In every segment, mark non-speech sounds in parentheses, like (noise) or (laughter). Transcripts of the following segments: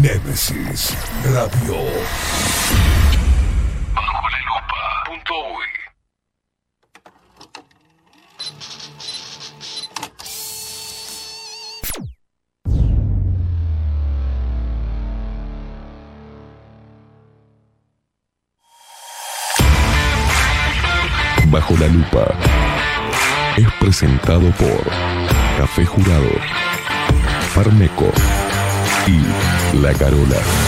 Nemesis Radio. Bajo la lupa. Punto Bajo la lupa es presentado por Café Jurado, Farmeco y La Carola.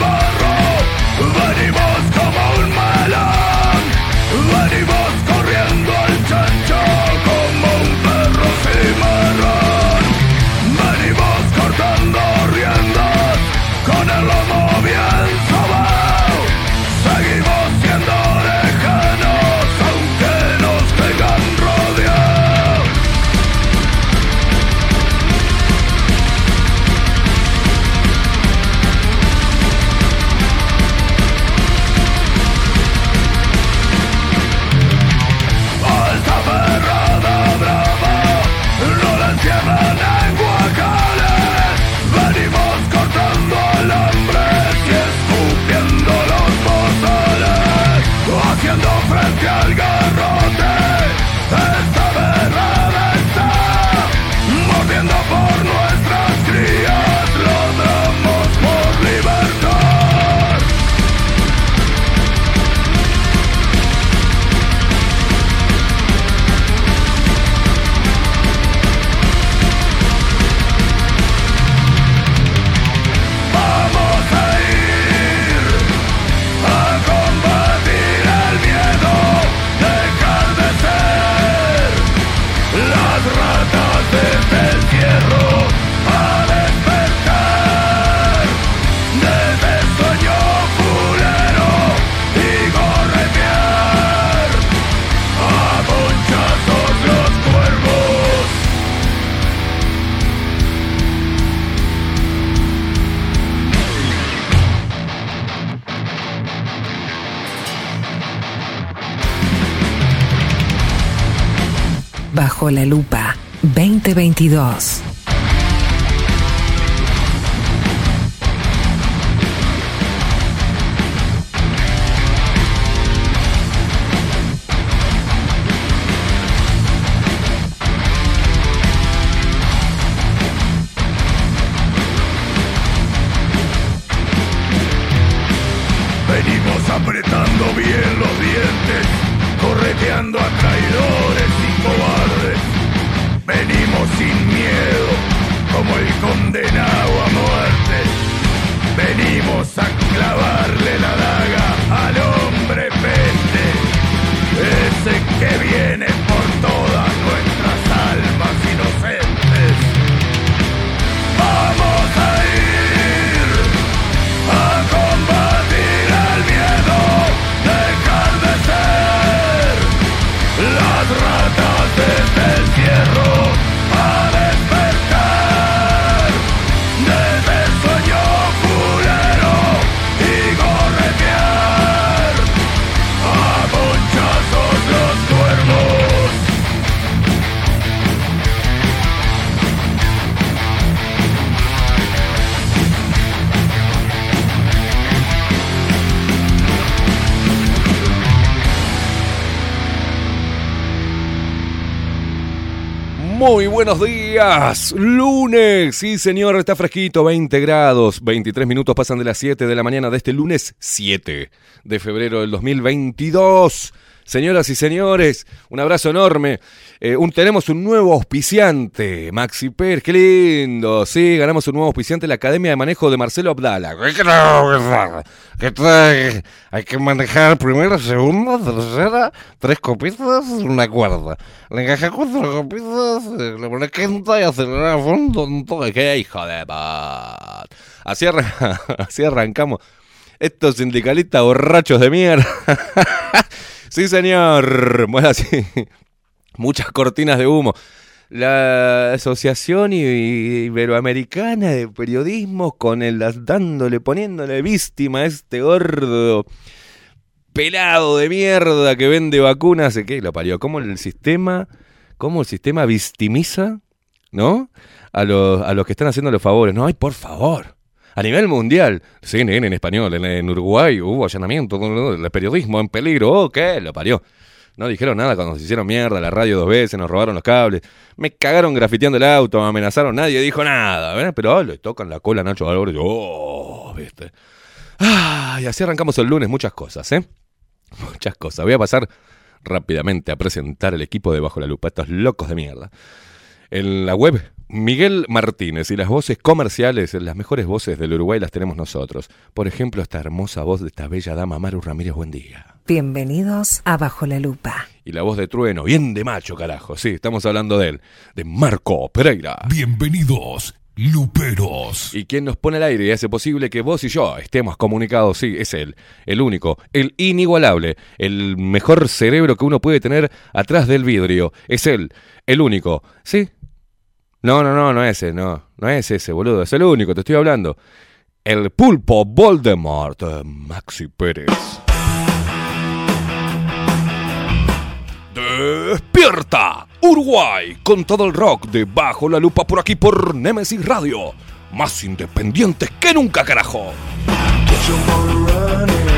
impossible Bajo la Lupa 2022. sin miedo, como el condenado a muerte. Venimos a clavarle la Buenos días. Lunes. Sí, señor, está fresquito, 20 grados. 23 minutos pasan de las 7 de la mañana de este lunes 7 de febrero del 2022. Señoras y señores, un abrazo enorme. Eh, tenemos un nuevo auspiciante, Maxi Pérez, qué lindo. Sí, ganamos un nuevo auspiciante, la Academia de Manejo de Marcelo Abdala. Hay que manejar primera, segunda, tercera, tres copitas, una cuerda. Le encaja cuatro copitas, eh, le pone quinta y acelera a fondo. ¡Qué hijo de pat! Así, arran- (laughs) así arrancamos. Estos sindicalistas borrachos de mierda. (laughs) sí, señor. (laughs) Bueno, así. Muchas cortinas de humo. La Asociación Iberoamericana de Periodismo con el dándole, poniéndole víctima a este gordo pelado de mierda que vende vacunas. ¿Qué lo parió? ¿Cómo el sistema, cómo el sistema victimiza, ¿no? A los, a los que están haciendo los favores. No, ay, por favor. A nivel mundial, CNN en español, en, Uruguay hubo allanamiento, el periodismo en peligro, oh, ¿qué? Lo parió. No dijeron nada cuando se hicieron mierda, la radio dos veces, nos robaron los cables, me cagaron grafiteando el auto, me amenazaron, nadie dijo nada, ¿verdad? Pero oh, le tocan la cola a Nacho Álvarez, oh, viste. Ah, y así arrancamos el lunes, muchas cosas, ¿eh? (laughs) Muchas cosas. Voy a pasar rápidamente a presentar el equipo de Bajo la Lupa, estos locos de mierda. En la web, Miguel Martínez y las voces comerciales, las mejores voces del Uruguay las tenemos nosotros. Por ejemplo, esta hermosa voz de esta bella dama Maru Ramírez, buen día. Bienvenidos a Bajo la Lupa. Y la voz de Trueno, bien de macho, carajo. Sí, estamos hablando de él, de Marco Pereira. Bienvenidos, Luperos. Y quien nos pone al aire y hace posible que vos y yo estemos comunicados, sí, es él, el único, el inigualable, el mejor cerebro que uno puede tener atrás del vidrio. Es él, el único, ¿sí? No, no, no, no es ese, no, no es ese, boludo, es el único, te estoy hablando. El pulpo Voldemort, eh, Maxi Pérez. Despierta, Uruguay, con todo el rock de Bajo la Lupa por aquí por Nemesis Radio. Más independientes que nunca, carajo. Get your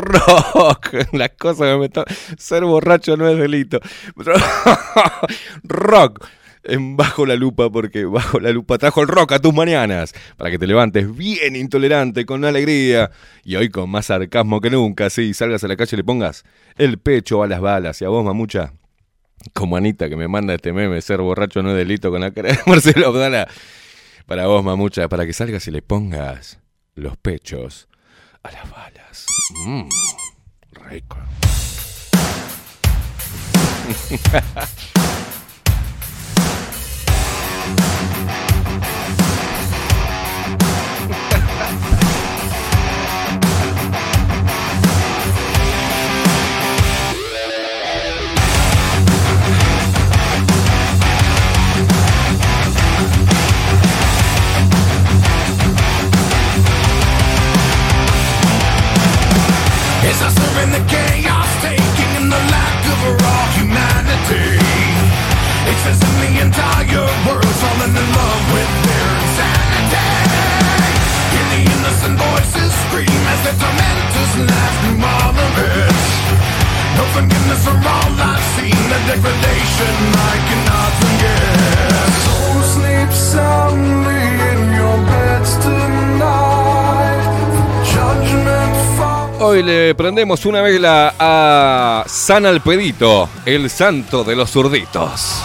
Rock, (laughs) las cosas que me están... Ser borracho no es delito. (laughs) Rock, en Bajo la Lupa, porque Bajo la Lupa trajo el rock a tus mañanas, para que te levantes bien intolerante, con alegría, y hoy con más sarcasmo que nunca, sí, salgas a la calle y le pongas el pecho a las balas, y a vos, mamucha, como Anita que me manda este meme, ser borracho no es delito con la cara de (laughs) Marcelo Abdala. Para vos, mamucha, para que salgas y le pongas los pechos a las balas. Mmm, rico. (laughs) Hoy le prendemos una vela a San Alpedito, el santo de los zurditos.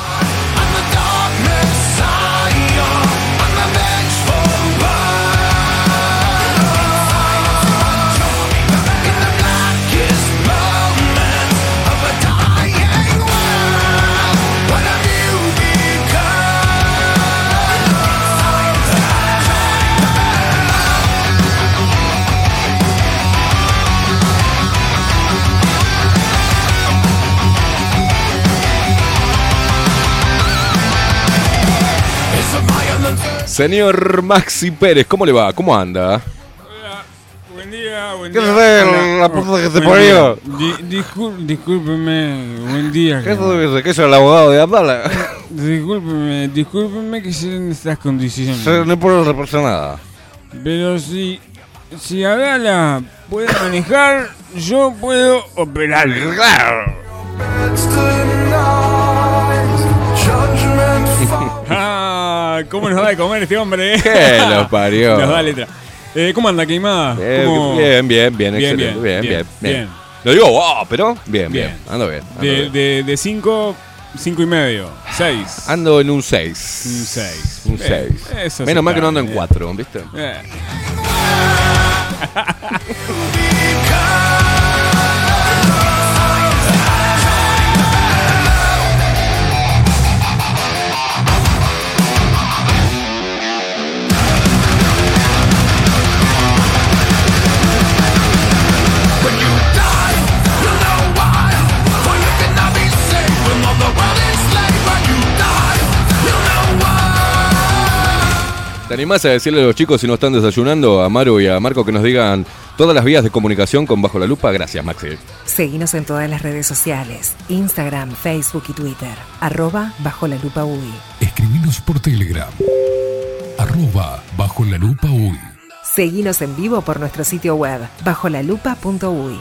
Señor Maxi Pérez, ¿cómo le va? ¿Cómo anda? Buen día, buen ¿Qué día. Hola. la puta que te parió? discúlpeme, buen día. ¿Qué debe ser? ¿Qué soy el abogado de Abdala? Discúlpeme, discúlpeme que sea en estas condiciones. No puedo represar nada. Pero si, si Abdala puede manejar, yo puedo operar. Claro. ¿Cómo nos da de comer este hombre? ¿Qué lo parió? (laughs) Nos da letra. Eh, ¿Cómo anda, Queimada? Eh, ¿Cómo- Bien, bien, bien, Bien, excelente. Bien, bien, bien, bien. bien. Lo digo, wow, pero bien, bien. Bien. Ando bien. Ando, De, bien. de, de cinco, cinco y medio. Seis. Ando en un 6. Un seis. Un Bien, 6. eso Menos mal que no ando en bien. 4, ¿viste? (laughs) (laughs) animás a decirle a los chicos si no están desayunando, a Maru y a Marco, que nos digan todas las vías de comunicación con Bajo la Lupa? Gracias, Maxi. Seguinos en todas las redes sociales, Instagram, Facebook y Twitter, arroba bajo la lupa UI. Escribinos por Telegram. Arroba bajo la lupa. Seguinos en vivo por nuestro sitio web, bajolalupa.uy.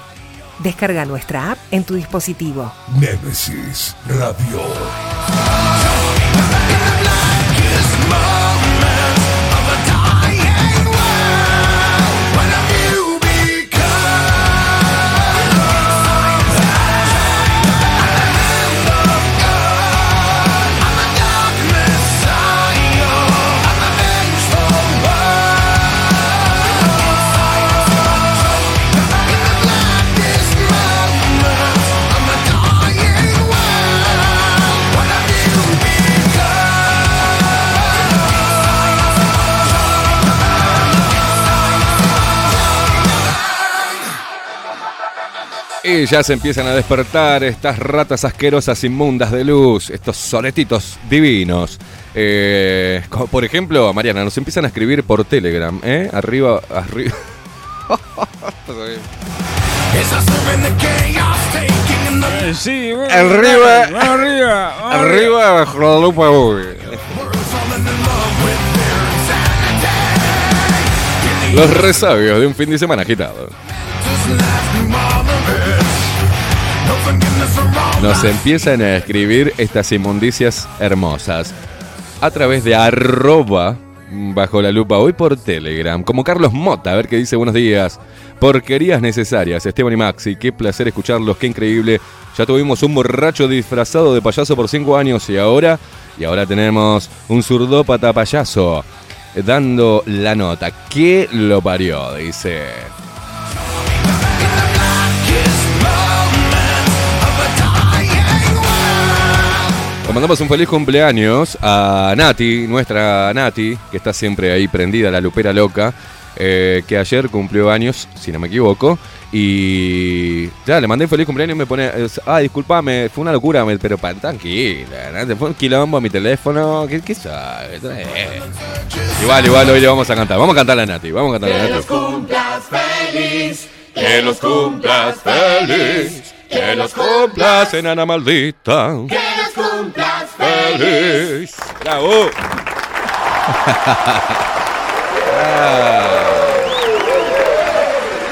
Descarga nuestra app en tu dispositivo. Némesis Radio. Y ya se empiezan a despertar estas ratas asquerosas inmundas de luz, estos soletitos divinos. Eh, como por ejemplo, Mariana, nos empiezan a escribir por Telegram, ¿eh? Arriba, arriba. Sí, bueno, Arriba. arriba. vamos Arriba bajo la lupa uy. Los resabios de un fin de semana agitado. Nos empiezan a escribir estas inmundicias hermosas a través de arroba bajo la lupa hoy por Telegram, como Carlos Mota, a ver qué dice buenos días. Porquerías necesarias, Esteban y Maxi, qué placer escucharlos, qué increíble. Ya tuvimos un borracho disfrazado de payaso por cinco años y ahora, y ahora tenemos un zurdópata payaso dando la nota. ¿Qué lo parió? Dice. Mandamos un feliz cumpleaños a Nati, nuestra Nati, que está siempre ahí prendida, la lupera loca, eh, que ayer cumplió años, si no me equivoco, y ya le mandé un feliz cumpleaños y me pone, ah, disculpame, fue una locura, pero pa- tranquila, ¿no? fue un quilombo a mi teléfono, ¿qué, qué sabes? Eh. Igual, igual, hoy le vamos a cantar, vamos a cantar a Nati, vamos a cantar a Nati. Que los cumplas feliz, que los cumplas feliz, que los cumplas, enana maldita. Feliz. Bravo.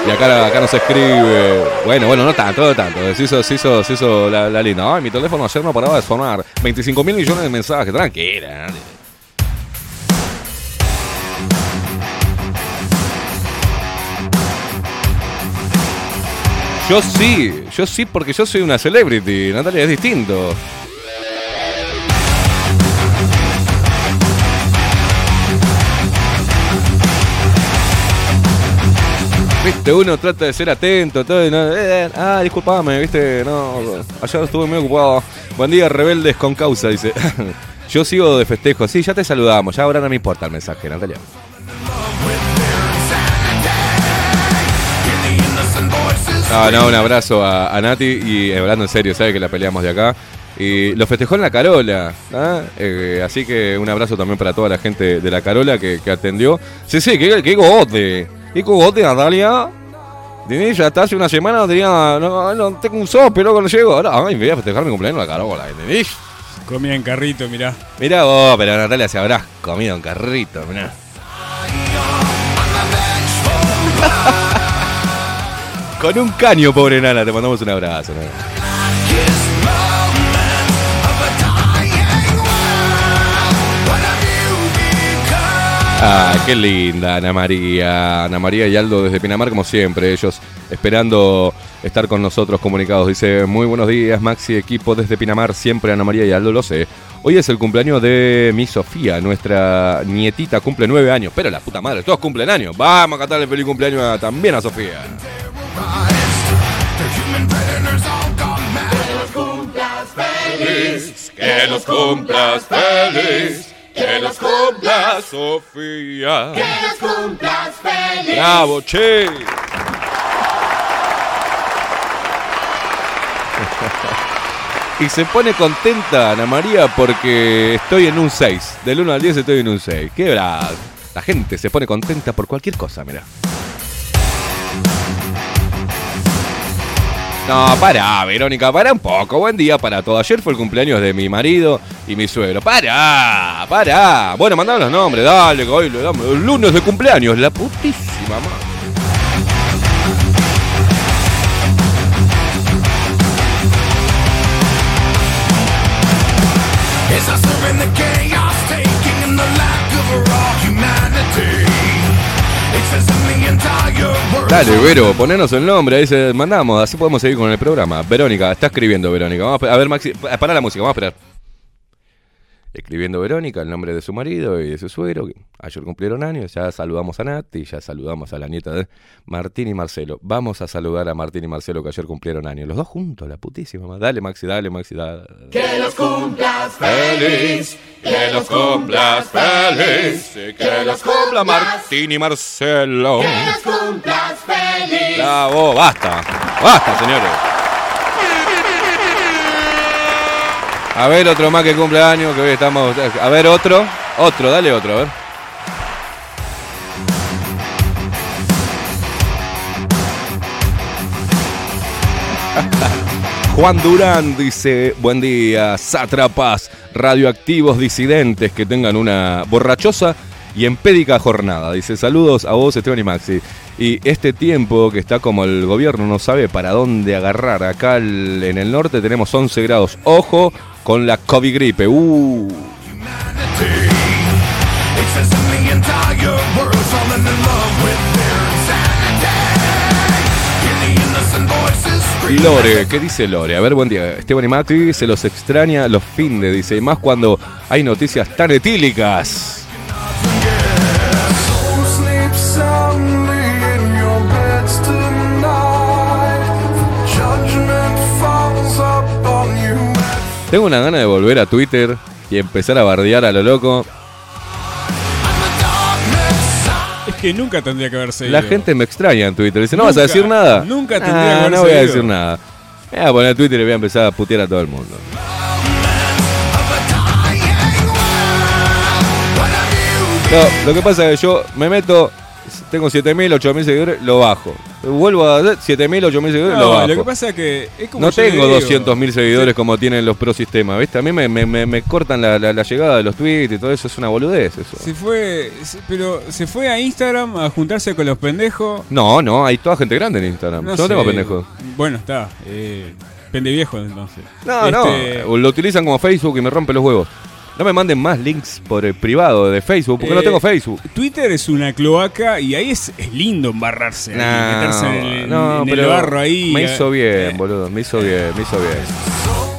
Y acá, acá nos escribe. Bueno, bueno, no tanto, no tanto. Se hizo, se hizo, se hizo la, la linda. Ay, mi teléfono ayer no paraba de sonar. 25 mil millones de mensajes. Tranquila. Yo sí, yo sí porque yo soy una celebrity, Natalia, es distinto. Viste, uno trata de ser atento, todo, y no, eh, ah, disculpame, viste, no, ayer estuve muy ocupado. Buen día, rebeldes con causa, dice. (laughs) Yo sigo de festejo, sí, ya te saludamos, ya ahora no me importa el mensaje, Natalia. No, no, un abrazo a, a Nati y eh, hablando en serio, sabe que la peleamos de acá. Y lo festejó en la Carola, ¿ah? Eh, así que un abrazo también para toda la gente de la Carola que, que atendió. Sí, sí, qué, qué gote, qué gote, Natalia. Tenés, ya hasta hace una semana tenía, no, no tengo un sope, loco, no llego. Ahora, ay, me voy a festejar mi cumpleaños en la Carola, ¿entendés? Comía en carrito, mirá. Mirá vos, pero Natalia se habrá comido un carrito, mirá. (laughs) Con un caño, pobre nana, te mandamos un abrazo. nana. Ah, qué linda Ana María. Ana María y Aldo desde Pinamar, como siempre, ellos esperando estar con nosotros comunicados. Dice, muy buenos días, Maxi, equipo desde Pinamar, siempre Ana María y Aldo, lo sé. Hoy es el cumpleaños de mi Sofía, nuestra nietita, cumple nueve años. Pero la puta madre, todos cumplen años. Vamos a cantarle feliz cumpleaños también a Sofía. Que los cumplas feliz. Que los cumplas, Sofía. Que los cumplas feliz. Bravo, che. Y se pone contenta Ana María porque estoy en un 6. Del 1 al 10 estoy en un 6. Qué bravo. La gente se pone contenta por cualquier cosa, mira. No, pará, Verónica, pará un poco. Buen día para todo. Ayer fue el cumpleaños de mi marido y mi suegro. Pará, pará. Bueno, mandame los nombres, dale, hoy le damos lunes de cumpleaños. La putísima madre. Dale, Vero, ponenos el nombre, ahí se mandamos, así podemos seguir con el programa. Verónica, está escribiendo Verónica. Vamos a, a ver, Maxi, pa- para la música, vamos a esperar. Escribiendo Verónica, el nombre de su marido y de su suegro, que ayer cumplieron años, ya saludamos a Nati, ya saludamos a la nieta de Martín y Marcelo. Vamos a saludar a Martín y Marcelo que ayer cumplieron años. Los dos juntos, la putísima. Dale, Maxi, dale, Maxi, dale. Que los cumplas feliz, que los cumplas feliz, que los cumpla Martín y Marcelo. Que los cumplas feliz. Bravo, basta, basta, señores. A ver, otro más que cumple años, que hoy estamos. A ver, otro, otro, dale otro, a ver. (laughs) Juan Durán dice, buen día, sátrapas, radioactivos disidentes, que tengan una borrachosa y empédica jornada. Dice, saludos a vos, Esteban y Maxi. Y este tiempo que está como el gobierno no sabe para dónde agarrar. Acá en el norte tenemos 11 grados. Ojo con la COVID gripe. Uh. Lore, ¿qué dice Lore? A ver, buen día. Esteban y Maxi se los extraña los fines, dice. Y más cuando hay noticias tan etílicas. Tengo una gana de volver a Twitter y empezar a bardear a lo loco. Es que nunca tendría que haberse ido. La gente me extraña en Twitter. Dice, ¿no vas a decir nada? nunca tendría Ah, que haberse No voy a decir nada. Me voy a poner Twitter y voy a empezar a putear a todo el mundo. No, lo que pasa es que yo me meto, tengo 7.000, 8.000 seguidores, lo bajo. Vuelvo a hacer 7.000, 8.000 seguidores, lo bajo. lo que pasa es que es como No tengo digo. 200.000 seguidores como tienen los pro sistemas, ¿viste? A mí me, me- me- me cortan la, la- la llegada de los tweets y todo eso, es una boludez eso. Se fue, pero se fue a Instagram a juntarse con los pendejos. No, no, hay toda gente grande en Instagram. No yo no tengo pendejos. Bueno, está. Eh, pende viejo entonces. No, Este, no, lo utilizan como Facebook y me rompe los huevos. No me manden más links por el privado de Facebook, porque no Eh, tengo Facebook. Twitter es una cloaca y ahí es, es lindo embarrarse, ahí, No, meterse en, el- no, en el pero barro ahí. Me eh, hizo bien, eh, boludo. Me hizo bien, me hizo bien.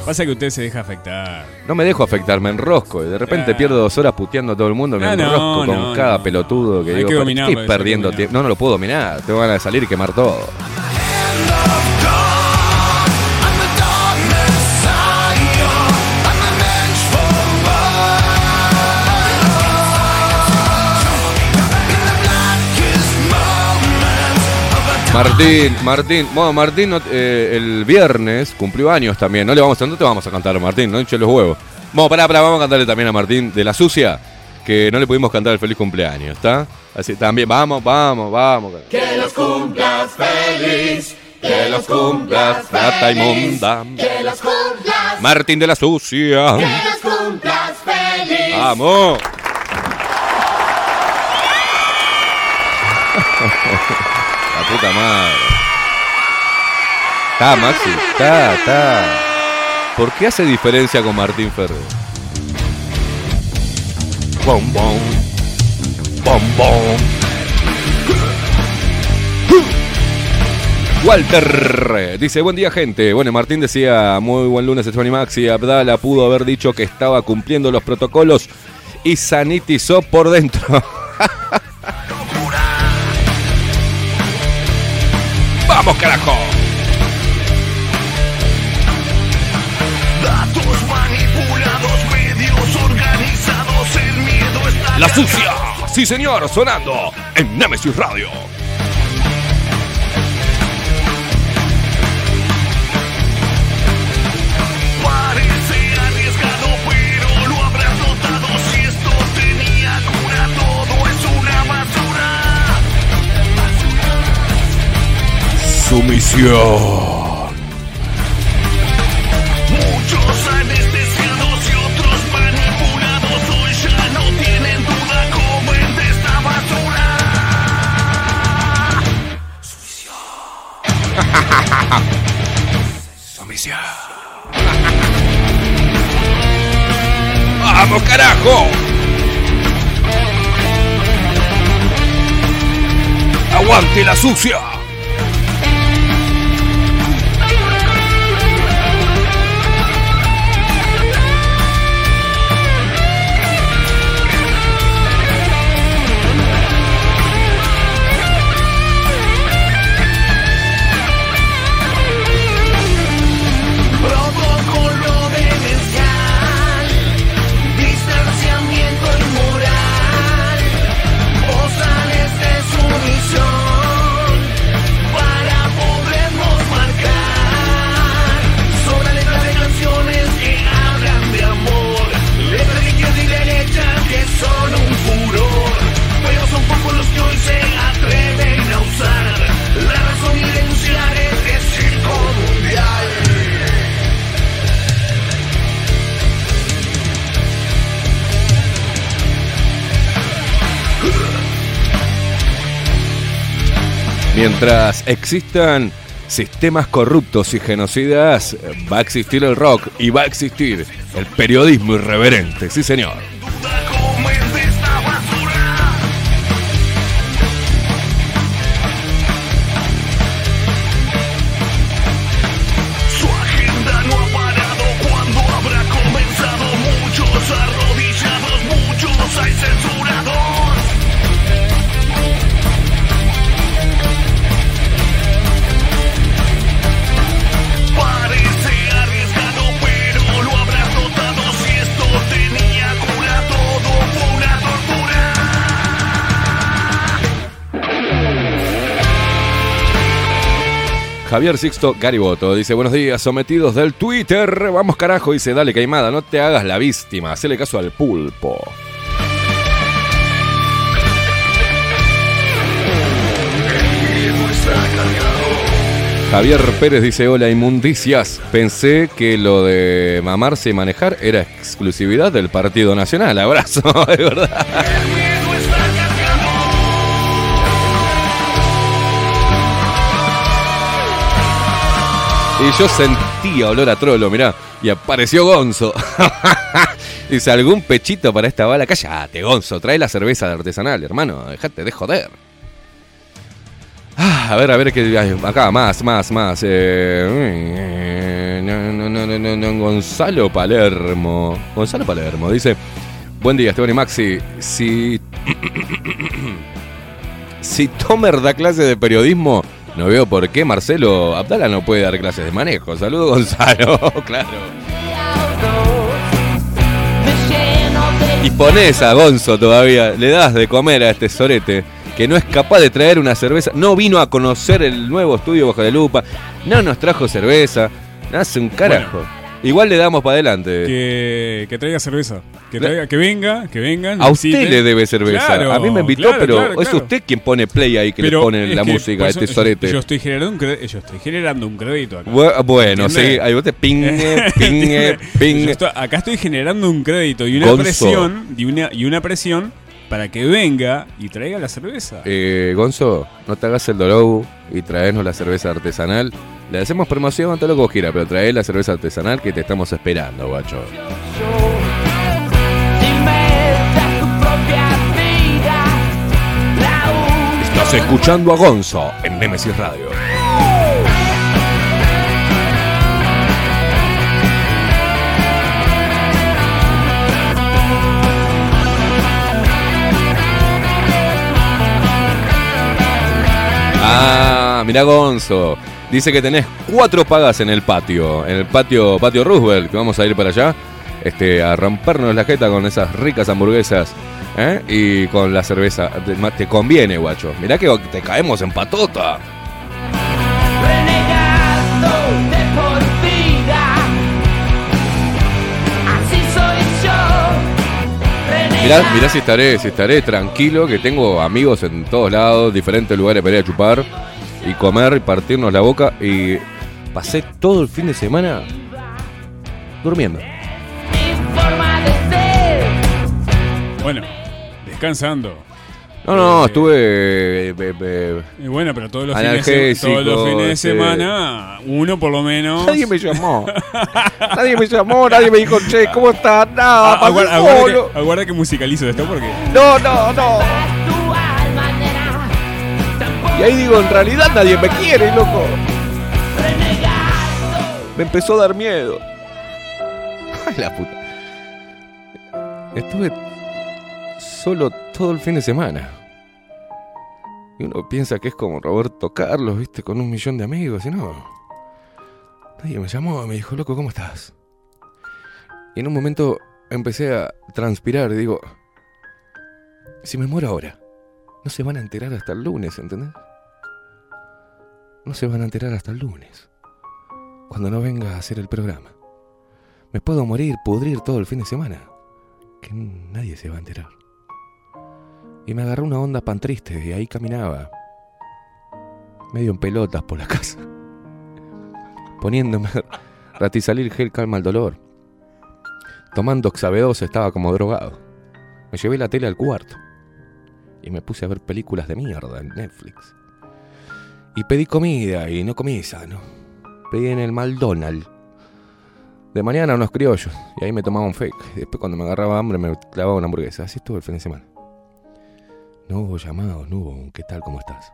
Pasa que usted se deja afectar. No me dejo afectar, me enrosco. Y de repente Claro. pierdo dos horas puteando a todo el mundo. Me Ah, no, enrosco con no, cada no. pelotudo que Hay digo. que "Pero Estoy perdiendo dominarlo". tiempo. No, no lo puedo dominar. Tengo ganas de salir y quemar todo. Martín, Martín, bueno, Martín no- eh, el viernes cumplió años también. No le vamos a, no te vamos a cantar a Martín, no hinche los huevos. Vamos, pará, pará, vamos a cantarle también a Martín de la sucia, que no le pudimos cantar el feliz cumpleaños, ¿está? Así también, vamos, vamos, vamos. Que los cumplas feliz, que los cumplas rata inmunda. Que los cumplas. Martín de la sucia. Que los cumplas feliz. Vamos. (laughs) Puta madre. Está, Maxi. Está, está. ¿Por qué hace diferencia con Martín Ferrer? Bom, bom. Bom, bom. Walter dice, buen día gente. Bueno, Martín decía, muy buen lunes Esteban y Maxi. Abdala pudo haber dicho que estaba cumpliendo los protocolos y sanitizó por dentro. (laughs) ¡Vamos, carajo! Datos manipulados, medios organizados, el miedo está. La sucia, sí señor, sonando en Nemesis Radio. Sumisión. ¡Vamos, carajo! ¡Aguante la sucia! Mientras existan sistemas corruptos y genocidas, va a existir el rock y va a existir el periodismo irreverente, sí señor. Javier Sixto Gariboto dice, buenos días, sometidos del Twitter. Vamos carajo, dice, dale caimada, no te hagas la víctima, hacele caso al pulpo. Javier Pérez dice, hola inmundicias, pensé que lo de mamarse y manejar era exclusividad del Partido Nacional. Abrazo, (laughs) de verdad. Y yo sentía olor a trolo, mirá. Y apareció Gonzo. (laughs) Dice, ¿algún pechito para esta bala? Cállate, Gonzo, trae la cerveza artesanal, hermano. Dejate de joder. Ah, a ver, a ver qué hay. Acá, más, más, más. Eh, no, no, no, no, Gonzalo Palermo. Gonzalo Palermo dice: Buen día, Esteban y Maxi. Si. (clears throat) si Tomer da clase de periodismo, no veo por qué Marcelo Abdala no puede dar clases de manejo. Saludos, (laughs) Gonzalo. claro. Y pones a Gonzo todavía, le das de comer a este sorete que no es capaz de traer una cerveza, no vino a conocer el nuevo estudio Bajo de Lupa, no nos trajo cerveza, hace un carajo. Igual le damos para adelante. Que, que traiga cerveza. Que, traiga, que venga, que vengan. A usted visiten. le debe cerveza. Claro, a mí me invitó, claro, pero claro, es usted quien pone play ahí, que Pero le pone la música este sorete. Yo, estoy generando un cre- yo estoy generando un crédito acá. Bu- Bueno, sí, ahí vos te pingue, (laughs) pingue, pingue. estoy- acá estoy generando un crédito y una Gonzo. presión y una, y una presión para que venga y traiga la cerveza. Eh, Gonzo, no te hagas el dolor y traernos la cerveza artesanal. Le hacemos promoción, todo lo que vos quieras, pero trae la cerveza artesanal que te estamos esperando, guacho. Estás escuchando a Gonzo en Nemesis Radio. Ah, mirá Gonzo. Dice que tenés cuatro pagas en el patio, en el patio patio Roosevelt, que vamos a ir para allá, este, a rompernos la jeta con esas ricas hamburguesas, ¿eh? Y con la cerveza. Te, conviene, guacho. Mirá que te caemos en patota. Mirá, mirá si estaré, si estaré tranquilo, que tengo amigos en todos lados, diferentes lugares para ir a chupar y comer y partirnos la boca. Y pasé todo el fin de semana durmiendo. Bueno, descansando. No, no, Eh, estuve. eh, eh, Y bueno, pero todos los, fines de, todos los fines de este- semana, uno por lo menos. Nadie me llamó. (laughs) nadie me llamó, nadie me dijo, che, ¿cómo estás? Nada, Ah, aguarda, que, aguarda que musicalizo esto porque. No, no, no. Y ahí digo, en realidad nadie me quiere, loco. Me empezó a dar miedo. (laughs) Ay, la puta. Estuve solo todo el fin de semana. Y uno piensa que es como Roberto Carlos, viste, con un millón de amigos, y no. Nadie me llamó, me dijo, loco, ¿cómo estás? Y en un momento empecé a transpirar y digo, si me muero ahora, no se van a enterar hasta el lunes, ¿entendés? No se van a enterar hasta el lunes. Cuando no venga a hacer el programa. Me puedo morir, pudrir todo el fin de semana. Que nadie se va a enterar. Y me agarró una onda pan triste y ahí caminaba. Medio en pelotas por la (laughs) casa. Poniéndome (laughs) ratisalir gel calma el dolor. Tomando Xabedos estaba como drogado. Me llevé la tele al cuarto. Y me puse a ver películas de mierda en Netflix. Y pedí comida y no comí sano. Pedí en el McDonald's. De mañana unos criollos. Y ahí me tomaba un fake. Y después cuando me agarraba hambre me clavaba una hamburguesa. Así estuvo el fin de semana. No hubo llamados, no hubo un ¿qué tal? ¿Cómo estás?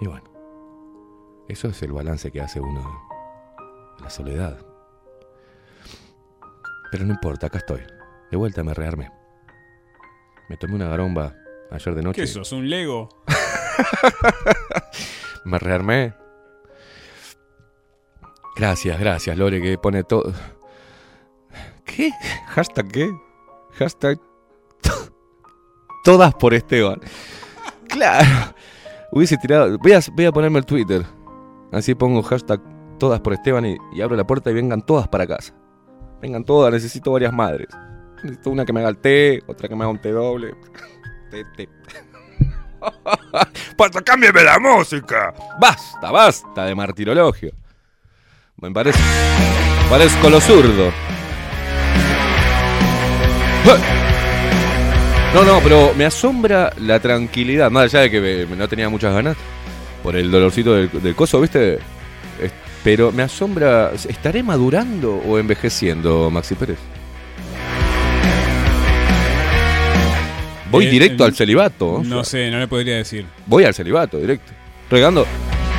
Y bueno. Eso es el balance que hace uno de la soledad. Pero no importa, acá estoy. De vuelta me rearmé. Me tomé una garomba ayer de noche. ¿Qué sos? ¿Un Lego? (laughs) Me rearmé. Gracias, gracias, Lore, que pone todo. ¿Qué? ¿Hashtag qué? Hashtag. to- (laughs) Todas por Esteban. Claro. Hubiese tirado. Voy a, voy a ponerme el Twitter. Así pongo hashtag todas por Esteban y, y abro la puerta y vengan todas para casa. Vengan todas, necesito varias madres. Necesito una que me haga el té, otra que me haga un té doble. Té. (laughs) ¡Pasa, cámbiame la música! ¡Basta, basta de martirologio! Me parece. Parezco lo zurdo. No, no, pero me asombra la tranquilidad. Más allá de que me- no tenía muchas ganas por el dolorcito del, coso, ¿viste? Pero me asombra. ¿Estaré madurando o envejeciendo, Maxi Pérez? Voy Eh, directo eh, al celibato. No sé, no le podría decir. Voy al celibato, directo. Regando,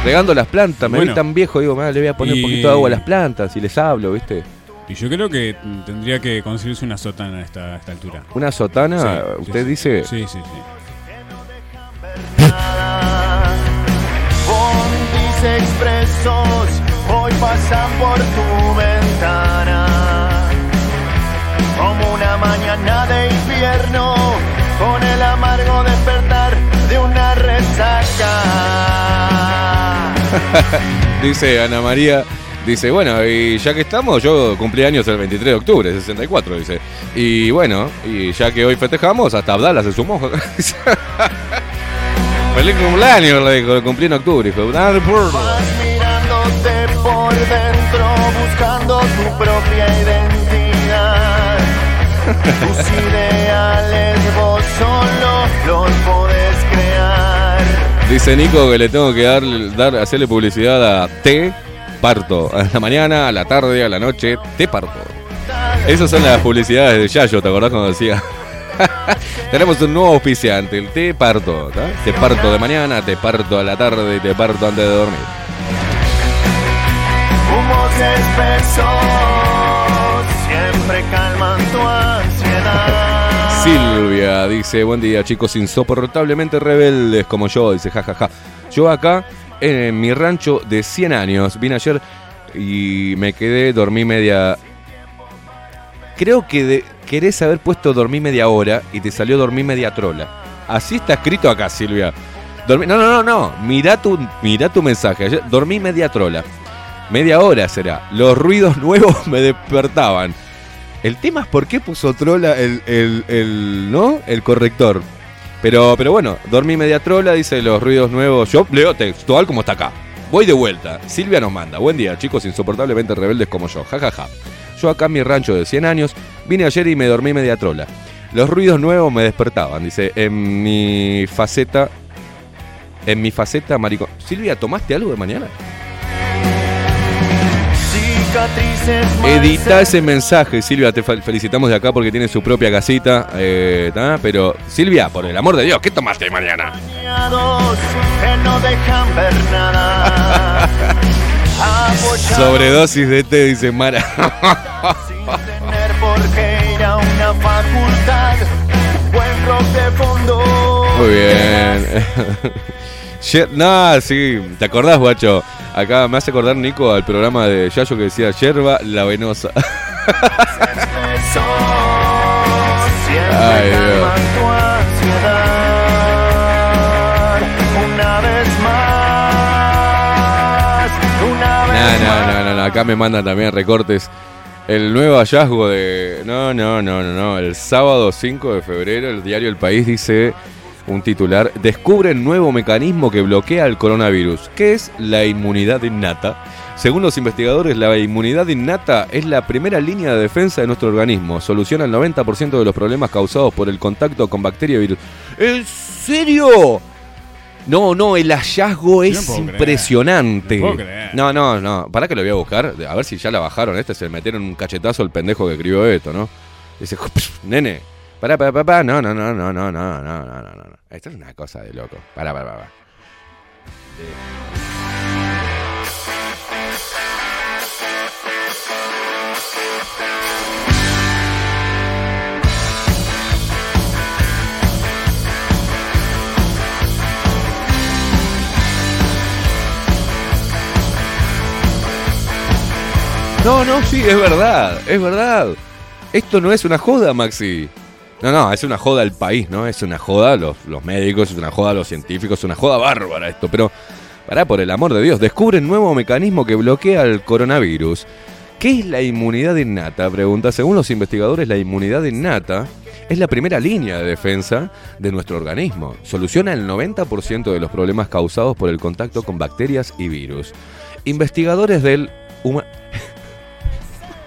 regando las plantas. Me Bueno. vi tan viejo, digo, "Ah, le voy a poner Y- un poquito de agua a las plantas y les hablo, ¿viste? Y yo creo que tendría que conseguirse una sotana a esta, a esta altura. Una sotana, Sí, usted sí, dice. Sí, sí, sí. Expresos hoy pasan por tu ventana. Como una mañana de invierno, con el amargo despertar de una resaca. (laughs) Dice Ana María. Dice, bueno, y ya que estamos, yo cumplí años el 23 de octubre, 64, dice. Y bueno, y ya que hoy festejamos, hasta Abdala se sumó. (laughs) Feliz cumpleaños, le dijo, cumplí en octubre, hijo. Vas mirándote por dentro, buscando tu propia identidad. (laughs) Dice Nico que le tengo que dar, dar hacerle publicidad a T Parto. A la mañana, a la tarde, a la noche, T Parto. Esas son las publicidades de Yayo, ¿te acordás cuando decía? (laughs) Tenemos un nuevo auspiciante, el Te Parto. Te parto de mañana, te parto a la tarde y te parto antes de dormir. Humos espesos siempre. Silvia dice, buen día chicos, insoportablemente rebeldes como yo, dice jajaja. Yo acá en mi rancho de 100 años, vine ayer y me quedé, dormí media... Creo que de- querés haber puesto dormí media hora y te salió dormí media trola. Así está escrito acá, Silvia. No, no, no, no. Mirá tu, mirá tu mensaje. Ayer dormí media trola. Media hora será. Los ruidos (laughs) nuevos me despertaban. El tema es por qué puso trola el, el, el- ¿no? el corrector. Pero, pero bueno, dormí media trola, dice los ruidos nuevos. Yo leo textual como está acá. Voy de vuelta. Silvia nos manda. Buen día, chicos insoportablemente rebeldes como yo. Ja, ja, ja. Yo acá en mi rancho de 100 años, vine ayer y me dormí media trola. Los ruidos nuevos me despertaban, dice, en mi faceta... En mi faceta, maricón. Silvia, ¿tomaste algo de mañana? Edita ese mensaje, Silvia. Te felicitamos de acá porque tiene su propia casita. Eh, pero, Silvia, por el amor de Dios, ¿qué tomaste mañana? (laughs) Sobredosis de té, dice Mara. Muy bien. (laughs) No, sí, ¿te acordás, guacho? Acá me hace acordar Nico al programa de Yayo que decía yerba la venosa. (laughs) Ay, No, no, no, no, no, acá me mandan también recortes. El nuevo hallazgo de... No, no, no, no, no. El sábado 5 de febrero el diario El País dice un titular. Descubre nuevo mecanismo que bloquea el coronavirus. ¿Qué es la inmunidad innata? Según los investigadores, la inmunidad innata es la primera línea de defensa de nuestro organismo. Soluciona el 90% de los problemas causados por el contacto con bacterias y virus. ¿En serio? No, no, el hallazgo es creer. impresionante. No creer. No, no, no. Para que lo voy a buscar. A ver si ya la bajaron. Este se le metieron un cachetazo al pendejo que escribió esto, ¿no? Dice, (laughs) nene. Pará, pará, pará. No, no, no, no, no, no, no, no, no, no. Esto es una cosa de loco. Pará, pará, pará. No, no, sí, es verdad, es verdad. Esto no es una joda, Maxi. No, no, es una joda al país, ¿no? Es una joda los, los médicos, es una joda los científicos, es una joda bárbara esto. Pero, pará, por el amor de Dios, descubren nuevo mecanismo que bloquea el coronavirus. ¿Qué es la inmunidad innata? Pregunta. Según los investigadores, la inmunidad innata es la primera línea de defensa de nuestro organismo. Soluciona el 90% de los problemas causados por el contacto con bacterias y virus. Investigadores del... huma-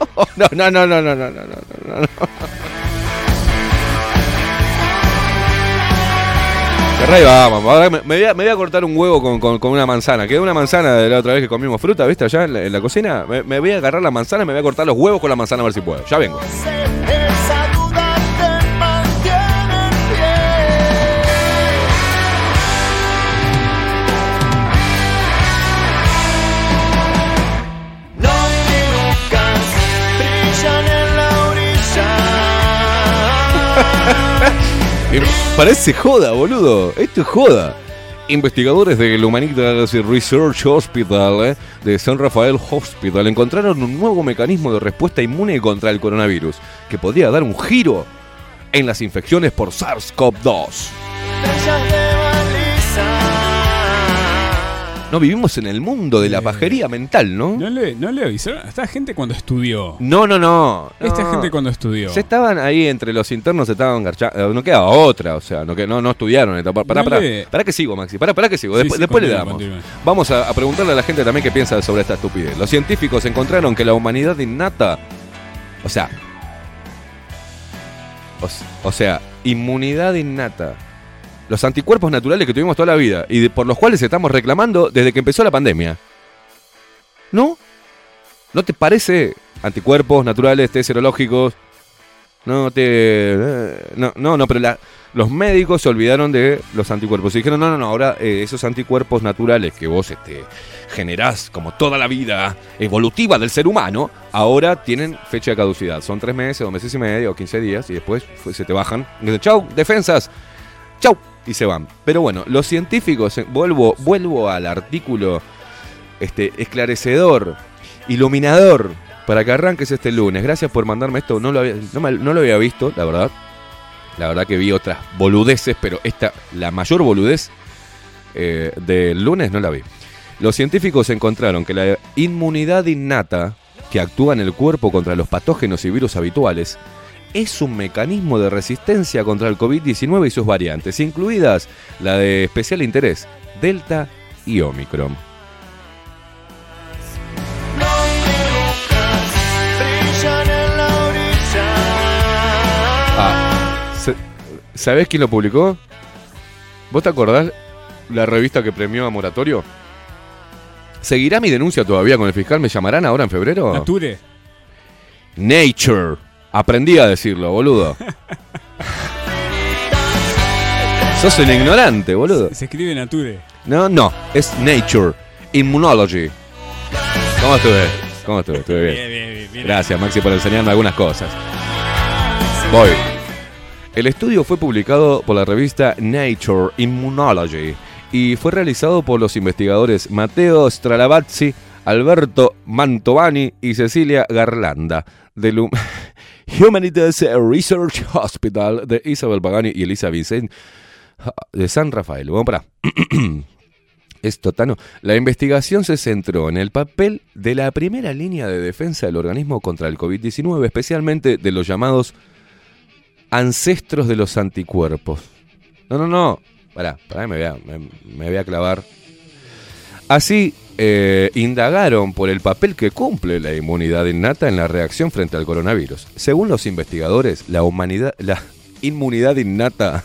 (laughs) no, no, no, no, no, no, no, no, no, Rey vamos, me, voy a, cortar un huevo con, con, una manzana. Quedó una manzana de la otra vez que comimos fruta, ¿viste? Allá en la, cocina. Me, voy a agarrar la manzana y me voy a cortar los huevos con la manzana a ver si puedo. Ya vengo. (laughs) Parece joda, boludo. Esto es joda. Investigadores del Humanity Research Hospital eh, de San Rafael Hospital encontraron un nuevo mecanismo de respuesta inmune contra el coronavirus que podría dar un giro en las infecciones por SARS-CoV-2. No vivimos en el mundo de la Eh, pajería mental, ¿no? No le, no le avisaron esta gente cuando estudió. No, no, no. Esta no. gente cuando estudió. Se estaban ahí entre los internos, se estaban garchando. No quedaba otra, o sea, no, que- no, no estudiaron. esta. Pará, No pará. le- Pará que sigo, Maxi. Pará, pará que sigo. Después, sí, después le damos. Vamos a, a preguntarle a la gente también qué piensa sobre esta estupidez. Los científicos encontraron que la humanidad innata. O sea. O sea, inmunidad innata. Los anticuerpos naturales que tuvimos toda la vida y por los cuales estamos reclamando desde que empezó la pandemia. ¿No? ¿No te parece anticuerpos naturales, test serológicos? No te. eh, No, no, no, pero los médicos se olvidaron de los anticuerpos. Y dijeron, no, no, no, ahora eh, esos anticuerpos naturales que vos este, generás como toda la vida evolutiva del ser humano, ahora tienen fecha de caducidad. Son tres meses, dos meses y medio, o 15 días, y después fue- se te bajan. Y dicen, chau, defensas, chau, y se van. Pero bueno, los científicos, eh, vuelvo, vuelvo al artículo este, esclarecedor, iluminador, para que arranques este lunes. Gracias por mandarme esto. No lo había, no me- no lo había visto, la verdad. La verdad que vi otras boludeces, pero esta, la mayor boludez eh, del lunes no la vi. Los científicos encontraron que la inmunidad innata que actúa en el cuerpo contra los patógenos y virus habituales es un mecanismo de resistencia contra el COVID-19 y sus variantes, incluidas la de especial interés, Delta y Omicron. Ah, sa- ¿Sabés quién lo publicó? ¿Vos te acordás la revista que premió a Moratorio? ¿Seguirá mi denuncia todavía con el fiscal? ¿Me llamarán ahora en febrero? Nature. Nature. Aprendí a decirlo, boludo. Sos un ignorante, boludo. Se escribe Nature. No, no, es Nature. Immunology. ¿Cómo estuve? ¿Cómo estuve? Estuve bien. Bien, bien, bien, bien. Gracias, Maxi, por enseñarme algunas cosas. Voy. El estudio fue publicado por la revista Nature Immunology y fue realizado por los investigadores Matteo Stralabazzi, Alberto Mantovani y Cecilia Garlanda del (laughs) Humanities Research Hospital de Isabel Pagani y Elisa Vicente de San Rafael. Vamos para. (clears throat) Esto, Tano. La investigación se centró en el papel de la primera línea de defensa del organismo contra el COVID-19, especialmente de los llamados ancestros de los anticuerpos. No, no, no. Pará, pará, me voy a, me voy a clavar. Así, eh, indagaron por el papel que cumple la inmunidad innata en la reacción frente al coronavirus. Según los investigadores, la, humanidad, la inmunidad innata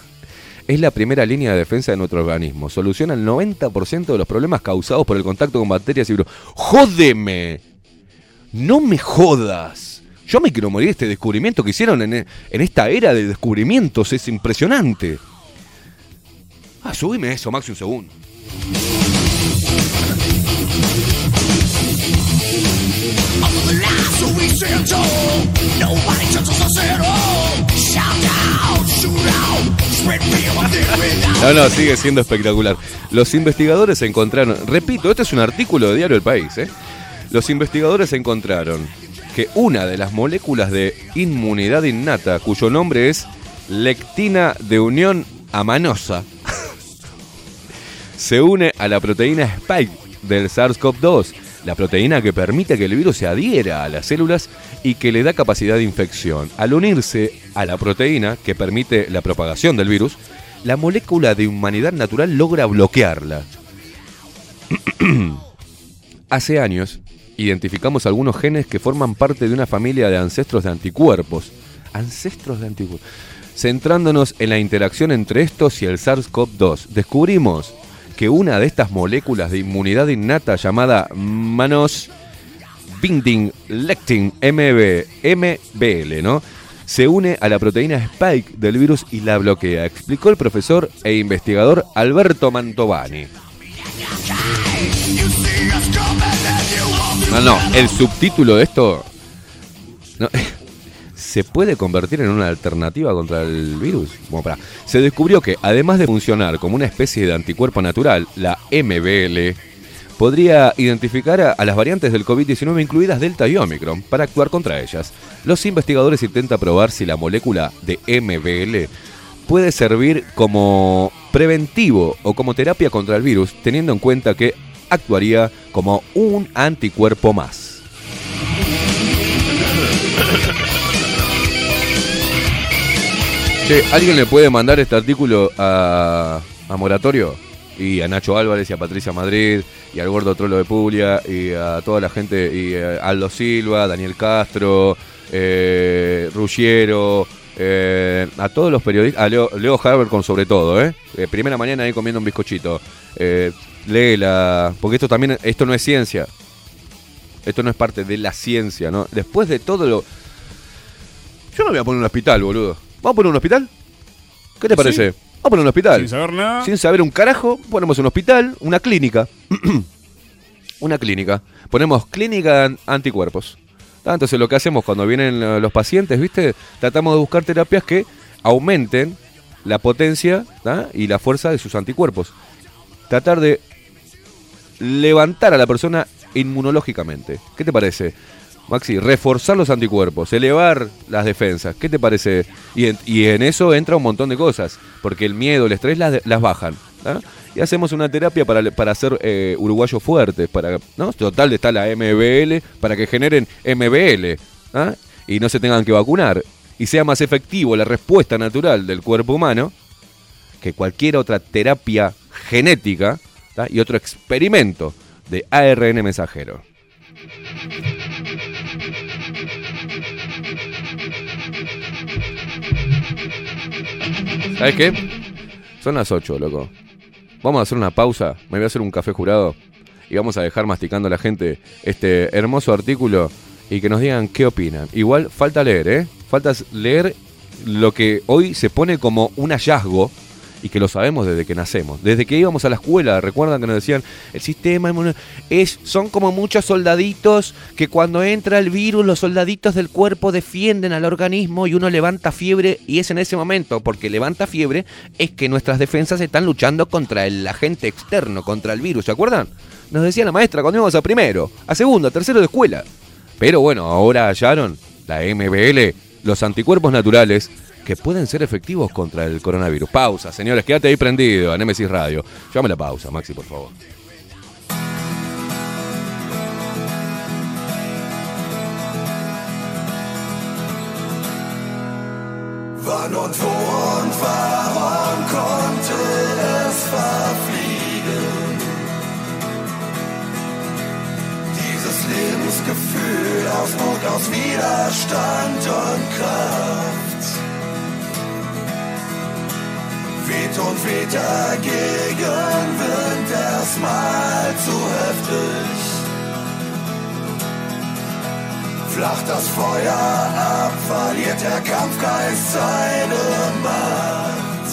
es la primera línea de defensa de nuestro organismo. Soluciona el 90% de los problemas causados por el contacto con bacterias y virus. ¡Jódeme! No me jodas. Yo me quiero morir este descubrimiento que hicieron en, en esta era de descubrimientos. Es impresionante. Ah, subime eso, Maxi, un segundo. No, no, sigue siendo espectacular. Los investigadores encontraron, repito, este es un artículo de Diario El País, ¿eh? Los investigadores encontraron que una de las moléculas de inmunidad innata, cuyo nombre es lectina de unión amanosa, (laughs) se une a la proteína Spike del SARS-CoV-2, la proteína que permite que el virus se adhiera a las células y que le da capacidad de infección. Al unirse a la proteína que permite la propagación del virus, la molécula de humanidad natural logra bloquearla. (clears throat) Hace años identificamos algunos genes que forman parte de una familia de ancestros de anticuerpos. Ancestros de anticuerpos. Centrándonos en la interacción entre estos y el SARS-CoV-2, descubrimos que una de estas moléculas de inmunidad innata llamada Manos Binding Lectin MB, MBL, ¿no? Se une a la proteína Spike del virus y la bloquea, explicó el profesor e investigador Alberto Mantovani. No, no, el subtítulo de esto. (laughs) se puede convertir en una alternativa contra el virus. Se descubrió que, además de funcionar como una especie de anticuerpo natural, la MBL podría identificar a, a las variantes del COVID-19, incluidas Delta y Omicron, para actuar contra ellas. Los investigadores intentan probar si la molécula de MBL puede servir como preventivo o como terapia contra el virus, teniendo en cuenta que actuaría como un anticuerpo más. Che, ¿alguien le puede mandar este artículo a, a Moratorio? Y a Nacho Álvarez y a Patricia Madrid y al gordo Trolo de Puglia y a toda la gente y a Aldo Silva, Daniel Castro, eh, Ruggiero, eh, a todos los periodistas, a Leo, Leo Harber con sobre todo, ¿eh? Eh, Primera mañana ahí comiendo un bizcochito. Eh, léela, porque esto también, esto no es ciencia. Esto no es parte de la ciencia, ¿no? Después de todo lo... Yo no voy a poner un hospital, boludo. ¿Vamos a poner un hospital? ¿Qué te ¿Sí? parece? Vamos a poner un hospital. Sin saber nada. Sin saber un carajo, ponemos un hospital, una clínica. (clears throat) una clínica. Ponemos clínica an- anticuerpos. Ah, Entonces lo que hacemos cuando vienen los pacientes, ¿viste? Tratamos de buscar terapias que aumenten la potencia ¿tá? y la fuerza de sus anticuerpos. Tratar de levantar a la persona inmunológicamente. ¿Qué te parece? Maxi, reforzar los anticuerpos, elevar las defensas. ¿Qué te parece? Y en, eso entra un montón de cosas, porque el miedo, el estrés las, bajan. Y hacemos una terapia para, para hacer eh, uruguayos fuertes, para, ¿no? Total está la MBL, para que generen MBL y no se tengan que vacunar. Y sea más efectivo la respuesta natural del cuerpo humano que cualquier otra terapia genética y otro experimento de ARN mensajero. ¿Sabes qué? Son las 8, loco. Vamos a hacer una pausa. Me voy a hacer un café jurado. Y vamos a dejar masticando a la gente este hermoso artículo y que nos digan qué opinan. Igual falta leer, ¿eh? Falta leer lo que hoy se pone como un hallazgo y que lo sabemos desde que nacemos. Desde que íbamos a la escuela, recuerdan que nos decían, el sistema es son como muchos soldaditos que cuando entra el virus los soldaditos del cuerpo defienden al organismo y uno levanta fiebre y es en ese momento porque levanta fiebre es que nuestras defensas están luchando contra el agente externo, contra el virus, ¿se acuerdan? Nos decía la maestra cuando íbamos a primero, a segundo, a tercero de escuela. Pero bueno, ahora hallaron la MBL, los anticuerpos naturales que pueden ser efectivos contra el coronavirus. Pausa, señores, quédate ahí prendido a Nemesis Radio. Llame la pausa, Maxi, por favor. Wann und wo und warum konnte es verfliegen? Dieses Lebensgefühl aus Mut, aus Widerstand und Kraft. Weht und weht dagegen, Wind erstmal zu heftig. Flacht das Feuer ab, verliert der Kampfgeist seine Macht.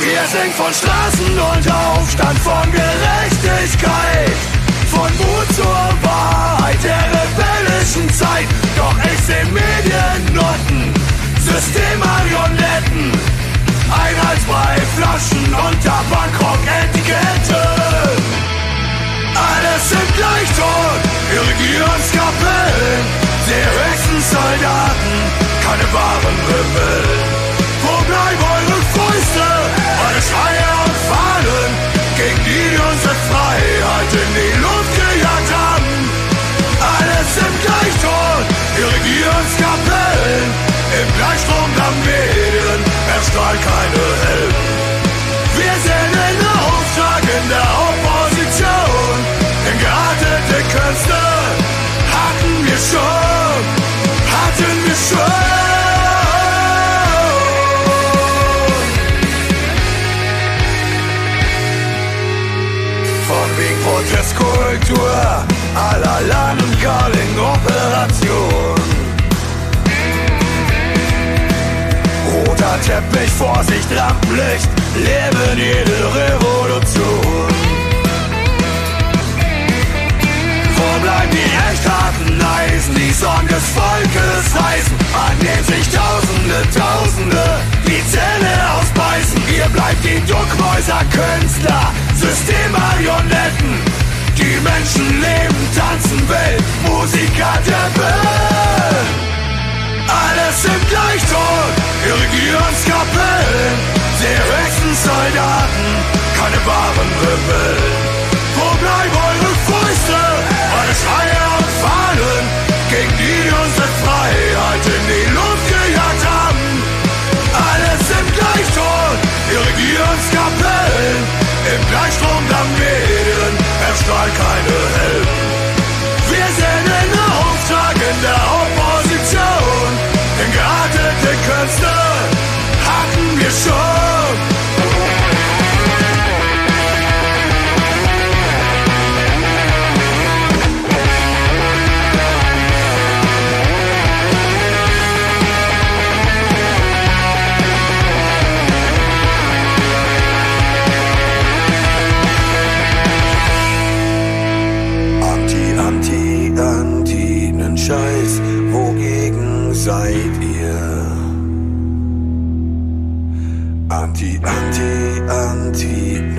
Wir sind von Straßen und Aufstand, von Gerechtigkeit, von Mut zur Wahrheit der rebellischen Zeit. Doch ich seh Mediennoten, Systemmarionetten, Einheitsbrei, Flaschen und Tabakrock-Etiketten. Alles sind gleich tot, Regierungskapellen, die höchsten Soldaten, keine wahren Rebellen. Wo bleiben eure Fäuste, eure Schreie und Fahnen, gegen die, die Strahl keine help. Teppich, Vorsicht, Lampenlicht, leben jede Revolution. Wo bleiben die echt harten Neis? Weisen die Sorgen des Volkes heißen, an dem sich Tausende, Tausende die Zähne ausbeißen. Ihr bleibt die Duckmäuser Künstler, Systemmarionetten. Die Menschen leben, tanzen, Welt, Musiker der Welt. Alles im Gleichton, Regierungskapellen, der höchsten Soldaten, keine wahren Rebellen. Wo bleiben eure Fäuste, eure Schreie und Fahnen, gegen die unsere Freiheit in die Luft gejagt haben? Alles im Gleichton, Regierungskapellen, im Gleichstrom der Medien, erstrahlt keine Helden. Wir sind in Auftrag in der Opposition.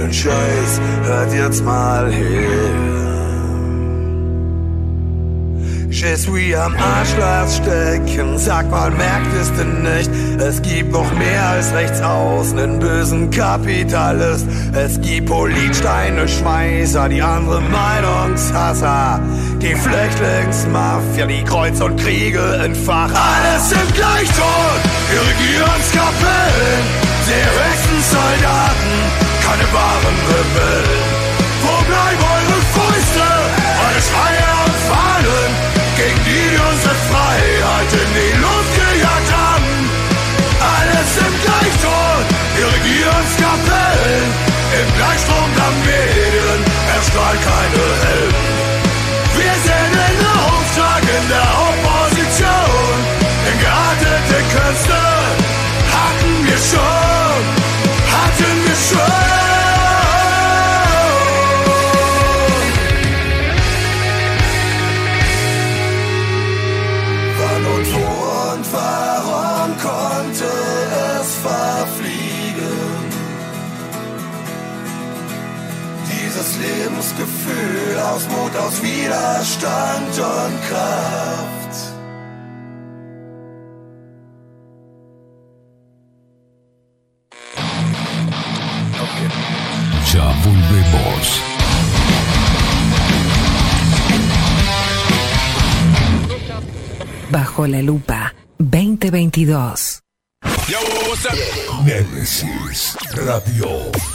Nen Scheiß, hört jetzt mal her. Je suis am Arschloch stecken, sag mal, merkt es denn nicht? Es gibt noch mehr als rechts außen, einen bösen Kapitalist. Es gibt Politsteine, Schmeißer, die andere Meinungshasser. Die Flüchtlingsmafia, die Kreuz und Kriege entfachen. Alles im Gleichton, die Regierungskapellen, der höchsten Soldaten, keine wahren Rebellen. Wo bleiben eure Fäuste, eure Schreie und Fahnen, gegen die die unsere Freiheit in die Luft gejagt haben? Alles im Gleichton, die Regierungskapellen, im Gleichstrom der Medien, erstrahlt keine Helden. Wir sind in Auftrag in der Opposition, den geartete Künstler hatten wir schon, aus Mut, aus Widerstand und Kraft. Ya volvemos. Bajo la lupa 2022. Némesis Radio.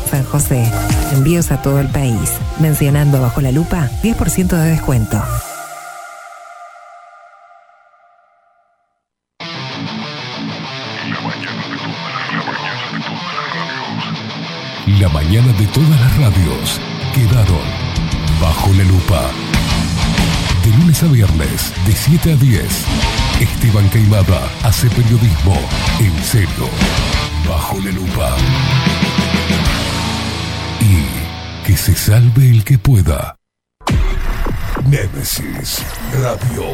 San José. Envíos a todo el país. Mencionando bajo la lupa, 10% de descuento. La mañana de todas las radios quedaron bajo la lupa. De lunes a viernes, de 7 a 10, Esteban Queimada hace periodismo en serio, bajo la lupa. Y que se salve el que pueda. Nemesis Radio.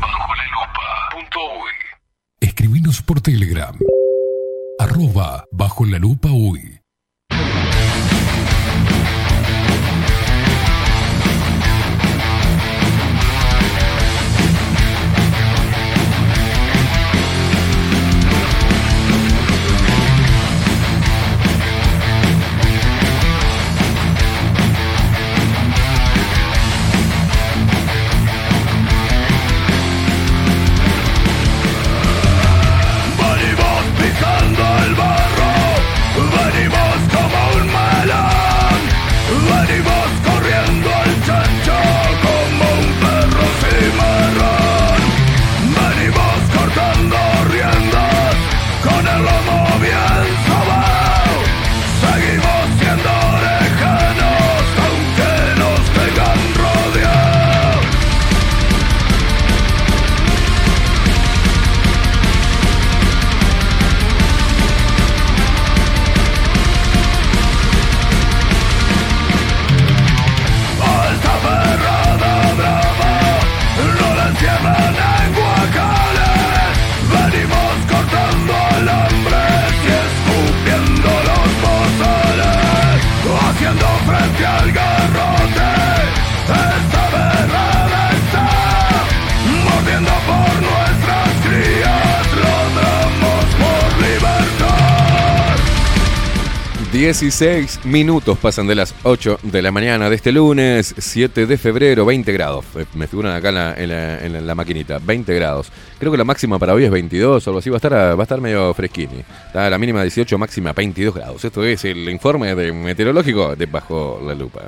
Bajo la lupa. Escribinos por Telegram. Arroba bajo la lupa uy. 16 minutos pasan de las 8 de la mañana de este lunes, 7 de febrero, 20 grados. Eh, Me figuran acá en la, en la- en la maquinita, 20 grados. Creo que la máxima para hoy es 22 o algo así, va a estar, va a estar medio fresquini. Está la mínima 18, máxima 22 grados. Esto es el informe de meteorológico de Bajo la Lupa.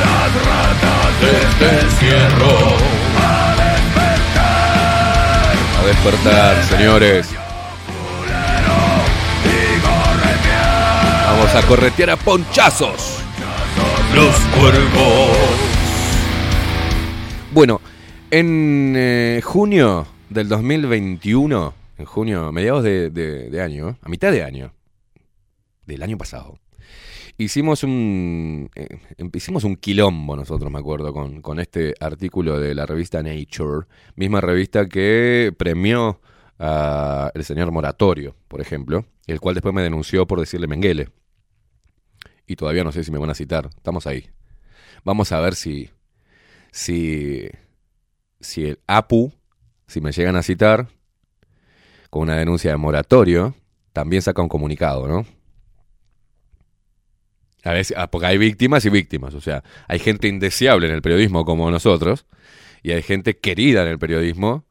Las ratas de encierro a despertar A despertar, señores. Vamos a corretear a ponchazos. los cuervos. Bueno, en eh, junio del 2021, en junio, mediados de, año, a mitad de año, del año pasado, hicimos un, eh, hicimos un quilombo nosotros, me acuerdo, con, con este artículo de la revista Nature, misma revista que premió a el señor Moratorio, por ejemplo, el cual después me denunció por decirle Menguele. Y todavía no sé si me van a citar, estamos ahí. Vamos a ver si, si, si el APU, si me llegan a citar, con una denuncia de moratorio, también saca un comunicado, ¿no? A veces, ah, porque hay víctimas y víctimas, o sea, hay gente indeseable en el periodismo como nosotros, y hay gente querida en el periodismo,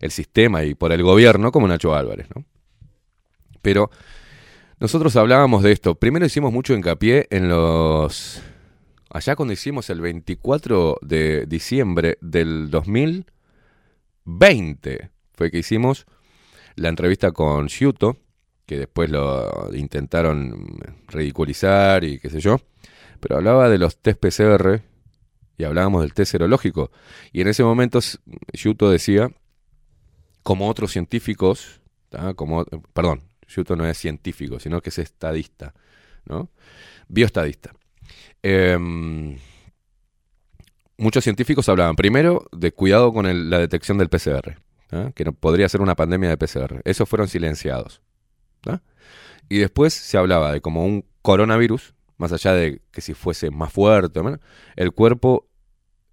el sistema y por el gobierno como Nacho Álvarez, ¿no? Pero nosotros hablábamos de esto. Primero hicimos mucho hincapié en los allá cuando hicimos el 24 de diciembre del 2020, fue que hicimos la entrevista con Shuto, que después lo intentaron ridiculizar y qué sé yo, pero hablaba de los test PCR y hablábamos del test serológico. Y en ese momento Shuto decía, como otros científicos, ¿tá? como, perdón, Shuto no es científico, sino que es estadista, ¿no? Bioestadista. Em, muchos científicos hablaban primero de cuidado con la detección del PCR, ¿ah? que no, podría ser una pandemia de PCR. Esos fueron silenciados. ¿ah? Y después se hablaba de como un coronavirus, más allá de que si fuese más fuerte, el cuerpo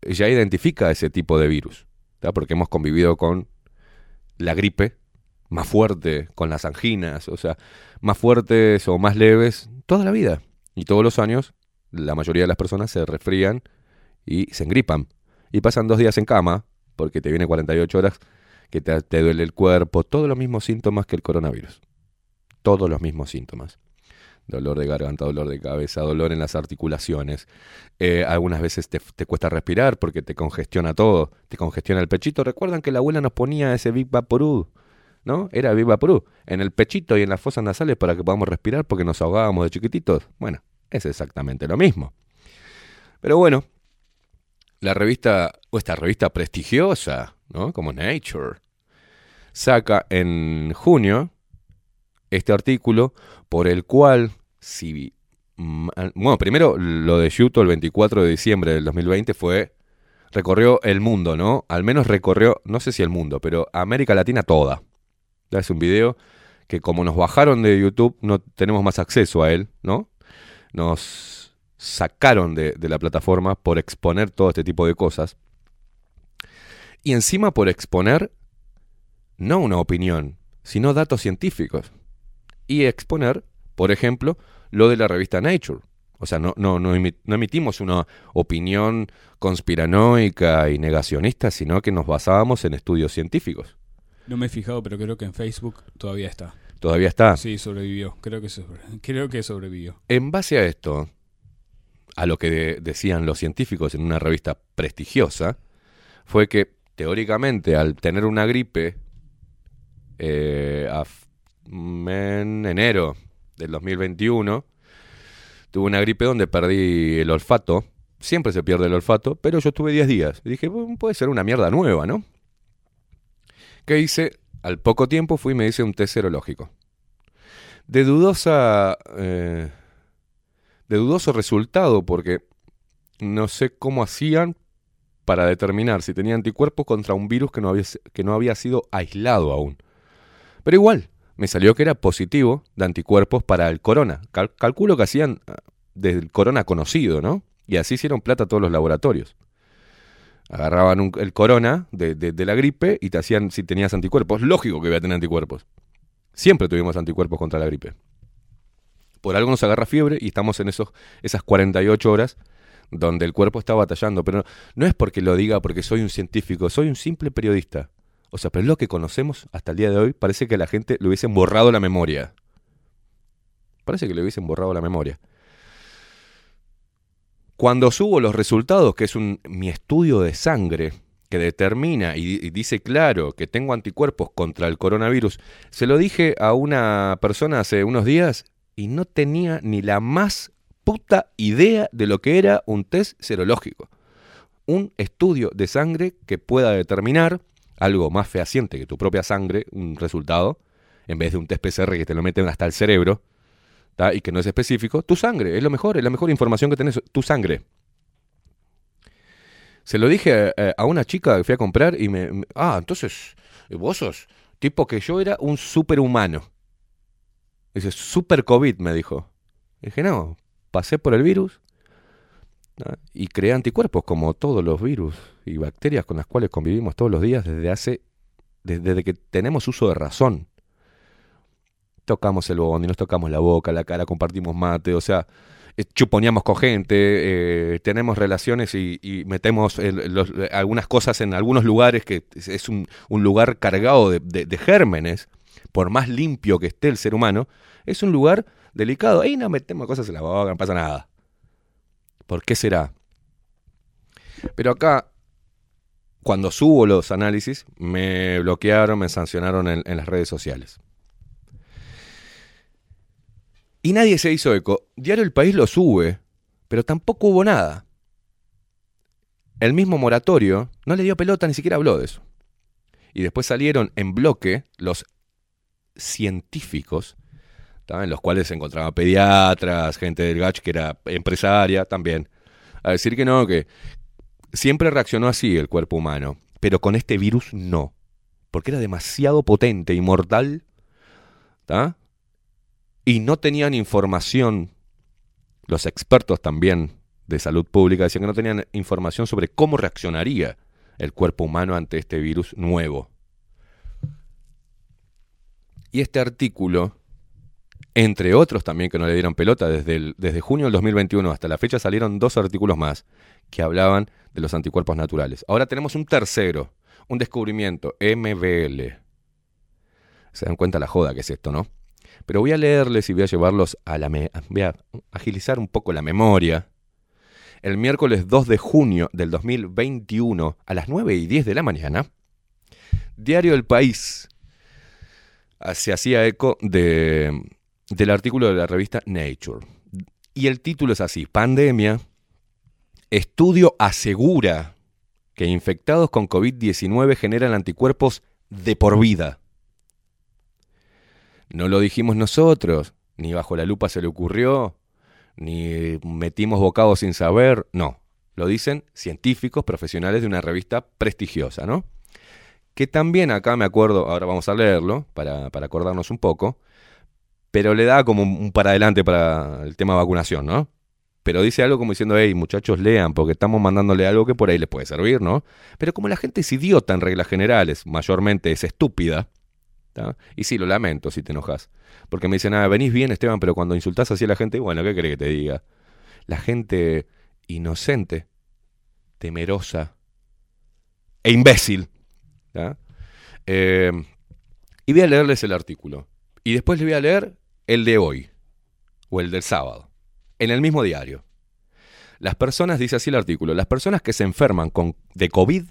ya identifica ese tipo de virus, porque hemos convivido con la gripe más fuerte, con las anginas, o sea, más fuertes o más leves toda la vida. Y todos los años la mayoría de las personas se resfrían y se engripan. Y pasan dos días en cama, porque te viene 48 horas, que te, duele el cuerpo, todos los mismos síntomas que el coronavirus. Todos los mismos síntomas. Dolor de garganta, dolor de cabeza, dolor en las articulaciones. Eh, algunas veces te, cuesta respirar porque te congestiona todo, te congestiona el pechito. ¿Recuerdan que la abuela nos ponía ese Big Vaporú? ¿No? Era Big Vaporú en el pechito y en las fosas nasales para que podamos respirar porque nos ahogábamos de chiquititos. Bueno, es exactamente lo mismo. Pero bueno, la revista, o esta revista prestigiosa, ¿no? Como Nature, saca en junio este artículo por el cual, si, bueno, primero lo de Yuto el 24 de diciembre del 2020 fue, recorrió el mundo, ¿no? Al menos recorrió, no sé si el mundo, pero América Latina toda. Es un video que como nos bajaron de YouTube, no tenemos más acceso a él, ¿no? Nos sacaron de, de la plataforma por exponer todo este tipo de cosas. Y encima por exponer no una opinión, sino datos científicos. Y exponer, por ejemplo, lo de la revista Nature. O sea, no, no, no emitimos una opinión conspiranoica y negacionista, sino que nos basábamos en estudios científicos. No me he fijado, pero creo que en Facebook todavía está. Todavía está. Sí, sobrevivió. Creo que, sobre- creo que sobrevivió. En base a esto, a lo que de- decían los científicos en una revista prestigiosa, fue que teóricamente al tener una gripe eh, mm, en enero del 2021, tuve una gripe donde perdí el olfato. Siempre se pierde el olfato, pero yo tuve 10 días. Y dije, "Bueno, puede ser una mierda nueva, ¿no? ¿Qué hice? Al poco tiempo fui y me hice un test serológico. De dudosa. eh, de dudoso resultado, porque no sé cómo hacían para determinar si tenía anticuerpos contra un virus que no había, que no había sido aislado aún. Pero igual, me salió que era positivo de anticuerpos para el corona. Cal- calculo que hacían ah, del corona conocido, ¿no? Y así hicieron plata todos los laboratorios. Agarraban el corona de, de- la gripe y te hacían si tenías anticuerpos. Lógico que iba a tener anticuerpos. Siempre tuvimos anticuerpos contra la gripe. Por algo nos agarra fiebre y estamos en esos, esas 48 horas donde el cuerpo está batallando. Pero no, no es porque lo diga porque soy un científico, soy un simple periodista. O sea, pero lo que conocemos hasta el día de hoy. Parece que a la gente le hubiesen borrado la memoria. Parece que le hubiesen borrado la memoria. Cuando subo los resultados, que es un, mi estudio de sangre, que determina y, y dice claro que tengo anticuerpos contra el coronavirus, se lo dije a una persona hace unos días y no tenía ni la más puta idea de lo que era un test serológico. Un estudio de sangre que pueda determinar algo más fehaciente que tu propia sangre, un resultado, en vez de un test PCR que te lo meten hasta el cerebro, y que no es específico, tu sangre, es lo mejor, es la mejor información que tenés, tu sangre. Se lo dije eh, a una chica que fui a comprar y me... ah, entonces, vos tipo que yo era un superhumano. Dice, super COVID, me dijo. dije, no, pasé por el virus y creé anticuerpos como todos los virus y bacterias con las cuales convivimos todos los días desde hace... desde que tenemos uso de razón. Tocamos el bondi, nos tocamos la boca, la cara, compartimos mate, o sea, eh, chuponeamos con gente, eh, tenemos relaciones y, metemos algunas cosas en algunos lugares que es, un, lugar cargado de, gérmenes, por más limpio que esté el ser humano, es un lugar delicado. Ahí no metemos cosas en la boca, no pasa nada. ¿Por qué será? Pero acá, cuando subo los análisis, me bloquearon, me sancionaron en las redes sociales. Y nadie se hizo eco. Diario El País lo sube, pero tampoco hubo nada. El mismo moratorio no le dio pelota, ni siquiera habló de eso. Y después salieron en bloque los científicos, en los cuales se encontraban pediatras, gente del GACH que era empresaria también, a decir que no, que siempre reaccionó así el cuerpo humano, pero con este virus no, porque era demasiado potente y mortal, ¿tá? Y no tenían información, los expertos también de salud pública decían que no tenían información sobre cómo reaccionaría el cuerpo humano ante este virus nuevo. Y este artículo, entre otros también que no le dieron pelota, desde, desde junio del 2021 hasta la fecha salieron dos artículos más que hablaban de los anticuerpos naturales. Ahora tenemos un tercero, un descubrimiento, MBL. Se dan cuenta la joda que es esto, ¿no? Pero voy a leerles y voy a llevarlos a la... Me a agilizar un poco la memoria. El miércoles 2 de junio del 2021 a las 9 y 10 de la mañana, Diario El País se hacía eco de, del artículo de la revista Nature. Y el título es así, Pandemia, estudio asegura que infectados con COVID-19 generan anticuerpos de por vida. No lo dijimos nosotros, ni bajo la lupa se le ocurrió, ni metimos bocados sin saber, no. Lo dicen científicos profesionales de una revista prestigiosa, ¿no? Que también acá me acuerdo, ahora vamos a leerlo para, acordarnos un poco, pero le da como un para adelante para el tema vacunación, ¿no? Pero dice algo como diciendo, hey, muchachos, lean, porque estamos mandándole algo que por ahí les puede servir, ¿no? Pero como la gente es idiota en reglas generales, mayormente es estúpida, y sí, lo lamento si te enojas, porque me dicen, ah, venís bien, Esteban, pero cuando insultás así a la gente, bueno, ¿qué querés que te diga? La gente inocente, temerosa e imbécil. Eh, y voy a leerles el artículo. Y después les voy a leer el de hoy, o el del sábado en el mismo diario. Las personas, dice así el artículo, las personas que se enferman con, de COVID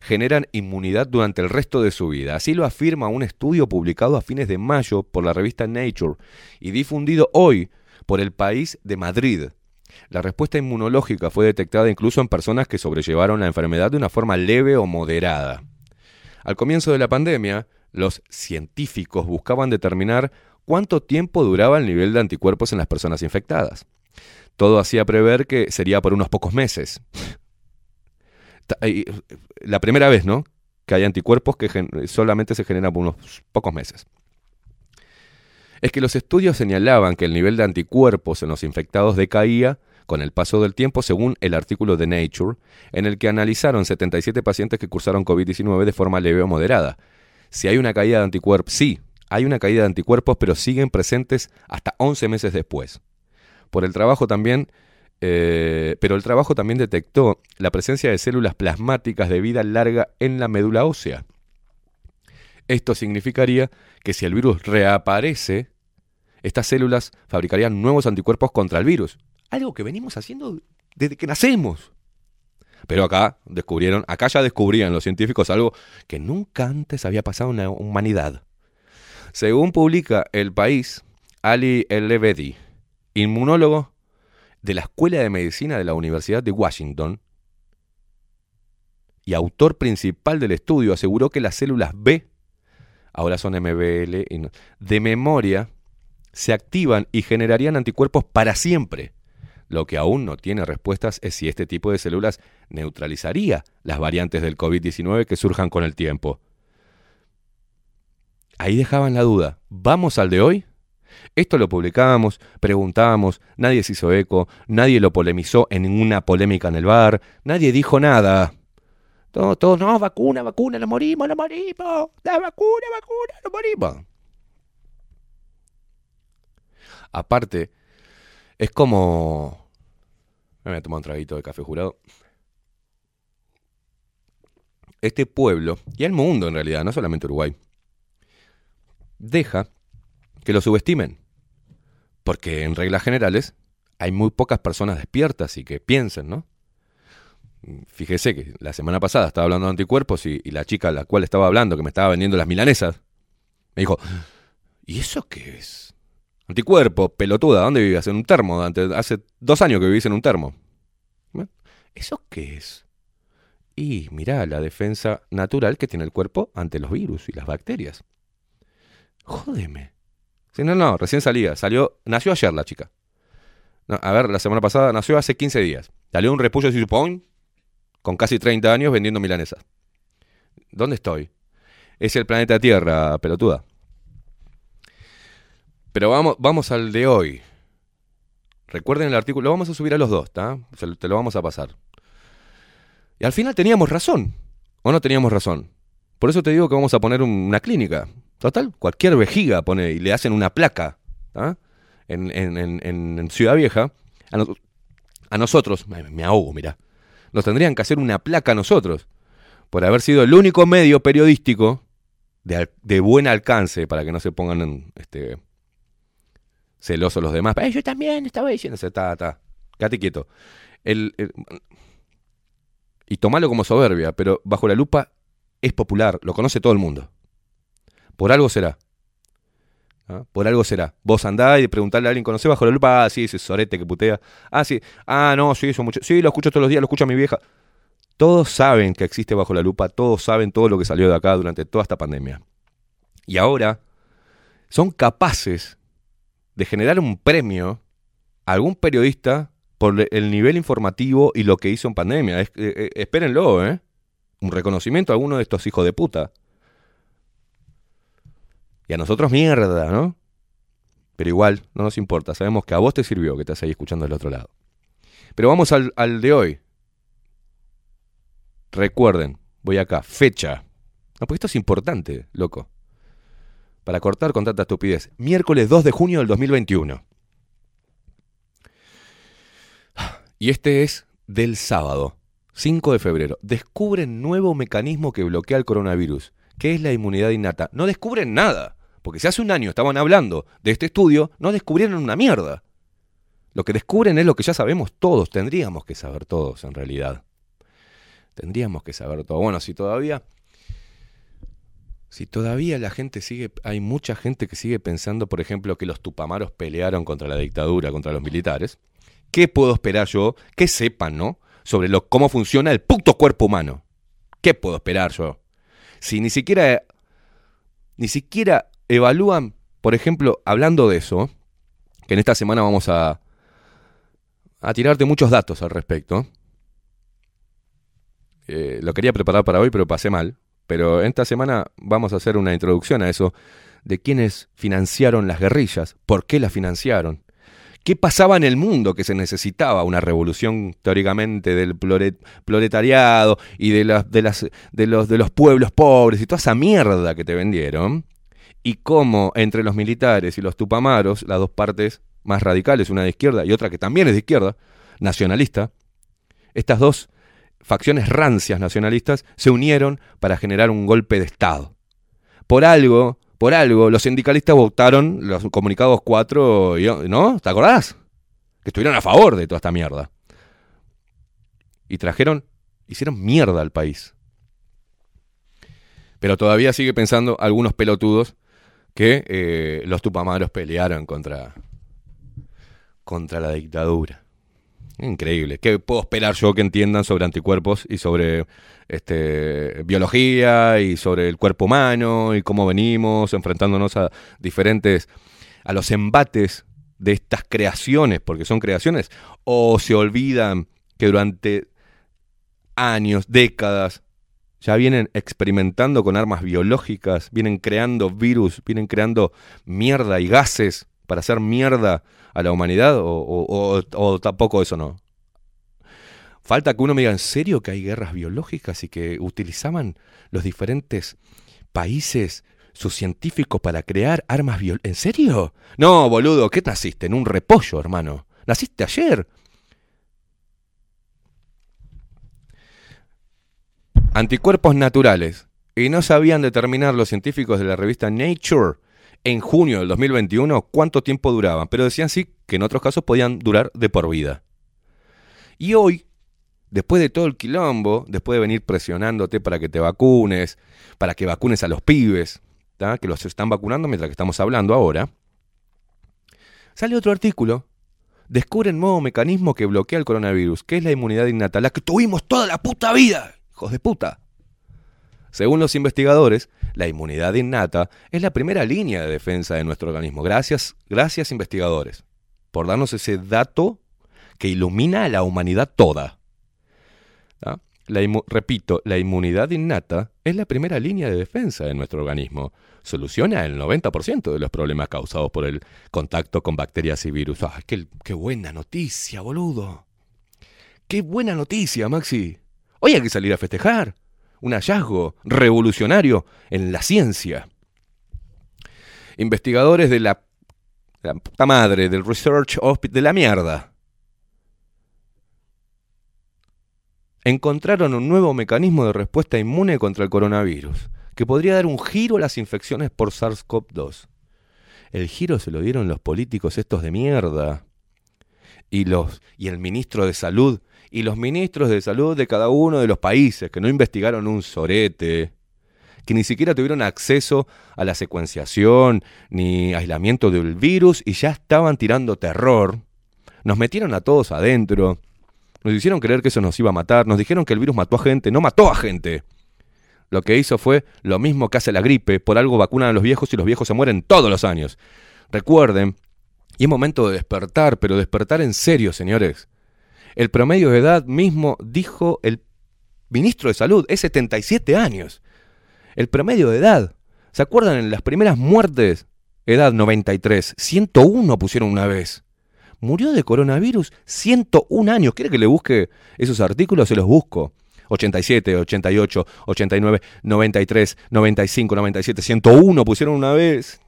generan inmunidad durante el resto de su vida. Así lo afirma un estudio publicado a fines de mayo por la revista Nature y difundido hoy por el país de Madrid. La respuesta inmunológica fue detectada incluso en personas que sobrellevaron la enfermedad de una forma leve o moderada. Al comienzo de la pandemia, los científicos buscaban determinar cuánto tiempo duraba el nivel de anticuerpos en las personas infectadas. Todo hacía prever que sería por unos pocos meses. La primera vez, ¿no? Que hay anticuerpos que solamente se generan por unos pocos meses. Es que los estudios señalaban que el nivel de anticuerpos en los infectados decaía con el paso del tiempo según el artículo de Nature, en el que analizaron 77 pacientes que cursaron COVID-19 de forma leve o moderada. Si hay una caída de anticuerpos, sí, hay una caída de anticuerpos, pero siguen presentes hasta 11 meses después. Por el trabajo también, eh, pero el trabajo también detectó la presencia de células plasmáticas de vida larga en la médula ósea. Esto significaría que si el virus reaparece, estas células fabricarían nuevos anticuerpos contra el virus. Algo que venimos haciendo desde que nacemos. Pero acá descubrieron, acá ya descubrían los científicos algo que nunca antes había pasado en la humanidad. Según publica El País, Ali El-Lebedi, inmunólogo de la Escuela de Medicina de la Universidad de Washington y autor principal del estudio, aseguró que las células B, ahora son MBL, de memoria, se activan y generarían anticuerpos para siempre. Lo que aún no tiene respuestas es si este tipo de células neutralizaría las variantes del COVID-19 que surjan con el tiempo. Ahí dejaban la duda. ¿Vamos al de hoy? Esto lo publicábamos, preguntábamos, nadie se hizo eco, nadie lo polemizó en ninguna polémica en el bar, nadie dijo nada. Todo, todo, no, vacuna, vacuna, nos morimos, nos morimos, la vacuna, vacuna, nos morimos. Aparte, es como... Me voy a tomar un traguito de café jurado. Este pueblo, y el mundo en realidad, no solamente Uruguay, deja que lo subestimen. Porque en reglas generales hay muy pocas personas despiertas y que piensen, ¿no? Fíjese que la semana pasada estaba hablando de anticuerpos y, la chica a la cual estaba hablando, que me estaba vendiendo las milanesas, me dijo, ¿y eso qué es? Anticuerpo, pelotuda, ¿dónde vivías? En un termo. Hace dos años que vivís en un termo. ¿Eso qué es? Y mirá la defensa natural que tiene el cuerpo ante los virus y las bacterias. Jódeme. Sí, no, no, recién salía. Salió, nació ayer la chica. a ver, la semana pasada nació hace 15 días. Salió un repullo de pon con casi 30 años vendiendo milanesas. ¿Dónde estoy? Es el planeta Tierra, pelotuda. Pero vamos, vamos al de hoy. Recuerden el artículo, lo vamos a subir a los dos, ¿está? Te lo vamos a pasar. Y al final teníamos razón. ¿O no teníamos razón? Por eso te digo que vamos a poner una clínica. Total, cualquier vejiga pone y le hacen una placa ¿ah? en, Ciudad Vieja. A, nosotros, me, ahogo, mira. Nos tendrían que hacer una placa a nosotros. por haber sido el único medio periodístico de, buen alcance, para que no se pongan este, celosos los demás. "Eh, yo también estaba diciendo, está, está, quédate quieto. El- y tomalo como soberbia, pero bajo la lupa es popular, lo conoce todo el mundo. Por algo será. ¿Ah? Por algo será. Vos andás y preguntarle a alguien, ¿conocés bajo la lupa? Ah, sí, ese sorete que putea. Ah, sí. Ah, no, sí, eso mucho. Sí, lo escucho todos los días, lo escucha mi vieja. Todos saben que existe bajo la lupa, todos saben todo lo que salió de acá durante toda esta pandemia. Y ahora son capaces de generar un premio a algún periodista por el nivel informativo y lo que hizo en pandemia. Eh, eh, espérenlo, ¿eh? Un reconocimiento a alguno de estos hijos de puta. Y a nosotros mierda, ¿no? Pero igual, no nos importa. Sabemos que a vos te sirvió que estás ahí escuchando del otro lado. Pero vamos al, al de hoy. Recuerden, voy acá, fecha. No, porque esto es importante, loco. Para cortar con tanta estupidez. Miércoles 2 de junio del 2021. Y este es del sábado, 5 de febrero. Descubren nuevo mecanismo que bloquea el coronavirus. ¿Qué es la inmunidad innata? No descubren nada. Porque si hace un año estaban hablando de este estudio, no descubrieron una mierda. Lo que descubren es lo que ya sabemos todos. Tendríamos que saber todos, en realidad. Tendríamos que saber todo. Bueno, si todavía. Si todavía la gente sigue. Hay mucha gente que sigue pensando, por ejemplo, que los tupamaros pelearon contra la dictadura, contra los militares. ¿Qué puedo esperar yo? Que sepan, ¿no? Sobre lo, cómo funciona el puto cuerpo humano. ¿Qué puedo esperar yo? Si ni siquiera. Ni siquiera evalúan, por ejemplo, hablando de eso, que en esta semana vamos a. a tirarte muchos datos al respecto. Eh, lo quería preparar para hoy, pero pasé mal. Pero esta semana vamos a hacer una introducción a eso de quiénes financiaron las guerrillas, por qué las financiaron, qué pasaba en el mundo que se necesitaba una revolución teóricamente del proletariado y de, las, de, las, de, los, de los pueblos pobres y toda esa mierda que te vendieron, y cómo entre los militares y los tupamaros, las dos partes más radicales, una de izquierda y otra que también es de izquierda, nacionalista, estas dos facciones rancias nacionalistas se unieron para generar un golpe de Estado. Por algo, por algo, los sindicalistas votaron los comunicados 4, y- ¿no? ¿Te acordás? Que estuvieron a favor de toda esta mierda. Y trajeron, hicieron mierda al país. Pero todavía sigue pensando algunos pelotudos que eh, los tupamaros pelearon contra, contra la dictadura. Increíble. ¿Qué puedo esperar yo que entiendan sobre anticuerpos y sobre este, biología y sobre el cuerpo humano y cómo venimos enfrentándonos a diferentes, a los embates de estas creaciones, porque son creaciones, o se olvidan que durante años, décadas, ya vienen experimentando con armas biológicas, vienen creando virus, vienen creando mierda y gases para hacer mierda a la humanidad o, o- tampoco eso no. Falta que uno me diga, ¿en serio que hay guerras biológicas y que utilizaban los diferentes países sus científicos para crear armas biológicas? ¿En serio? No, boludo, ¿qué naciste? En un repollo, hermano. Naciste ayer. Anticuerpos naturales. Y no sabían determinar los científicos de la revista Nature en junio del 2021 cuánto tiempo duraban, pero decían sí que en otros casos podían durar de por vida. Y hoy, después de todo el quilombo, después de venir presionándote para que te vacunes, para que vacunes a los pibes, que los están vacunando mientras que estamos hablando ahora, sale otro artículo. Descubren nuevo mecanismo que bloquea el coronavirus, que es la inmunidad innata, la que tuvimos toda la puta vida, de puta. Según los investigadores, la inmunidad innata es la primera línea de defensa de nuestro organismo. Gracias, gracias investigadores, por darnos ese dato que ilumina a la humanidad toda. inmu- repito, la inmunidad innata es la primera línea de defensa de nuestro organismo. Soluciona el 90% de los problemas causados por el contacto con bacterias y virus. ¡Ay, qué, qué buena noticia, boludo! ¡Qué buena noticia, Maxi! Hoy hay que salir a festejar. Un hallazgo revolucionario en la ciencia. Investigadores de la, puta madre, del Research Hospital, de la mierda. encontraron un nuevo mecanismo de respuesta inmune contra el coronavirus, que podría dar un giro a las infecciones por SARS-CoV-2. El giro se lo dieron los políticos estos de mierda. Y los y el ministro de Salud y los ministros de Salud de cada uno de los países que no investigaron un sorete, que ni siquiera tuvieron acceso a la secuenciación ni aislamiento del virus y ya estaban tirando terror. Nos metieron a todos adentro. Nos hicieron creer que eso nos iba a matar. Nos dijeron que el virus mató a gente. No mató a gente. Lo que hizo fue lo mismo que hace la gripe. Por algo vacunan a los viejos y los viejos se mueren todos los años. Recuerden, y es momento de despertar, pero despertar en serio, señores. El promedio de edad mismo dijo el ministro de Salud, es 77 años. El promedio de edad. ¿Se acuerdan en las primeras muertes? Edad 93. 101 pusieron una vez. Murió de coronavirus 101 años. ¿Quiere que le busque esos artículos? Se los busco. 87, 88, 89, 93, 95, 97, 101 pusieron una vez.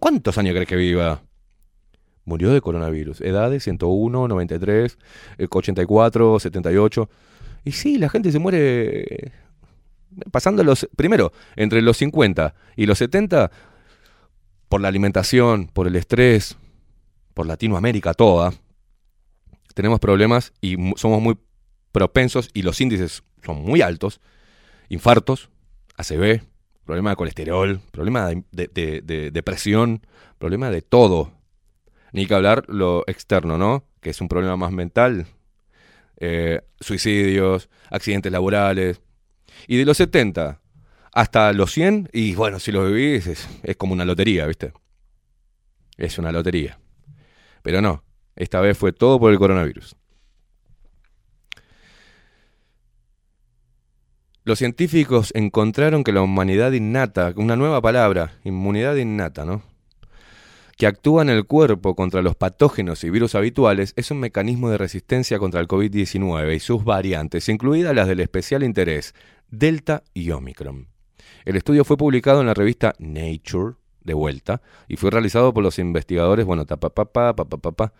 ¿Cuántos años crees que viva? Murió de coronavirus. Edades 101, 93, eh, 84, 78. Y sí, la gente se muere pasando los... Primero, entre los 50 y los 70, por la alimentación, por el estrés, por Latinoamérica toda, tenemos problemas y somos muy propensos y los índices son muy altos. Infartos, ACV, problema de colesterol, problema de- de depresión, problema de todo. Ni que hablar lo externo, ¿no? Que es un problema más mental. Eh, suicidios, accidentes laborales. Y de los 70 hasta los 100, y bueno, si lo vivís, es, es como una lotería, ¿viste? Es una lotería. Pero no, esta vez fue todo por el coronavirus. Los científicos encontraron que la humanidad innata, una nueva palabra, inmunidad innata, ¿no? Que actúa en el cuerpo contra los patógenos y virus habituales, es un mecanismo de resistencia contra el COVID-19 y sus variantes, incluidas las del especial interés, Delta y Omicron. El estudio fue publicado en la revista Nature, de vuelta, y fue realizado por los investigadores, bueno, ta, pa, pa, pa, pa, pa, pa, pa.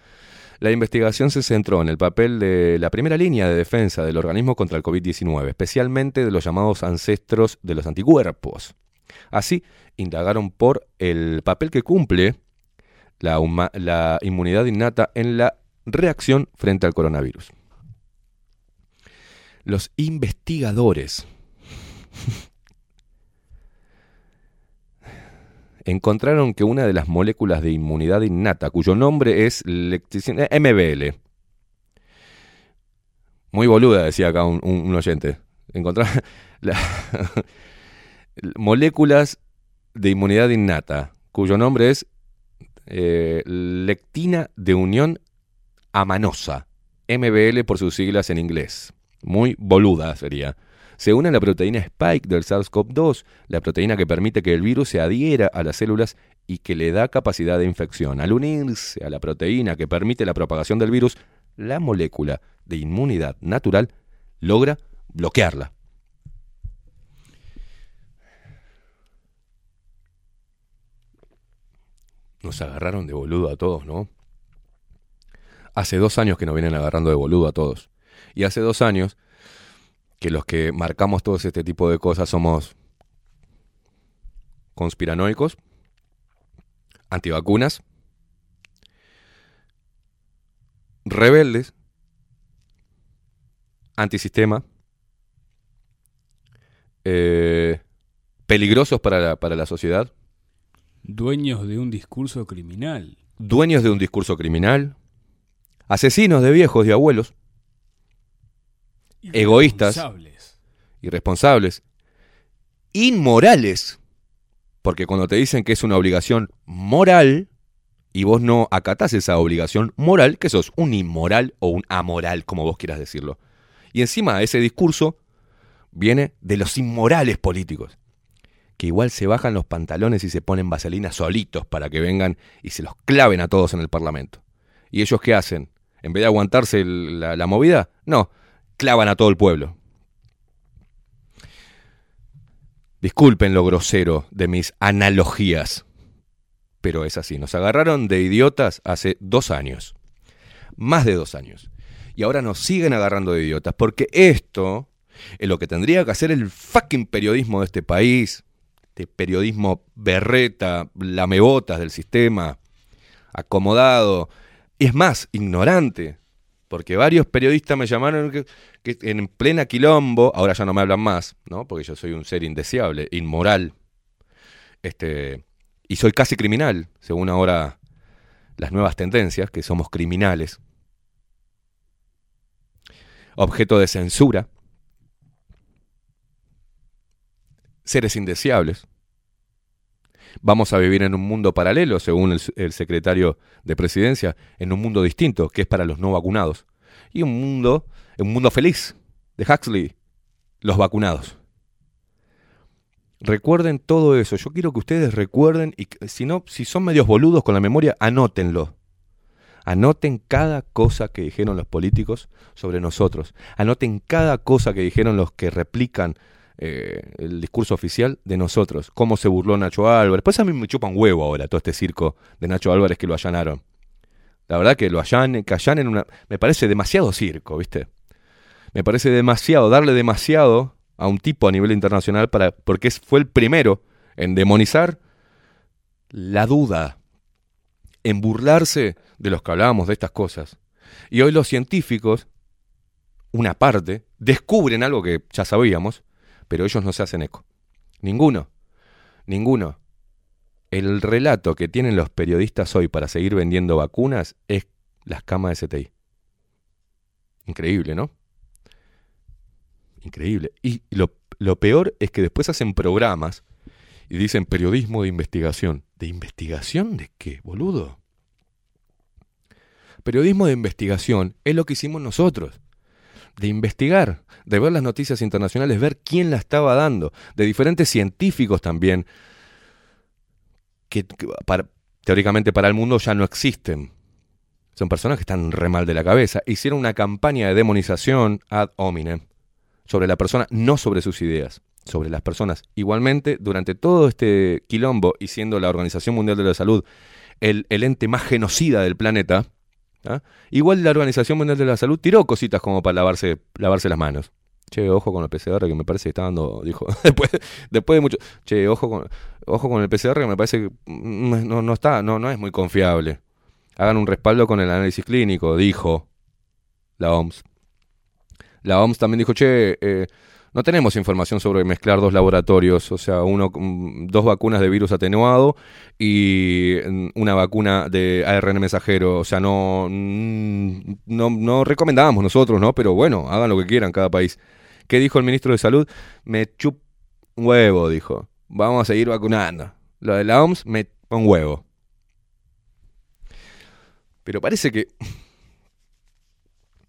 La investigación se centró en el papel de la primera línea de defensa del organismo contra el COVID-19, especialmente de los llamados ancestros de los anticuerpos. Así, indagaron por el papel que cumple la, inmunidad innata en la reacción frente al coronavirus. Los investigadores (laughs) encontraron que una de las moléculas de inmunidad innata, cuyo nombre es eh, MBL, muy boluda, decía acá un, oyente, (laughs) (laughs) moléculas de inmunidad innata, cuyo nombre es eh, lectina de unión amanosa, MBL por sus siglas en inglés. Muy boluda sería. Se une a la proteína Spike del SARS-CoV-2, la proteína que permite que el virus se adhiera a las células y que le da capacidad de infección. Al unirse a la proteína que permite la propagación del virus, la molécula de inmunidad natural logra bloquearla. Nos agarraron de boludo a todos, ¿no? Hace dos años que nos vienen agarrando de boludo a todos. Y hace dos años que los que marcamos todo este tipo de cosas somos conspiranoicos, antivacunas, rebeldes, antisistema, eh, peligrosos para para la sociedad, Dueños de un discurso criminal. dueños de un discurso criminal, asesinos de viejos y abuelos, egoístas, Irresponsables. irresponsables, inmorales, porque cuando te dicen que es una obligación moral y vos no acatás esa obligación moral, que sos un inmoral o un amoral, como vos quieras decirlo. Y encima ese discurso viene de los inmorales políticos, que igual se bajan los pantalones y se ponen vaselina solitos para que vengan y se los claven a todos en el Parlamento. ¿Y ellos qué hacen? En vez de aguantarse la, la movida, no, clavan a todo el pueblo. Disculpen lo grosero de mis analogías, pero es así. Nos agarraron de idiotas hace dos años, más de dos años. Y ahora nos siguen agarrando de idiotas, porque esto es lo que tendría que hacer el fucking periodismo de este país, este periodismo berreta, lamebotas del sistema, acomodado, es más, ignorante, porque varios periodistas me llamaron que en plena quilombo, ahora ya no me hablan más, ¿no? Porque yo soy un ser indeseable, inmoral, este, y soy casi criminal, según ahora las nuevas tendencias, que somos criminales, objeto de censura, seres indeseables. Vamos a vivir en un mundo paralelo, según el, secretario de presidencia, en un mundo distinto, que es para los no vacunados. Y un mundo, un mundo feliz, de Huxley, los vacunados. Recuerden todo eso. Yo quiero que ustedes recuerden, y si no, si son medios boludos con la memoria, anótenlo. Anoten cada cosa que dijeron los políticos sobre nosotros. Anoten cada cosa que dijeron los que replican eh, el discurso oficial de nosotros. Cómo se burló Nacho Álvarez. Pues a mí me chupa un huevo ahora todo este circo de Nacho Álvarez que lo allanaron. La verdad que lo allanen, que allanen una... Me parece demasiado circo, ¿viste? Me parece demasiado, darle demasiado a un tipo a nivel internacional para, porque fue el primero en demonizar la duda, en burlarse de los que hablábamos de estas cosas. Y hoy los científicos, una parte, descubren algo que ya sabíamos, pero ellos no se hacen eco. Ninguno, ninguno. El relato que tienen los periodistas hoy para seguir vendiendo vacunas es las camas de STI. Increíble, ¿no? Increíble. Y lo, lo peor es que después hacen programas y dicen periodismo de investigación. ¿De investigación de qué, boludo? Periodismo de investigación es lo que hicimos nosotros. De investigar, de ver las noticias internacionales, ver quién la estaba dando, de diferentes científicos también, que, para- teóricamente para el mundo ya no existen. Son personas que están re mal de la cabeza. Hicieron una campaña de demonización ad hominem sobre la persona, no sobre sus ideas, sobre las personas. Igualmente, durante todo este quilombo y siendo la Organización Mundial de la Salud el ente más genocida del planeta, ¿ah? igual la Organización Mundial de la Salud tiró cositas como para lavarse, lavarse las manos. Che, ojo con el PCR que me parece que está dando, dijo, (laughs) después, después de mucho, che, ojo con, ojo con el PCR que me parece que no, no está, no, no es muy confiable. Hagan un respaldo con el análisis clínico, dijo la OMS. La OMS también dijo, che, eh, no tenemos información sobre mezclar dos laboratorios, o sea, uno, dos vacunas de virus atenuado y mm, una vacuna de ARN mensajero. O sea, no, mm, no, no recomendamos nosotros, ¿no? Pero bueno, hagan lo que quieran cada país. ¿Qué dijo el ministro de Salud? Me chup huevo, dijo. Vamos a seguir vacunando. Lo de la OMS me un huevo. Pero parece que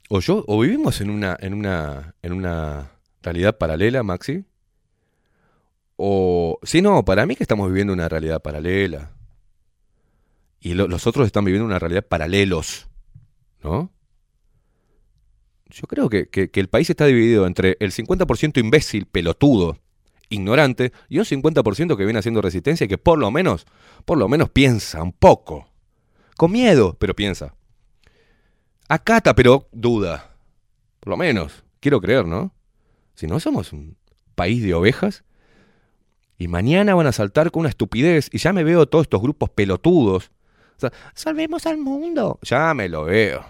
o yo o vivimos en una en una en una realidad paralela, Maxi. O si no, para mí que estamos viviendo una realidad paralela. Y lo- los otros están viviendo una realidad paralelos, ¿no? Yo creo que, que- que el país está dividido entre el 50% imbécil, pelotudo, ignorante, y un 50% que viene haciendo resistencia y que por lo menos, por lo menos piensa un poco. Con miedo, pero piensa. Acata, pero duda. Por lo menos. Quiero creer, ¿no? Si no, somos un país de ovejas. Y mañana van a saltar con una estupidez. Y ya me veo todos estos grupos pelotudos. O sea, salvemos al mundo. Ya me lo veo.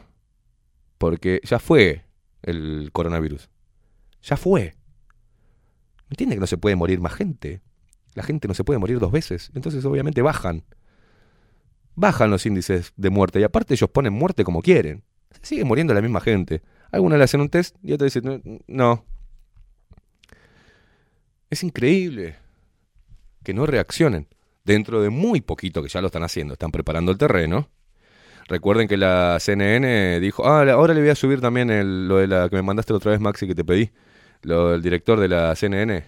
Porque ya fue el coronavirus. Ya fue. ¿Entiende que no se puede morir más gente? La gente no se puede morir dos veces. Entonces obviamente bajan. Bajan los índices de muerte. Y aparte ellos ponen muerte como quieren. Sigue muriendo la misma gente. Algunos le hacen un test y otros dicen, "No, no. Es increíble que no reaccionen. Dentro de muy poquito que ya lo están haciendo, están preparando el terreno. Recuerden que la CNN dijo, ah, ahora le voy a subir también el- lo de la que me mandaste la otra vez, Maxi, que te pedí. Lo del director de la CNN,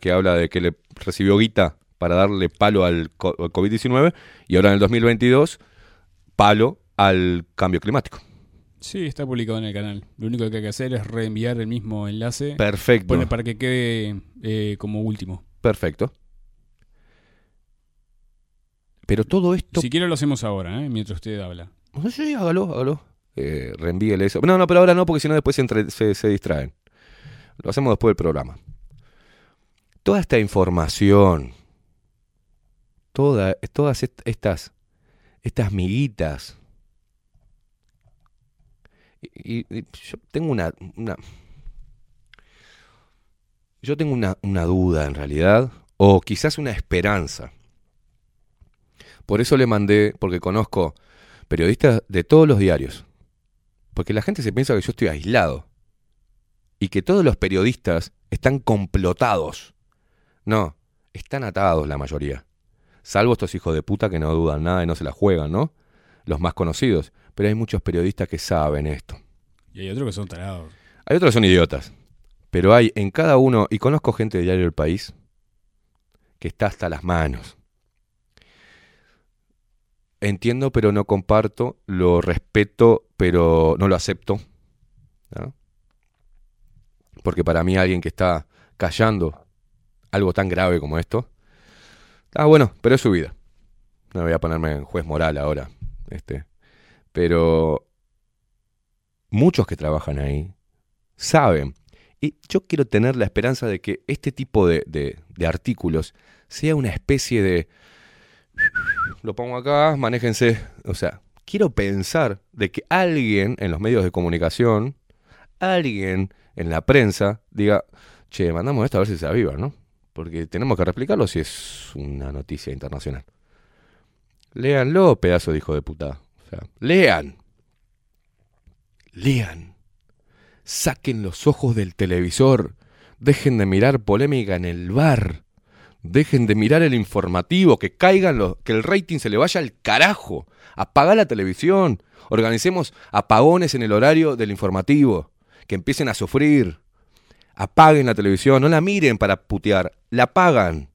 que habla de que le recibió guita para darle palo al COVID-19 y ahora en el 2022 palo al cambio climático. Sí, está publicado en el canal. Lo único que hay que hacer es reenviar el mismo enlace. Perfecto. Pone para que quede eh, como último. Perfecto. Pero todo esto... Si quiere lo hacemos ahora, ¿eh? mientras usted habla. Sí, hágalo, hágalo. eh, reenvíele eso. No, no, pero ahora no, porque si no después se, entre- se- se distraen. Lo hacemos después del programa. Toda esta información, toda, todas est- estas, estas miguitas. Y, y- yo tengo una, una- yo tengo una, una duda en realidad, o quizás una esperanza. Por eso le mandé, porque conozco periodistas de todos los diarios. Porque la gente se piensa que yo estoy aislado. Y que todos los periodistas están complotados. No, están atados la mayoría. Salvo estos hijos de puta que no dudan nada y no se la juegan, ¿no? Los más conocidos. Pero hay muchos periodistas que saben esto. Y hay otros que son tarados. Hay otros que son idiotas. Pero hay en cada uno, y conozco gente de Diario del País, que está hasta las manos. Entiendo, pero no comparto. Lo respeto, pero no lo acepto. ¿no? Porque para mí alguien que está callando algo tan grave como esto, ah, bueno, pero es su vida. No voy a ponerme en juez moral ahora. Este. Pero muchos que trabajan ahí saben. Y yo quiero tener la esperanza de que este tipo de, de- artículos sea una especie de... Lo pongo acá, manéjense. O sea, quiero pensar de que alguien en los medios de comunicación, alguien en la prensa, diga, che, mandamos esto a ver si se aviva, ¿no? Porque tenemos que replicarlo si es una noticia internacional. Léanlo, pedazo de hijo de puta. Lean. Lean. Saquen los ojos del televisor. Dejen de mirar polémica en el bar. Dejen de mirar el informativo. Que caigan los. que el rating se le vaya al carajo. Apaga la televisión. Organicemos apagones en el horario del informativo. Que empiecen a sufrir. Apaguen la televisión. No la miren para putear. La apagan.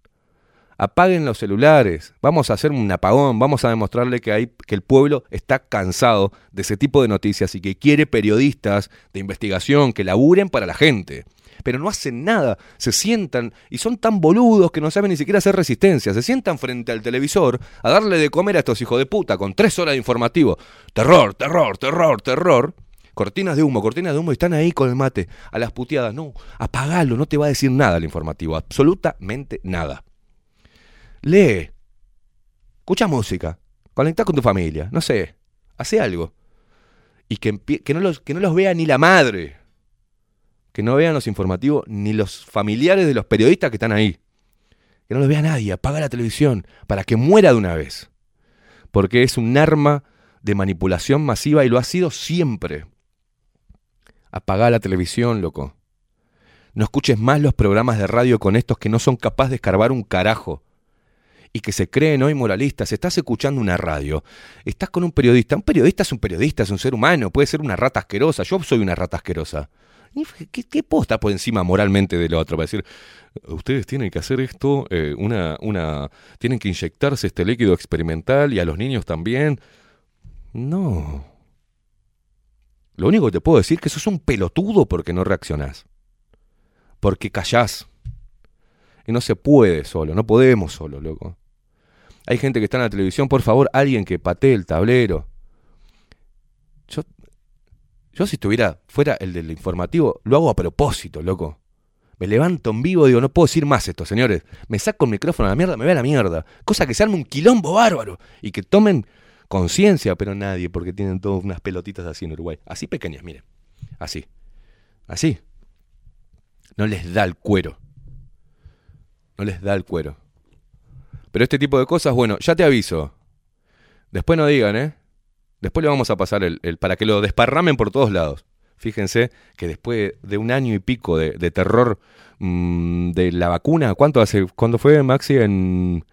Apaguen los celulares. Vamos a hacer un apagón. Vamos a demostrarle que, hay, que el pueblo está cansado de ese tipo de noticias y que quiere periodistas de investigación que laburen para la gente. Pero no hacen nada. Se sientan y son tan boludos que no saben ni siquiera hacer resistencia. Se sientan frente al televisor a darle de comer a estos hijos de puta con tres horas de informativo. Terror, terror, terror, terror. Cortinas de humo, cortinas de humo y están ahí con el mate. A las puteadas. No, apagalo, no te va a decir nada el informativo. Absolutamente nada. Lee. Escucha música. Conecta con tu familia. No sé. Hace algo. Y que, no los, que no los vea ni la madre. Que no vean los informativos ni los familiares de los periodistas que están ahí. Que no los vea nadie. Apaga la televisión para que muera de una vez. Porque es un arma de manipulación masiva y lo ha sido siempre. Apaga la televisión, loco. No escuches más los programas de radio con estos que no son capaces de escarbar un carajo y que se creen hoy moralistas. Estás escuchando una radio, estás con un periodista. Un periodista es un periodista, es un ser humano, puede ser una rata asquerosa. Yo soy una rata asquerosa. ¿Y ¿Qué, qué posta por encima moralmente del otro? Para decir, ustedes tienen que hacer esto, eh, una, una, tienen que inyectarse este líquido experimental y a los niños también. No. Lo único que te puedo decir es que sos un pelotudo porque no reaccionás. Porque callás. Y no se puede solo, no podemos solo, loco. Hay gente que está en la televisión, por favor, alguien que patee el tablero. Yo, yo si estuviera fuera el del informativo, lo hago a propósito, loco. Me levanto en vivo y digo, no puedo decir más esto, señores. Me saco el micrófono a la mierda, me voy a la mierda. Cosa que se arme un quilombo bárbaro y que tomen conciencia, pero nadie, porque tienen todas unas pelotitas así en Uruguay. Así pequeñas, miren. Así. Así. No les da el cuero. No les da el cuero. Pero este tipo de cosas, bueno, ya te aviso. Después no digan, ¿eh? Después le vamos a pasar el, el- para que lo desparramen por todos lados. Fíjense que después de un año y pico de, de terror mm, de la vacuna, ¿cuánto hace? ¿Cuándo fue, Maxi? En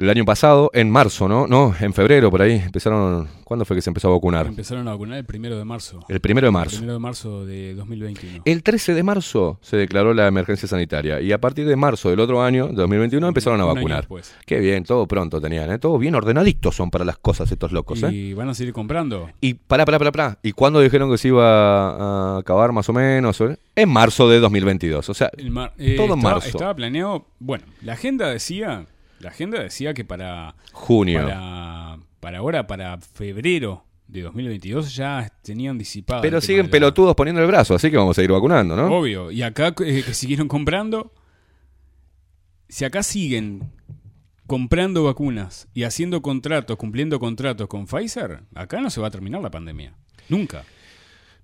el año pasado, en marzo, ¿no? No, en febrero, por ahí. Empezaron. ¿Cuándo fue que se empezó a vacunar? Empezaron a vacunar el primero de marzo. El primero de marzo. El primero de marzo de 2021. El 13 de marzo se declaró la emergencia sanitaria y a partir de marzo del otro año, 2021, empezaron a Un vacunar. Qué bien, todo pronto tenían, ¿eh? Todo bien ordenaditos son para las cosas estos locos, ¿eh? Y van a seguir comprando. Y pará, pará, pará, pará. ¿Y cuándo dijeron que se iba a acabar más o menos? En marzo de 2022. O sea, mar- eh, todo en estaba, marzo. Estaba planeado. Bueno, la agenda decía. La agenda decía que para. Junio. Para, para ahora, para febrero de 2022 ya tenían disipado. Pero siguen la- pelotudos poniendo el brazo, así que vamos a ir vacunando, ¿no? Obvio. Y acá eh, que siguieron comprando. Si acá siguen comprando vacunas y haciendo contratos, cumpliendo contratos con Pfizer, acá no se va a terminar la pandemia. Nunca.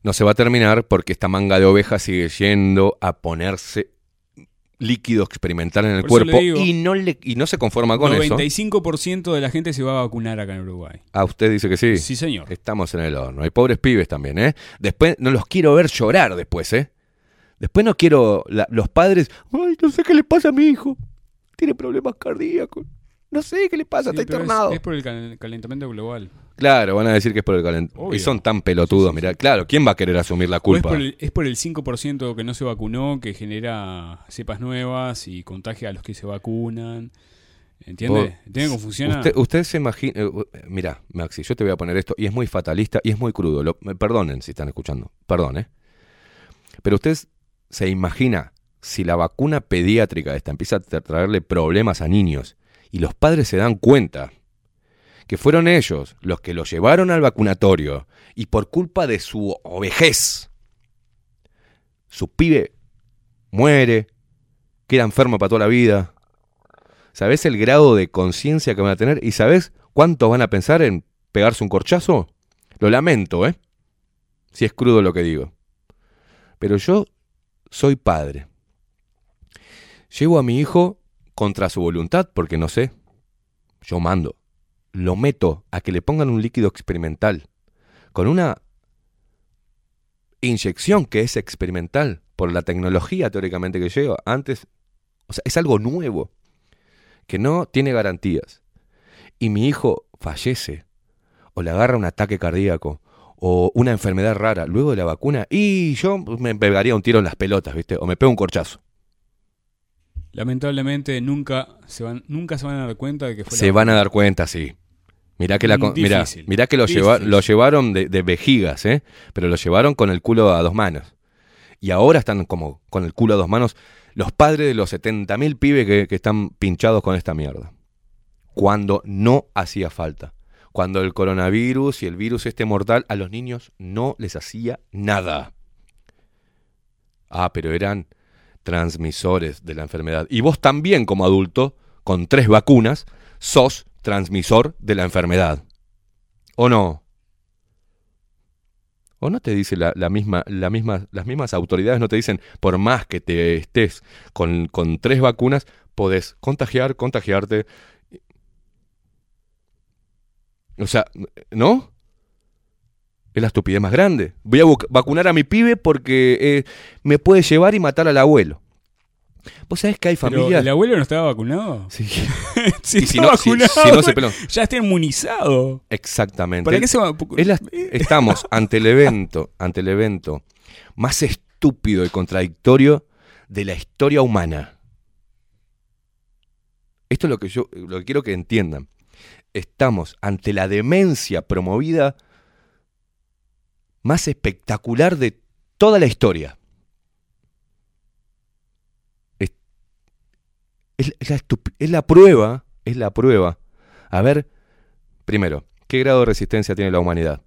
No se va a terminar porque esta manga de oveja sigue yendo a ponerse líquido experimental en el Por cuerpo digo, y no le y no se conforma con eso. 95% de la gente se va a vacunar acá en Uruguay. Ah, usted dice que sí. Sí, señor. Estamos en el horno. Hay pobres pibes también, ¿eh? Después no los quiero ver llorar después, ¿eh? Después no quiero la- los padres, ay, no sé qué le pasa a mi hijo. Tiene problemas cardíacos. No sé qué le pasa, Sí, está es- internado. Es, por el cal- calentamiento global. Claro, van a decir que es por el calentamiento. Y son tan pelotudos, mirá. Claro, ¿quién va a querer asumir la O es culpa? por, el, es por el 5% que no se vacunó, que genera cepas nuevas y contagia a los que se vacunan. ¿Entiende? ¿Entiende cómo funciona? Usted, usted se imagina. eh, Mira, Maxi, yo te voy a poner esto, y es muy fatalista y es muy crudo. Lo- perdonen si están escuchando. Perdón, ¿eh? Pero usted se imagina si la vacuna pediátrica esta empieza a tra- traerle problemas a niños y los padres se dan cuenta que fueron ellos los que lo llevaron al vacunatorio y por culpa de su ovejez, su pibe muere, queda enfermo para toda la vida. ¿Sabés el grado de conciencia que van a tener? ¿Y sabés cuántos van a pensar en pegarse un corchazo? Lo lamento, ¿eh? Si es crudo lo que digo. Pero yo soy padre. Llevo a mi hijo contra su voluntad, porque no sé. Yo mando. Lo meto a que le pongan un líquido experimental. Con una inyección que es experimental por la tecnología teóricamente que lleva. Antes, o sea, es algo nuevo que no tiene garantías. Y mi hijo fallece o le agarra un ataque cardíaco o una enfermedad rara luego de la vacuna y yo me pegaría un tiro en las pelotas, ¿viste? O me pego un corchazo. Lamentablemente nunca se van, nunca se van a dar cuenta de que fue Se la van a dar cuenta, sí. Mirá que, la, mirá, que lo, lleva- lo llevaron de, de vejigas, ¿eh? Pero lo llevaron con el culo a dos manos. Y ahora están como con el culo a dos manos los padres de los 70.000 pibes que, que están pinchados con esta mierda. Cuando no hacía falta. Cuando el coronavirus y el virus este mortal a los niños no les hacía nada. Ah, pero eran transmisores de la enfermedad. Y vos también como adulto, con tres vacunas, sos transmisor de la enfermedad. ¿O no? ¿O no te dice la, misma, la misma, las mismas autoridades no te dicen, por más que te estés con, con tres vacunas, podés contagiar, contagiarte? O sea, ¿no? Es la estupidez más grande. Voy a vacunar a mi pibe porque eh, me puede llevar y matar al abuelo. ¿Vos sabés que hay Pero, familias... ¿El abuelo no estaba vacunado? Sí. (laughs) si, Y si no- si- vacunado, si no se peló. ya está inmunizado. Exactamente. ¿Para qué se va? La- (laughs) estamos ante el evento, ante el evento más estúpido y contradictorio de la historia humana. Esto es lo que yo lo que quiero que entiendan. Estamos ante la demencia promovida más espectacular de toda la historia. Es- la es la prueba, es la prueba. A ver, primero, ¿qué grado de resistencia tiene la humanidad?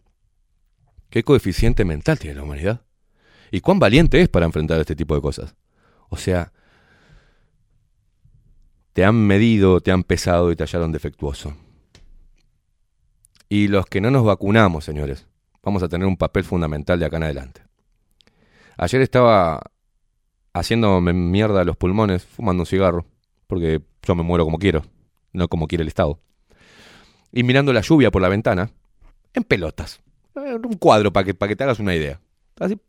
¿Qué coeficiente mental tiene la humanidad? ¿Y cuán valiente es para enfrentar este tipo de cosas? O sea, te han medido, te han pesado y te hallaron defectuoso. Y los que no nos vacunamos, señores, vamos a tener un papel fundamental de acá en adelante. Ayer estaba haciéndome mierda los pulmones, fumando un cigarro, porque yo me muero como quiero, no como quiere el Estado. Y mirando la lluvia por la ventana, en pelotas. Un cuadro para que, para que te hagas una idea. Así.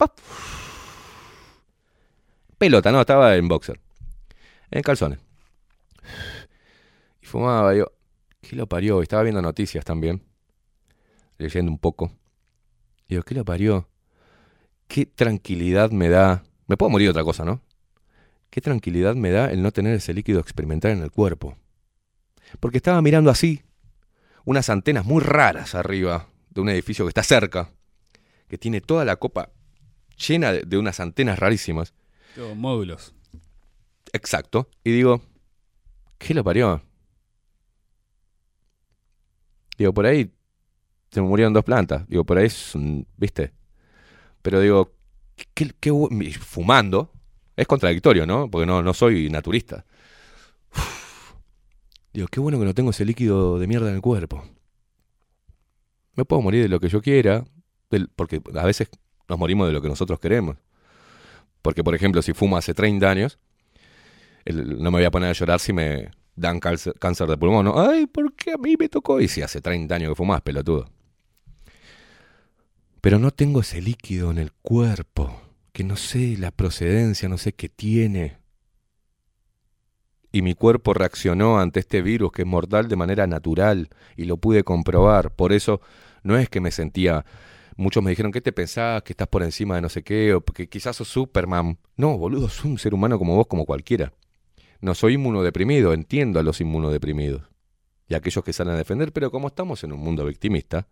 Pelota, no, estaba en boxer. En calzones. Y fumaba, yo. ¿Qué lo parió? Estaba viendo noticias también. Leyendo un poco. Digo, ¿qué lo parió? Qué tranquilidad me da. Me puedo morir de otra cosa, ¿no? Qué tranquilidad me da el no tener ese líquido experimental en el cuerpo. Porque estaba mirando así, unas antenas muy raras arriba de un edificio que está cerca, que tiene toda la copa llena de, de unas antenas rarísimas. Todo, módulos. Exacto. Y digo, ¿qué lo parió? Digo, por ahí se me murieron dos plantas. Digo, por ahí es un- ¿viste? Pero digo, ¿qué, qué y fumando, es contradictorio, ¿no? Porque no, no soy naturista. Uf. Digo, qué bueno que no tengo ese líquido de mierda en el cuerpo. Me puedo morir de lo que yo quiera, porque a veces nos morimos de lo que nosotros queremos. Porque, por ejemplo, si fumo hace 30 años, no me voy a poner a llorar si me dan cáncer, de pulmón. ¿no? Ay, ¿por qué a mí me tocó? Y si hace 30 años que fumás, pelotudo. Pero no tengo ese líquido en el cuerpo, que no sé la procedencia, no sé qué tiene. Y mi cuerpo reaccionó ante este virus que es mortal de manera natural y lo pude comprobar. Por eso no es que me sentía... Muchos me dijeron, ¿qué te pensás? Que estás por encima de no sé qué, o que quizás sos Superman. No, boludo, soy un ser humano como vos, como cualquiera. No soy inmunodeprimido, entiendo a los inmunodeprimidos y a aquellos que salen a defender, pero como estamos en un mundo victimista,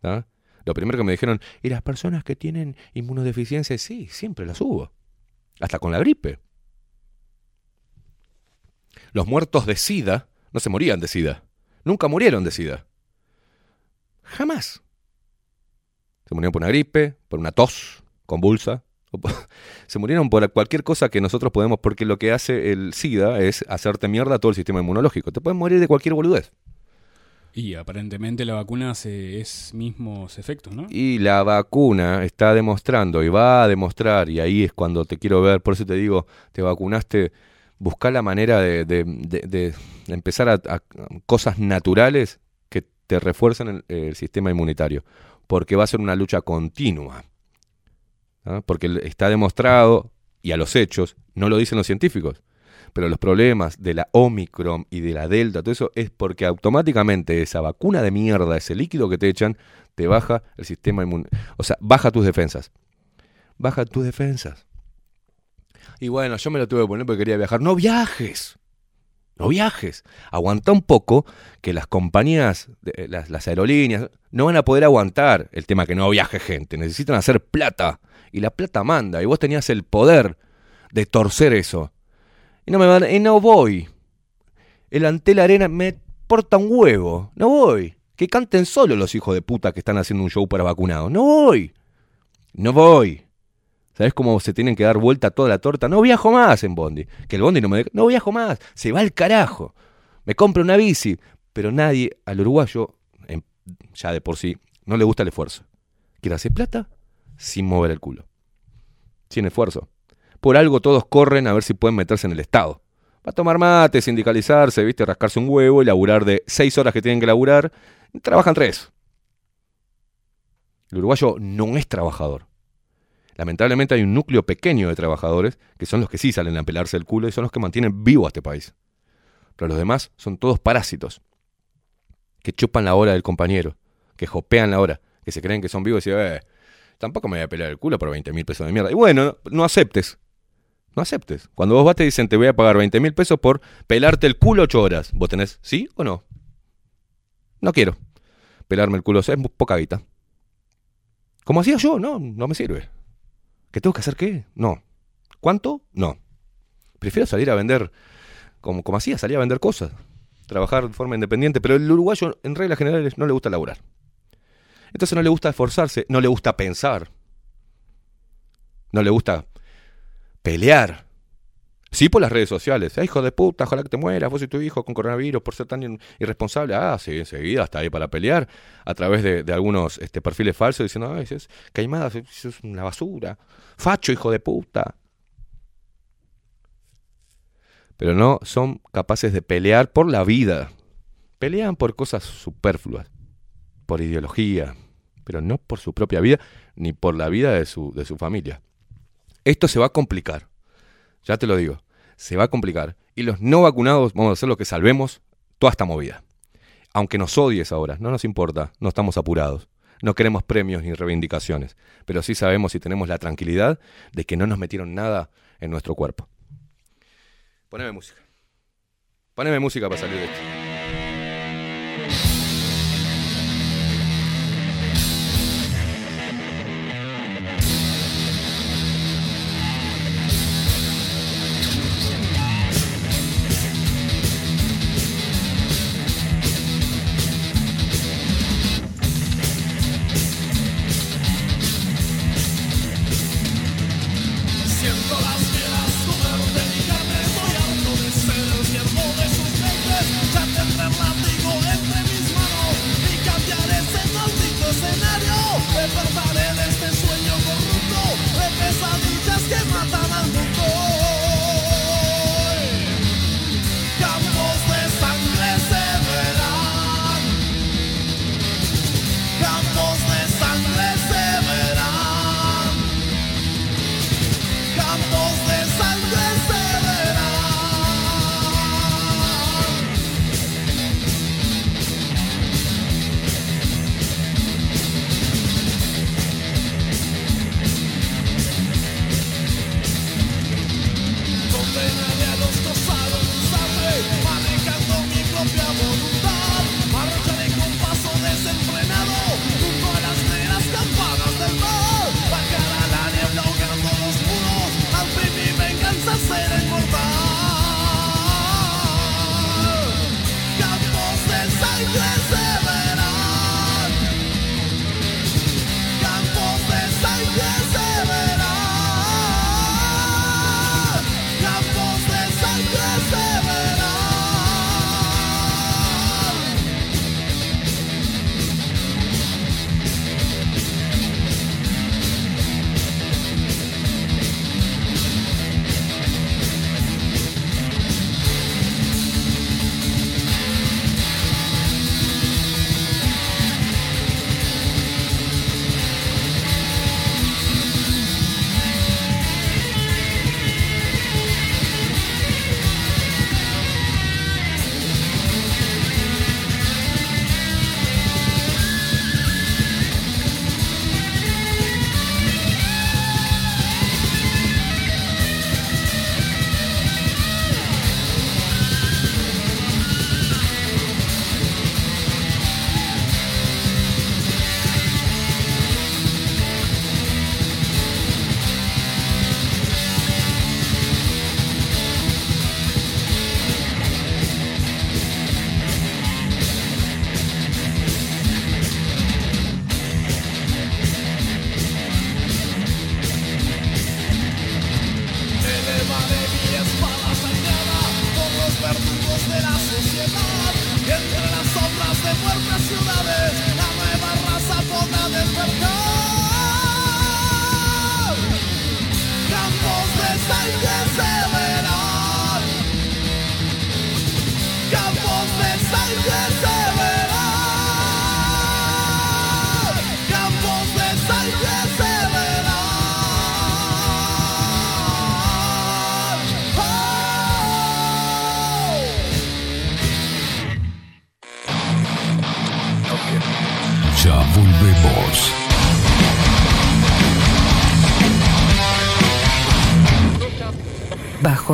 ¿tá? Lo primero que me dijeron, ¿y las personas que tienen inmunodeficiencia? Sí, siempre las hubo, hasta con la gripe. Los muertos de SIDA no se morían de SIDA, nunca murieron de SIDA. Jamás. Se murieron por una gripe, por una tos convulsa, (laughs) se murieron por cualquier cosa que nosotros podemos, porque lo que hace el SIDA es hacerte mierda a todo el sistema inmunológico. Te pueden morir de cualquier boludez. Y aparentemente la vacuna hace es mismos efectos, ¿no? Y la vacuna está demostrando y va a demostrar, y ahí es cuando te quiero ver, por eso te digo, te vacunaste, busca la manera de, de- de- empezar a, cosas naturales que te refuercen el, el sistema inmunitario, porque va a ser una lucha continua. ¿ah? Porque está demostrado, y a los hechos, no lo dicen los científicos, pero los problemas de la Omicron y de la Delta, todo eso es porque automáticamente esa vacuna de mierda, ese líquido que te echan, te baja el sistema inmune. O sea, baja tus defensas. Baja tus defensas. Y bueno, yo me lo tuve que poner porque quería viajar. No viajes. No viajes. Aguanta un poco que las compañías, de- las, las aerolíneas, no van a poder aguantar el tema que no viaje gente. Necesitan hacer plata. Y la plata manda. Y vos tenías el poder de torcer eso. Y no me van, y no voy. El Antel Arena me porta un huevo. No voy. Que canten solo los hijos de puta que están haciendo un show para vacunados. No voy. No voy. ¿Sabes cómo se tienen que dar vuelta toda la torta? No viajo más en Bondi. Que el Bondi no me. No viajo más. Se va al carajo. Me compro una bici. Pero nadie al uruguayo, ya de por sí, no le gusta el esfuerzo. Quiere hacer plata sin mover el culo. Sin esfuerzo. Por algo todos corren a ver si pueden meterse en el Estado. Va a tomar mate, sindicalizarse, ¿viste? rascarse un huevo y laburar de seis horas que tienen que laburar. Trabajan tres. El uruguayo no es trabajador. Lamentablemente hay un núcleo pequeño de trabajadores que son los que sí salen a pelarse el culo y son los que mantienen vivo a este país. Pero los demás son todos parásitos. Que chupan la hora del compañero, que jopean la hora, que se creen que son vivos y dicen, eh, tampoco me voy a pelar el culo por 20 mil pesos de mierda. Y bueno, no, no aceptes. No aceptes. Cuando vos vas te dicen te voy a pagar 20 mil pesos por pelarte el culo 8 horas. ¿Vos tenés sí o no? No quiero. Pelarme el culo es poca guita. Como hacía yo, no, no me sirve. ¿Que tengo que hacer qué? No. ¿Cuánto? No. Prefiero salir a vender, como, como hacía, salir a vender cosas. Trabajar de forma independiente, pero el uruguayo en reglas generales no le gusta laburar. Entonces no le gusta esforzarse, no le gusta pensar. No le gusta pelear. Sí por las redes sociales. "Ah, hijo de puta, ojalá que te mueras, vos y tu hijo con coronavirus por ser tan irresponsable. Ah, sí, enseguida está ahí para pelear a través de, algunos este, perfiles falsos diciendo, ay, es caimada, eso es una basura. Facho, hijo de puta. Pero no son capaces de pelear por la vida. Pelean por cosas superfluas, por ideología, pero no por su propia vida ni por la vida de su, de su familia. Esto se va a complicar. Ya te lo digo. Se va a complicar. Y los no vacunados vamos a hacer lo que salvemos toda esta movida. Aunque nos odies ahora, no nos importa, no estamos apurados. No queremos premios ni reivindicaciones, pero sí sabemos y tenemos la tranquilidad de que no nos metieron nada en nuestro cuerpo. Poneme música. Poneme música para salir de esto.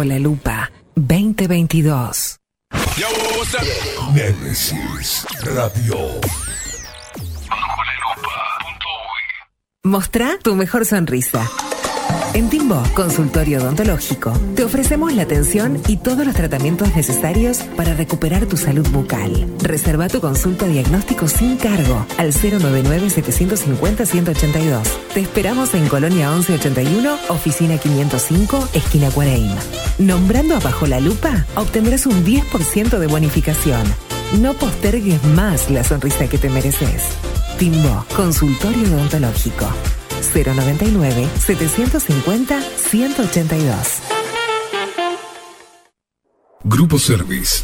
Bajo la lupa 2022. Nemesis Radio. Mostrá tu mejor sonrisa. En Timbo, consultorio odontológico, te ofrecemos la atención y todos los tratamientos necesarios para recuperar tu salud bucal. Reserva tu consulta diagnóstico sin cargo al 099-750-182. Te esperamos en Colonia 1181, oficina 505, esquina Cuareim. Nombrando a Bajo la Lupa, obtendrás un 10% de bonificación. No postergues más la sonrisa que te mereces. Timbo, consultorio odontológico. 099-750-182. Grupo Service.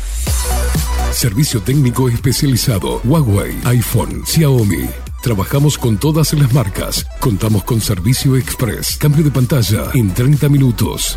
Servicio técnico especializado. Huawei, iPhone, Xiaomi. Trabajamos con todas las marcas. Contamos con servicio express. Cambio de pantalla en 30 minutos.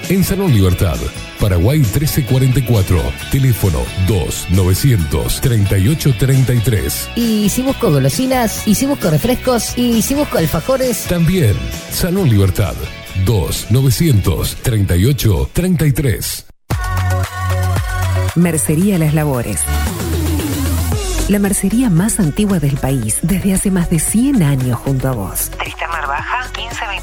en Salón Libertad. Paraguay 1344. Teléfono 2 938 33. y si busco golosinas, y si busco refrescos, y si busco alfajores, También Salón Libertad 2 938 33. Mercería Las Labores. La mercería más antigua del país, desde hace más de 100 años junto a vos. Tristán Baja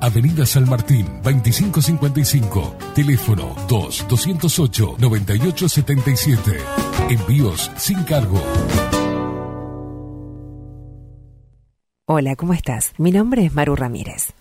Avenida San Martín, 2555. Teléfono 2-208-9877. Envíos sin cargo. Hola, ¿cómo estás? Mi nombre es Maru Ramírez.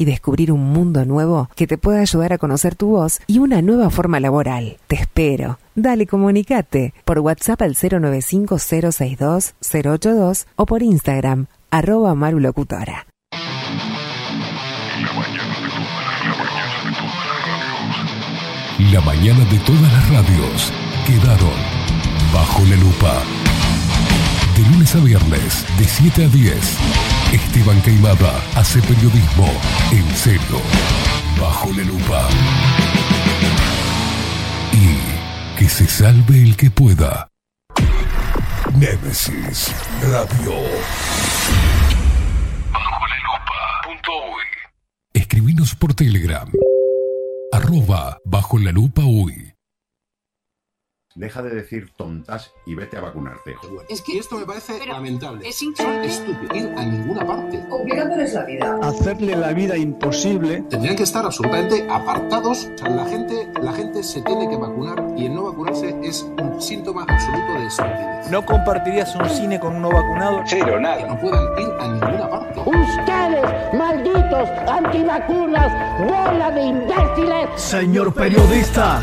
y descubrir un mundo nuevo que te pueda ayudar a conocer tu voz y una nueva forma laboral. Te espero. Dale, comunicate por WhatsApp al 095-062-082 o por Instagram, arroba marulocutora. La mañana de todas las radios quedaron bajo la lupa. De lunes a viernes, de 7 a 10, Esteban Caimada hace periodismo en serio, bajo la lupa. Y que se salve el que pueda. Némesis Radio. Bajo la lupa. Escribinos por Telegram. Arroba bajo la lupa uy. Deja de decir tontas y vete a vacunarte. Es que esto me parece lamentable. es Son estúpidos. Ir a ninguna parte. Complicándoles la vida. Hacerle la vida imposible. Tendrían que estar absolutamente apartados. O sea, la gente, la gente se tiene que vacunar y el no vacunarse es un síntoma absoluto de estupidez. ¿No compartirías un cine con un no vacunado? Cero, nada. Que no puedan ir a ninguna parte. Ustedes, malditos antivacunas, bola de imbéciles. Señor periodista.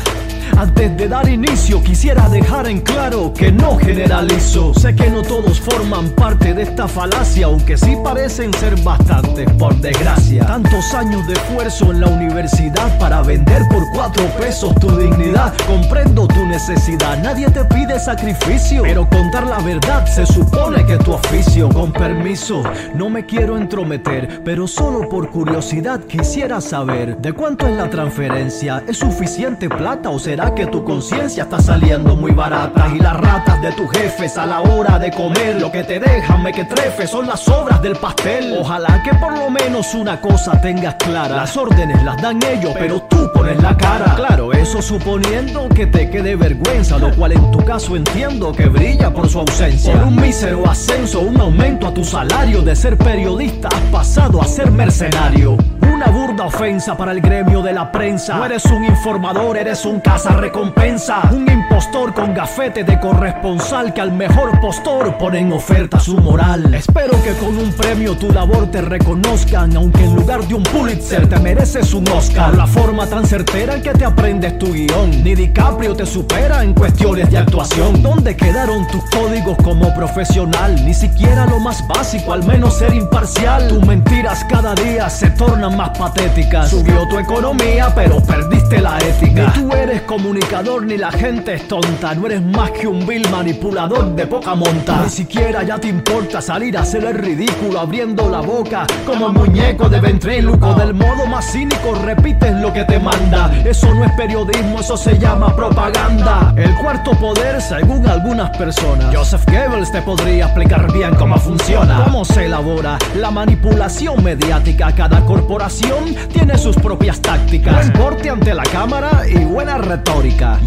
Antes de dar inicio quisiera dejar en claro que no generalizo. Sé que no todos forman parte de esta falacia Aunque sí parecen ser bastantes por desgracia. Tantos años de esfuerzo en la universidad Para vender por cuatro pesos tu dignidad. Comprendo tu necesidad, nadie te pide sacrificio Pero contar la verdad se supone que es tu oficio. Con permiso, no me quiero entrometer Pero solo por curiosidad quisiera saber ¿De cuánto es la transferencia? ¿Es suficiente plata o será que tu conciencia está saliendo muy barata? Y las ratas de tus jefes a la hora de comer. Lo que te dejan me que trefe son las sobras del pastel. Ojalá que por lo menos una cosa tengas clara. Las órdenes las dan ellos pero tú pones la cara. Claro, eso suponiendo que te quede vergüenza Lo cual en tu caso entiendo que brilla por su ausencia. Por un mísero ascenso, un aumento a tu salario De ser periodista has pasado a ser mercenario. Una burda ofensa para el gremio de la prensa. No eres un informador, eres un recompensa. Un impostor con gafete de corresponsal que al mejor postor pone en oferta su moral. Espero que con un premio tu labor te reconozcan, aunque en lugar de un Pulitzer te mereces un Oscar. La forma tan certera en que te aprendes tu guion. Ni DiCaprio te supera en cuestiones de actuación. ¿Dónde quedaron tus códigos como profesional? Ni siquiera lo más básico, al menos ser imparcial. Tus mentiras cada día se tornan más patéticas. Subió tu economía, pero perdiste la ética. Ni tú eres comunicador ni la gente es tonta. No eres más que un vil manipulador de poca monta. Ni siquiera ya te importa salir a hacer el ridículo abriendo la boca como muñeco de ventríloco. Del modo más cínico repites lo que te manda. Eso no es periodismo, eso se llama propaganda. El cuarto poder, según algunas personas. Joseph Goebbels te podría explicar bien cómo funciona. Cómo se elabora la manipulación mediática. Cada corporación tiene sus propias tácticas. Buen porte ante la cámara y buena retórica.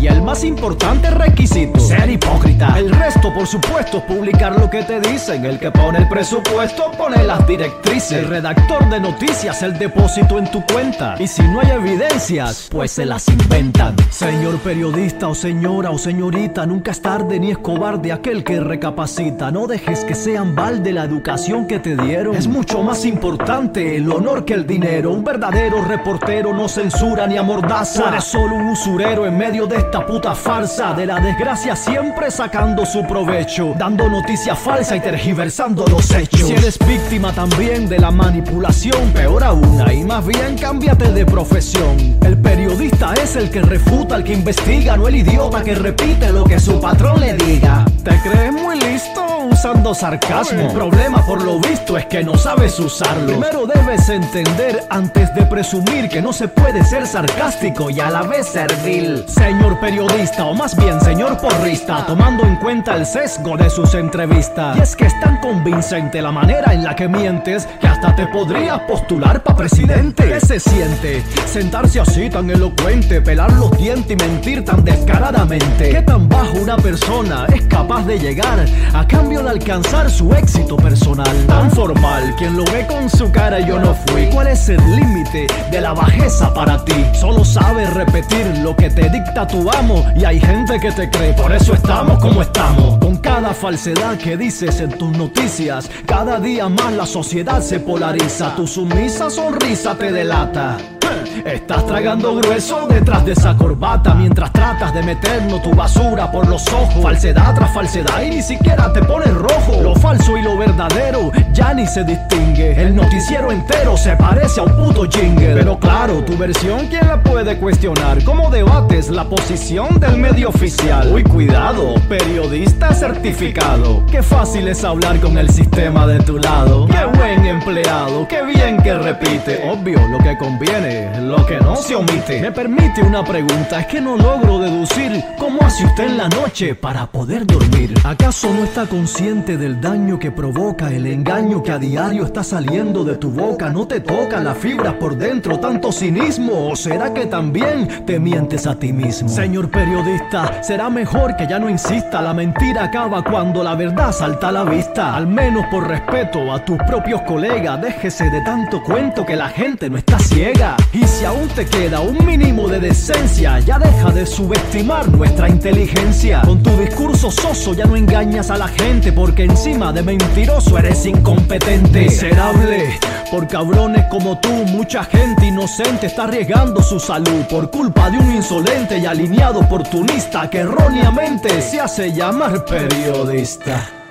Y el más importante requisito, ser hipócrita. El resto, por supuesto, es publicar lo que te dicen. El que pone el presupuesto pone las directrices. El redactor de noticias, el depósito en tu cuenta. Y si no hay evidencias, pues se las inventan. Señor periodista o señora o señorita, nunca es tarde ni es cobarde aquel que recapacita. No dejes que sean balde la educación que te dieron. Es mucho más importante el honor que el dinero. Un verdadero reportero no censura ni amordaza. Tú eres solo un usurero en medio de esta puta farsa. De la desgracia siempre sacando su provecho. Dando noticia falsa y tergiversando los hechos. Si eres víctima también de la manipulación, peor aún, ahí más bien cámbiate de profesión. El periodista es el que refuta, el que investiga, no el idiota que repite lo que su patrón le diga. ¿Te crees muy listo usando sarcasmo? El problema por lo visto es que no sabes usarlo. Primero debes entender antes de presumir que no se puede ser sarcástico y a la vez servil. Señor periodista, o más bien señor porrista, tomando en cuenta el sesgo de sus entrevistas. Y es que es tan convincente la manera en la que mientes que hasta te podrías postular para presidente. ¿Qué se siente? Sentarse así tan elocuente, pelar los dientes y mentir tan descaradamente. ¿Qué tan bajo una persona es capaz de llegar a cambio de alcanzar su éxito personal? Tan formal, quien lo ve con su cara yo no fui. ¿Cuál es el límite de la bajeza para ti? Solo sabes repetir lo que te dicta tu amo y hay gente que te cree, por eso estamos como estamos. Con cada falsedad que dices en tus noticias, cada día más la sociedad se polariza. Tu sumisa sonrisa te delata. Estás tragando grueso detrás de esa corbata mientras tratas de meternos tu basura por los ojos. Falsedad tras falsedad y ni siquiera te pones rojo. Lo falso y lo verdadero ya ni se distingue. El noticiero entero se parece a un puto jingle. Pero claro, tu versión, ¿quién la puede cuestionar? ¿Cómo la posición del medio oficial? Uy, cuidado, periodista certificado. Qué fácil es hablar con el sistema de tu lado. Qué buen empleado, qué bien que repite. Obvio, lo que conviene, lo que no se omite. Me permite una pregunta, es que no logro deducir cómo hace usted en la noche para poder dormir. ¿Acaso no está consciente del daño que provoca el engaño que a diario está saliendo de tu boca? ¿No te toca las fibras por dentro tanto cinismo? ¿O será que también te mientes a ti Señor periodista, será mejor que ya no insista. La mentira acaba cuando la verdad salta a la vista. Al menos por respeto a tus propios colegas, déjese de tanto cuento que la gente no está ciega. Y si aún te queda un mínimo de decencia, ya deja de subestimar nuestra inteligencia. Con tu discurso soso ya no engañas a la gente, porque encima de mentiroso eres incompetente. Miserable, por cabrones como tú, mucha gente inocente está arriesgando su salud por culpa de un insolente y alineado oportunista que erróneamente se hace llamar periodista.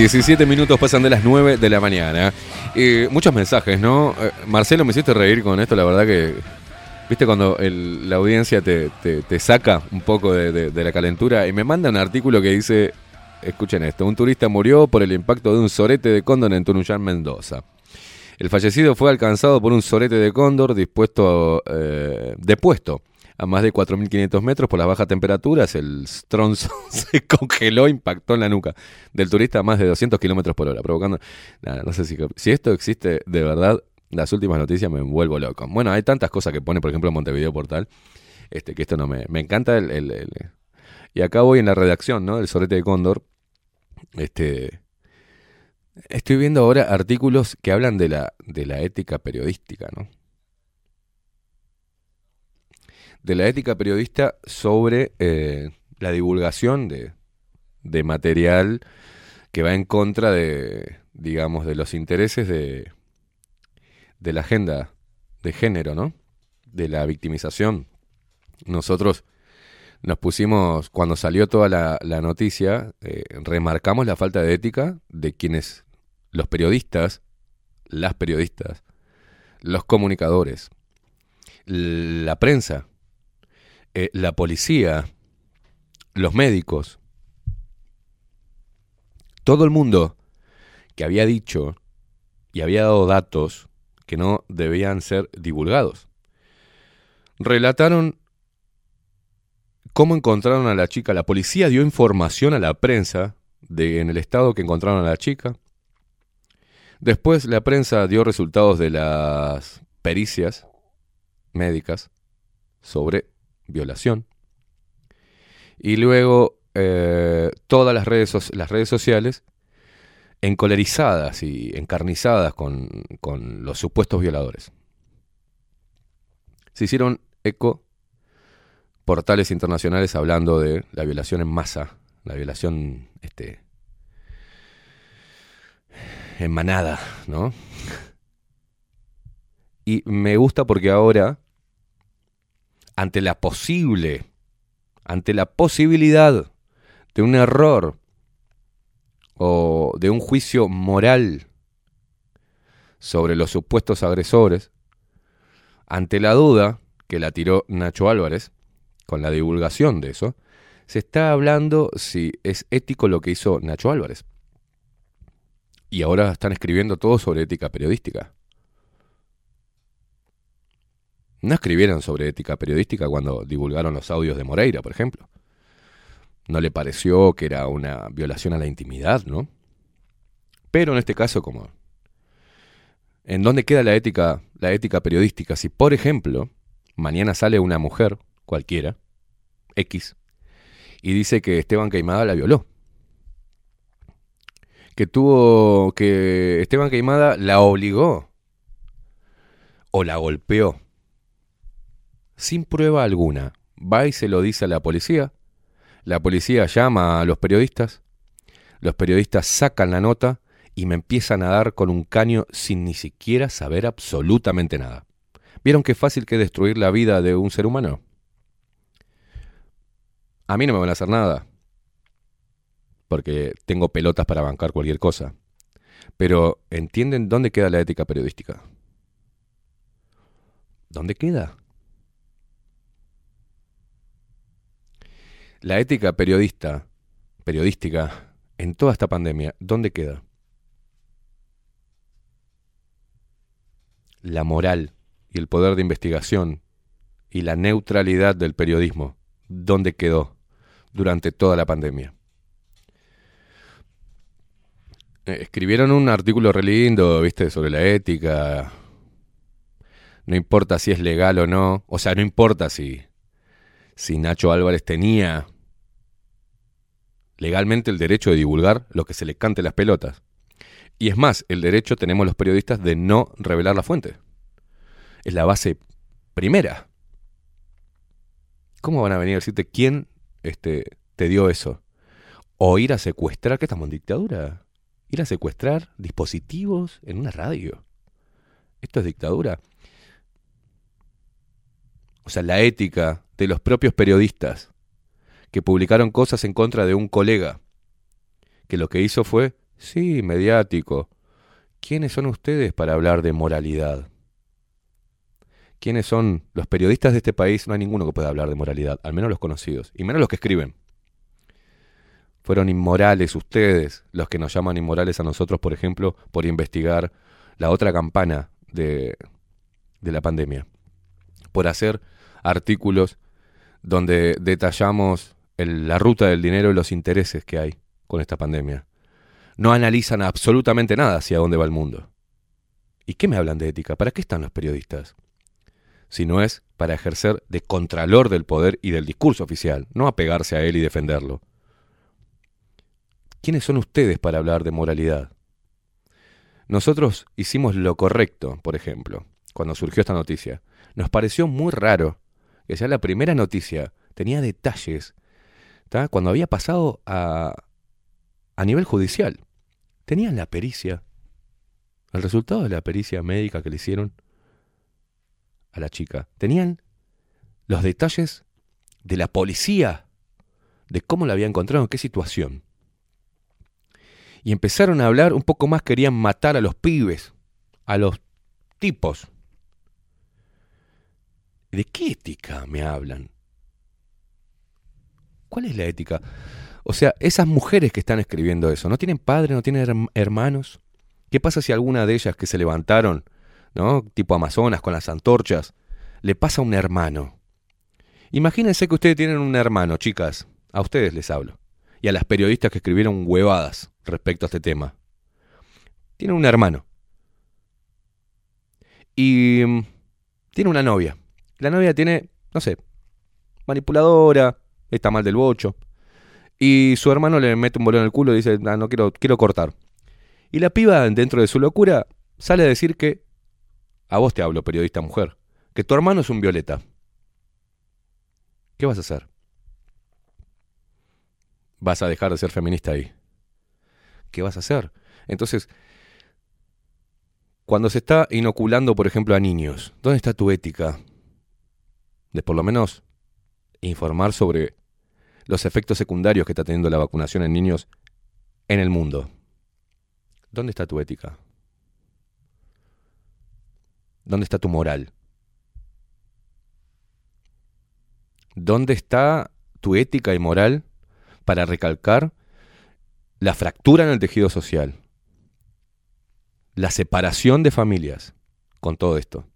17 minutos pasan de las 9 de la mañana. Eh, muchos mensajes, ¿no? Eh, Marcelo, me hiciste reír con esto, la verdad que. ¿Viste cuando la audiencia te, te- saca un poco de la calentura? Y me manda un artículo que dice: Escuchen esto, un turista murió por el impacto de un sorete de cóndor en Tunuyán, Mendoza. El fallecido fue alcanzado por un sorete de cóndor dispuesto, eh, depuesto a más de 4.500 metros por las bajas temperaturas. El stronzo (laughs) se congeló, impactó en la nuca del turista a más de 200 kilómetros por hora, provocando. Nada, no sé si, si esto existe de verdad. Las últimas noticias me vuelvo loco. Bueno, hay tantas cosas que pone, por ejemplo, Montevideo Portal, este, que esto no me. Me encanta el, el- el- Y acá voy en la redacción, ¿no? El sorete de cóndor. Este. Estoy viendo ahora artículos que hablan de la, de la ética periodística, ¿no? De la ética periodista sobre eh, la divulgación de, de material que va en contra de, digamos, de los intereses de, de la agenda de género, ¿no? De la victimización. Nosotros nos pusimos, cuando salió toda la, la noticia, eh, remarcamos la falta de ética de quienes, los periodistas, las periodistas, los comunicadores, la prensa, eh, la policía, los médicos, todo el mundo que había dicho y había dado datos que no debían ser divulgados. Relataron cómo encontraron a la chica. La policía dio información a la prensa de en el estado que encontraron a la chica. Después la prensa dio resultados de las pericias médicas sobre violación. Y luego eh, todas las redes, las redes sociales encolerizadas y encarnizadas con, con los supuestos violadores. Se hicieron eco portales internacionales hablando de la violación en masa, la violación este, en manada, ¿no? (laughs) Y me gusta porque ahora, ante la posible, ante la posibilidad de un error o de un juicio moral sobre los supuestos agresores, ante la duda que la tiró Nacho Álvarez, con la divulgación de eso, se está hablando si es ético lo que hizo Nacho Álvarez. Y ahora están escribiendo todo sobre ética periodística. No escribieron sobre ética periodística cuando divulgaron los audios de Moreira, por ejemplo. No le pareció que era una violación a la intimidad, ¿no? Pero en este caso, como ¿En dónde queda la ética, la ética periodística? Si, por ejemplo, mañana sale una mujer, cualquiera, X, y dice que Esteban Caimada la violó. Que tuvo. que Esteban Caimada la obligó. O la golpeó. Sin prueba alguna. Va y se lo dice a la policía. La policía llama a los periodistas. Los periodistas sacan la nota y me empiezan a dar con un caño sin ni siquiera saber absolutamente nada. ¿Vieron qué fácil que es destruir la vida de un ser humano? A mí no me van a hacer nada, porque tengo pelotas para bancar cualquier cosa. Pero ¿entienden dónde queda la ética periodística? ¿Dónde queda? La ética periodista, periodística, en toda esta pandemia, ¿dónde queda? la moral y el poder de investigación y la neutralidad del periodismo, ¿dónde quedó durante toda la pandemia? Eh, escribieron un artículo re lindo, viste, sobre la ética. No importa si es legal o no. O sea, no importa si, si Nacho Álvarez tenía legalmente el derecho de divulgar lo que se le cante las pelotas. Y es más, el derecho tenemos los periodistas de no revelar la fuente. Es la base primera. ¿Cómo van a venir a decirte quién este, te dio eso? O ir a secuestrar, ¿qué estamos en dictadura? Ir a secuestrar dispositivos en una radio. ¿Esto es dictadura? O sea, la ética de los propios periodistas que publicaron cosas en contra de un colega, que lo que hizo fue Sí, mediático. ¿Quiénes son ustedes para hablar de moralidad? ¿Quiénes son los periodistas de este país? No hay ninguno que pueda hablar de moralidad, al menos los conocidos, y menos los que escriben. Fueron inmorales ustedes los que nos llaman inmorales a nosotros, por ejemplo, por investigar la otra campana de, de la pandemia, por hacer artículos donde detallamos la ruta del dinero y los intereses que hay con esta pandemia no analizan absolutamente nada hacia dónde va el mundo. ¿Y qué me hablan de ética? ¿Para qué están los periodistas? Si no es para ejercer de contralor del poder y del discurso oficial, no apegarse a él y defenderlo. ¿Quiénes son ustedes para hablar de moralidad? Nosotros hicimos lo correcto, por ejemplo, cuando surgió esta noticia. Nos pareció muy raro que ya la primera noticia tenía detalles, cuando había pasado a, a nivel judicial. Tenían la pericia, el resultado de la pericia médica que le hicieron a la chica. Tenían los detalles de la policía, de cómo la había encontrado, en qué situación. Y empezaron a hablar un poco más, querían matar a los pibes, a los tipos. ¿De qué ética me hablan? ¿Cuál es la ética? O sea, esas mujeres que están escribiendo eso, ¿no tienen padre, no tienen herm- hermanos? ¿Qué pasa si alguna de ellas que se levantaron, ¿no? Tipo Amazonas con las antorchas, le pasa a un hermano? Imagínense que ustedes tienen un hermano, chicas. A ustedes les hablo. Y a las periodistas que escribieron huevadas respecto a este tema. Tienen un hermano. Y mm, tiene una novia. La novia tiene, no sé, manipuladora, está mal del bocho. Y su hermano le mete un bolón en el culo y dice, "Ah, no quiero, quiero cortar. Y la piba, dentro de su locura, sale a decir que, a vos te hablo, periodista mujer, que tu hermano es un violeta. ¿Qué vas a hacer? ¿Vas a dejar de ser feminista ahí? ¿Qué vas a hacer? Entonces, Cuando se está inoculando, por ejemplo, a niños, ¿dónde está tu ética? De por lo menos informar sobre los efectos secundarios que está teniendo la vacunación en niños en el mundo. ¿Dónde está tu ética? ¿Dónde está tu moral? ¿Dónde está tu ética y moral para recalcar la fractura en el tejido social? La separación de familias con todo esto.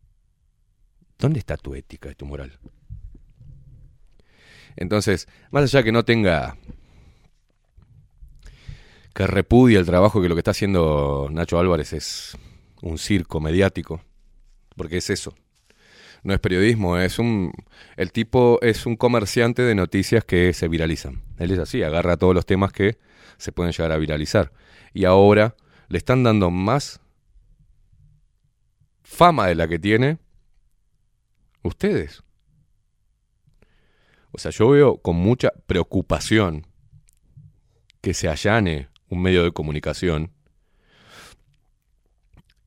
¿Dónde está tu ética y tu moral? Entonces, más allá que no tenga que repudie el trabajo que lo que está haciendo Nacho Álvarez es un circo mediático, porque es eso. No es periodismo, es un el tipo es un comerciante de noticias que se viralizan. Él es así, agarra todos los temas que se pueden llegar a viralizar y ahora le están dando más fama de la que tiene ustedes. O sea, yo veo con mucha preocupación que se allane un medio de comunicación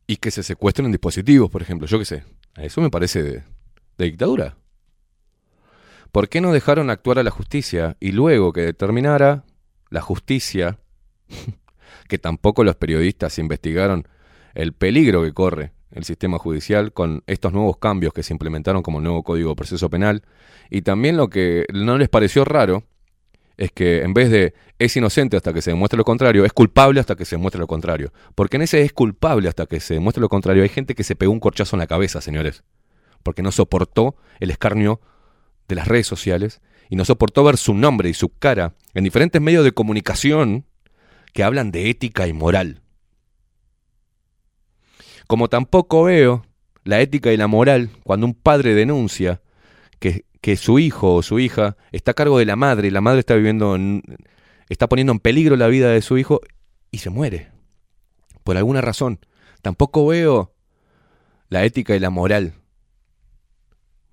y que se secuestren dispositivos, por ejemplo. Yo qué sé. Eso me parece de, de dictadura. ¿Por qué no dejaron actuar a la justicia y luego que determinara la justicia, (laughs) que tampoco los periodistas investigaron el peligro que corre el sistema judicial con estos nuevos cambios que se implementaron como nuevo Código de Proceso Penal. Y también lo que no les pareció raro es que en vez de es inocente hasta que se demuestre lo contrario, es culpable hasta que se demuestre lo contrario. Porque en ese es culpable hasta que se demuestre lo contrario hay gente que se pegó un corchazo en la cabeza, señores. Porque no soportó el escarnio de las redes sociales y no soportó ver su nombre y su cara en diferentes medios de comunicación que hablan de ética y moral. Como tampoco veo la ética y la moral cuando un padre denuncia que, que su hijo o su hija está a cargo de la madre y la madre está viviendo en, está poniendo en peligro la vida de su hijo y se muere. Por alguna razón. Tampoco veo la ética y la moral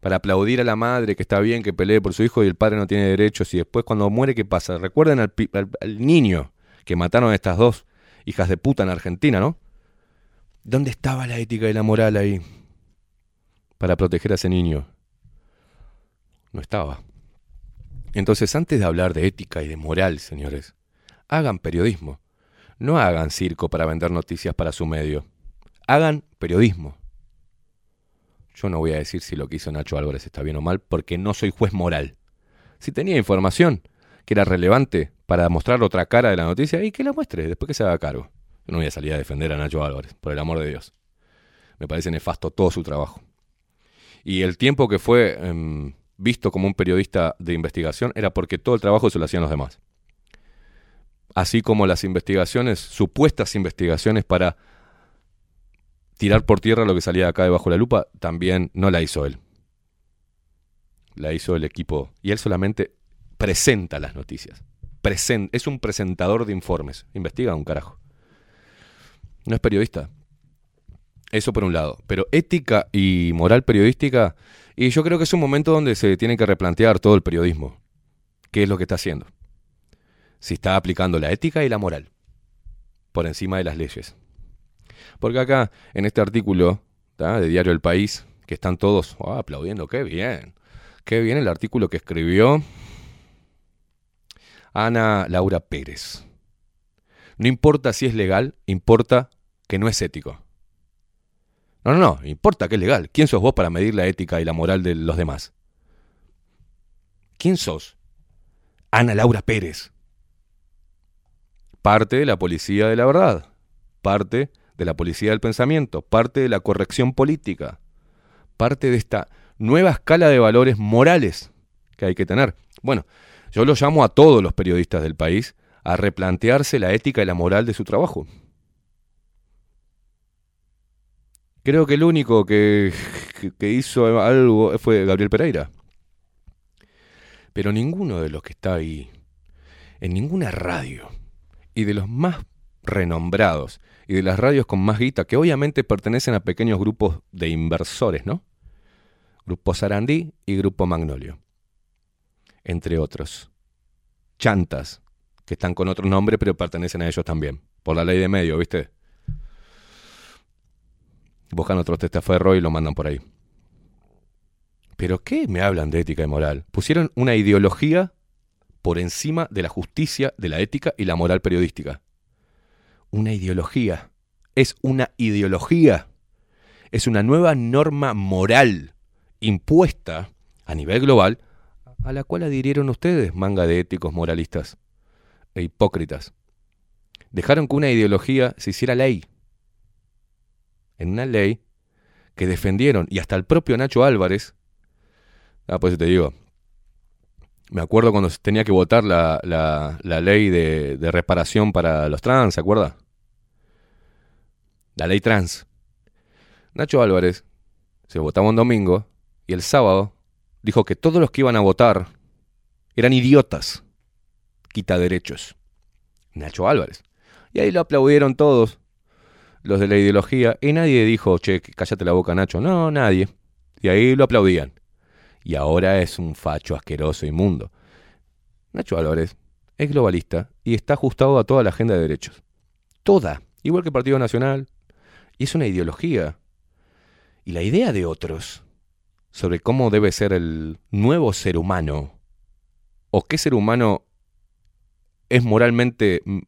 para aplaudir a la madre que está bien que pelee por su hijo y el padre no tiene derechos y después cuando muere ¿qué pasa? Recuerden al, al niño que mataron a estas dos hijas de puta en Argentina, ¿no? ¿Dónde estaba la ética y la moral ahí para proteger a ese niño? No estaba. Entonces, antes de hablar de ética y de moral, señores, hagan periodismo. No hagan circo para vender noticias para su medio. Hagan periodismo. Yo no voy a decir si lo que hizo Nacho Álvarez está bien o mal, porque no soy juez moral. Si tenía información que era relevante para mostrar otra cara de la noticia, y que la muestre, después que se haga cargo. No voy a salir a defender a Nacho Álvarez, por el amor de Dios. Me parece nefasto todo su trabajo. Y el tiempo que fue em, visto como un periodista de investigación era porque todo el trabajo se lo hacían los demás. Así como las investigaciones, supuestas investigaciones para tirar por tierra lo que salía de acá debajo de la lupa, también no la hizo él. La hizo el equipo. Y él solamente presenta las noticias. Es un presentador de informes. Investiga un carajo. No es periodista. Eso por un lado. Pero ética y moral periodística, y yo creo que es un momento donde se tiene que replantear todo el periodismo. ¿Qué es lo que está haciendo? Si está aplicando la ética y la moral por encima de las leyes. Porque acá, en este artículo de Diario El País, que están todos ah, aplaudiendo, qué bien, qué bien el artículo que escribió Ana Laura Pérez. No importa si es legal, importa que no es ético. No, no, no, importa que es legal. ¿Quién sos vos para medir la ética y la moral de los demás? ¿Quién sos? Ana Laura Pérez. Parte de la policía de la verdad, parte de la policía del pensamiento, parte de la corrección política, parte de esta nueva escala de valores morales que hay que tener. Bueno, yo lo llamo a todos los periodistas del país a replantearse la ética y la moral de su trabajo. Creo que el único que, que hizo algo fue Gabriel Pereira. Pero ninguno de los que está ahí, en ninguna radio, y de los más renombrados, y de las radios con más guita, que obviamente pertenecen a pequeños grupos de inversores, ¿no? Grupo Sarandí y Grupo Magnolio. Entre otros. Chantas, que están con otro nombre, pero pertenecen a ellos también. Por la ley de medio, ¿viste? Buscan otro testaferro y lo mandan por ahí. ¿Pero qué me hablan de ética y moral? Pusieron una ideología por encima de la justicia, de la ética y la moral periodística. Una ideología. Es una ideología. Es una nueva norma moral impuesta a nivel global a la cual adhirieron ustedes, manga de éticos moralistas e hipócritas. Dejaron que una ideología se hiciera ley. En una ley que defendieron, y hasta el propio Nacho Álvarez, ah, pues te digo, me acuerdo cuando tenía que votar la, la- la ley de, de reparación para los trans, ¿se acuerda? La ley trans. Nacho Álvarez se votaba un domingo y el sábado dijo que todos los que iban a votar eran idiotas, quita derechos. Nacho Álvarez. Y ahí lo aplaudieron todos los de la ideología y nadie dijo, che, cállate la boca Nacho. No, nadie. Y ahí lo aplaudían. Y ahora es un facho asqueroso, inmundo. Nacho Álvarez es globalista y está ajustado a toda la agenda de derechos. Toda. Igual que el Partido Nacional. Y es una ideología. Y la idea de otros sobre cómo debe ser el nuevo ser humano, o qué ser humano es moralmente mm,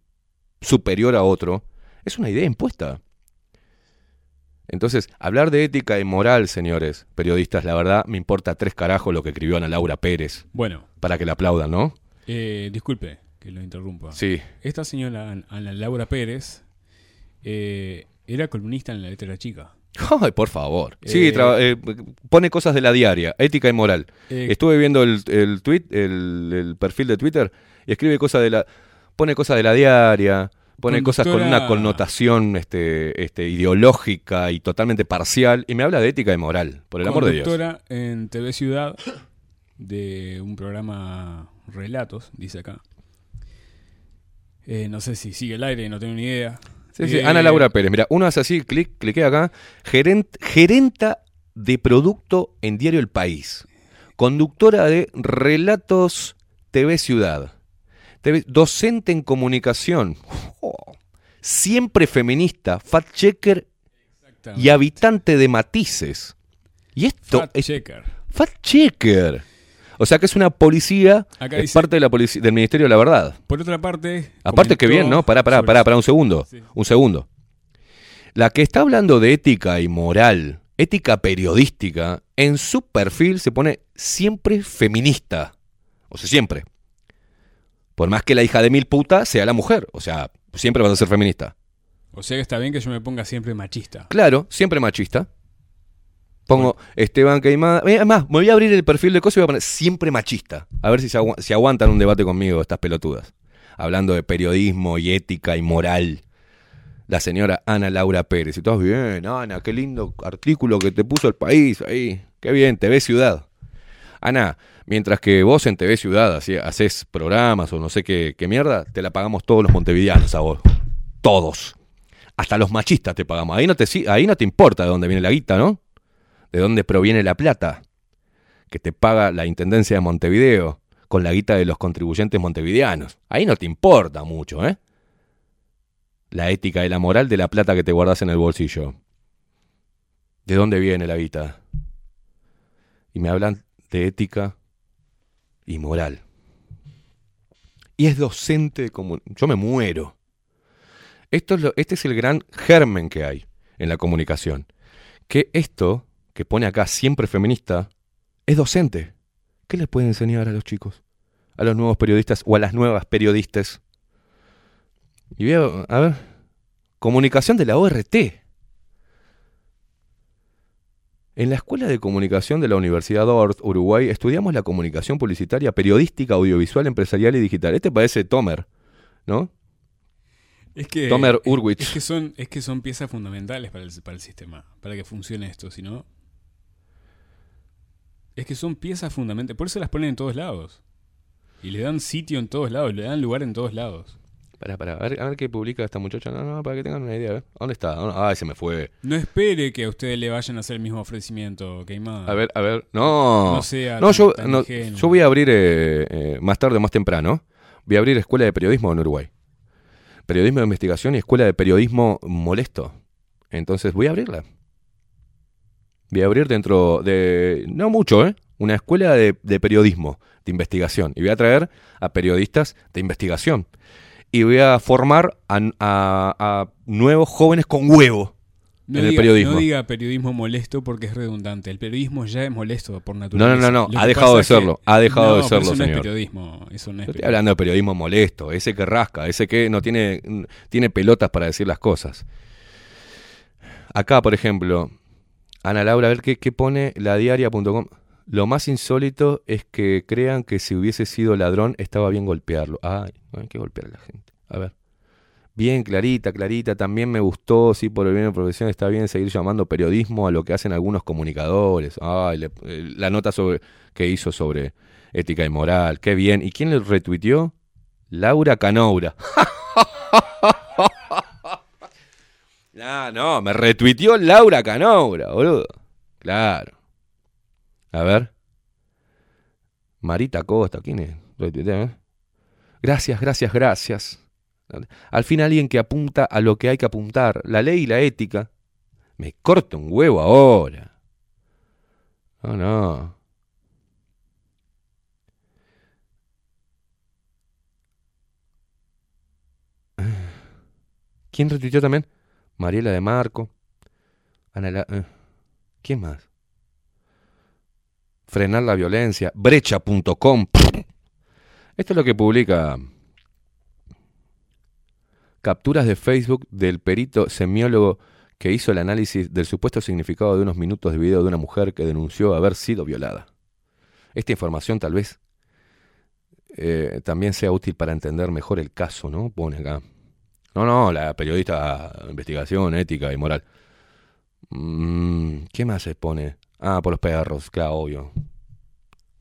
superior a otro, es una idea impuesta. Entonces, hablar de ética y moral, señores periodistas, la verdad me importa tres carajos lo que escribió Ana Laura Pérez. Bueno. Para que la aplaudan, ¿no? Eh, disculpe que lo interrumpa. Sí. Esta señora, An- Ana Laura Pérez, eh, era columnista en la letra chica. (laughs) Ay, por favor. Sí, Eh, eh, pone cosas de la diaria, ética y moral. Eh, Estuve viendo el, el tweet, el, el perfil de Twitter, y escribe cosas de la. Pone cosas de la diaria, pone cosas con una connotación este, este, ideológica y totalmente parcial, y me habla de ética y moral, por el amor de Dios. Conductora en TV Ciudad de un programa Relatos, dice acá. Eh, no sé si sigue el aire, no tengo ni idea. Sí, sí, Eh, Ana Laura Pérez, mira, uno hace así, clic, cliqué acá, gerent- gerenta de producto en Diario El País, conductora de Relatos TV Ciudad, docente en comunicación, Oh, siempre feminista, fact checker y habitante de matices. Y esto Fact es checker. fact checker. O sea que es una policía, Acá es dice- parte de la polici- del Ministerio de la Verdad. Por otra parte. Aparte que bien, ¿no? Pará, pará, pará, pará, un segundo. Un segundo. La que está hablando de ética y moral, ética periodística, en su perfil se pone siempre feminista. O sea, siempre. Por más que la hija de mil puta sea la mujer. O sea, siempre vas a ser feminista. O sea que está bien que yo me ponga siempre machista. Claro, siempre machista. Pongo Esteban Queimada. Eh, Es más, me voy a abrir el perfil de cosas y voy a poner siempre machista. A ver si, se agu- si aguantan un debate conmigo estas pelotudas. Hablando de periodismo y ética y moral. La señora Ana Laura Pérez. Y todos bien, Ana, qué lindo artículo que te puso el país ahí. Qué bien, TV Ciudad. Ana, mientras que vos en TV Ciudad haces programas o no sé qué, qué mierda, te la pagamos todos los montevideanos a vos. Todos. Hasta los machistas te pagamos. Ahí no te, ahí no te importa de dónde viene la guita, ¿no? De dónde proviene la plata que te paga la Intendencia de Montevideo con la guita de los contribuyentes montevideanos. Ahí no te importa mucho, ¿eh? La ética y la moral de la plata que te guardas en el bolsillo. ¿De dónde viene la guita? Y me hablan de ética y moral. Y es docente de comun- Yo me muero. Esto es lo- este es el gran germen que hay en la comunicación. Que esto, que pone acá siempre feminista, es docente. ¿Qué les puede enseñar a los chicos? A los nuevos periodistas o a las nuevas periodistas. Y veo, a ver, comunicación de la ORT. En la Escuela de Comunicación de la Universidad Ort, Uruguay, estudiamos la comunicación publicitaria, periodística, audiovisual, empresarial y digital. Este parece Tomer, ¿no? Es que, Tomer Urwich. Es que son, es que son piezas fundamentales para el, para el sistema, para que funcione esto, si no. Es que son piezas fundamentales, por eso las ponen en todos lados. Y le dan sitio en todos lados, le dan lugar en todos lados. Para, para, a ver, a ver qué publica esta muchacha. No, no, para que tengan una idea. A ver, ¿dónde está? Ay, se me fue. No espere que a ustedes le vayan a hacer el mismo ofrecimiento, Queimada. A ver, a ver. No. No sea No, tan- yo, tan no, yo voy a abrir eh, eh, más tarde o más temprano. Voy a abrir escuela de periodismo en Uruguay. Periodismo de investigación y escuela de periodismo molesto. Entonces voy a abrirla. Voy a abrir dentro de, no mucho, ¿eh? Una escuela de, de periodismo, de investigación. Y voy a traer a periodistas de investigación. Y voy a formar a, a- a nuevos jóvenes con huevo No en el diga, periodismo. no diga periodismo molesto porque es redundante. El periodismo ya es molesto por No, naturaleza. no, no, no, Lo ha dejado de serlo, ha dejado No, de pero serlo, no señor. es periodismo, eso no es Yo estoy hablando de periodismo molesto, ese que rasca, ese que no tiene, tiene pelotas para decir las cosas. Acá, por ejemplo, Ana Laura, a ver qué, qué pone ladiaria.com. Lo más insólito es que crean que si hubiese sido ladrón estaba bien golpearlo. Ay, no hay que golpear a la gente. A ver. Bien, Clarita, Clarita, también me gustó, sí, por el bien de profesión está bien seguir llamando periodismo a lo que hacen algunos comunicadores. Ay, le- eh, la nota sobre, que hizo sobre ética y moral, qué bien. ¿Y quién le retuiteó? Laura Canoura. (laughs) no, no, me retuiteó Laura Canoura, boludo. Claro. A ver. Marita Costa, ¿quién es? ¿eh? Gracias, gracias, gracias. Al fin alguien que apunta a lo que hay que apuntar, la ley y la ética. Me corta un huevo ahora. No, no. ¿Quién retuiteó también? Mariela de Marco. Ana La- eh, ¿Quién más? Frenar la violencia. Brecha.com. Esto es lo que publica capturas de Facebook del perito semiólogo que hizo el análisis del supuesto significado de unos minutos de video de una mujer que denunció haber sido violada. Esta información tal vez eh, también sea útil para entender mejor el caso, ¿no? Pone acá. No, no, la periodista investigación, ética y moral. Mm, ¿Qué más se pone? Ah, por los perros, claro, obvio.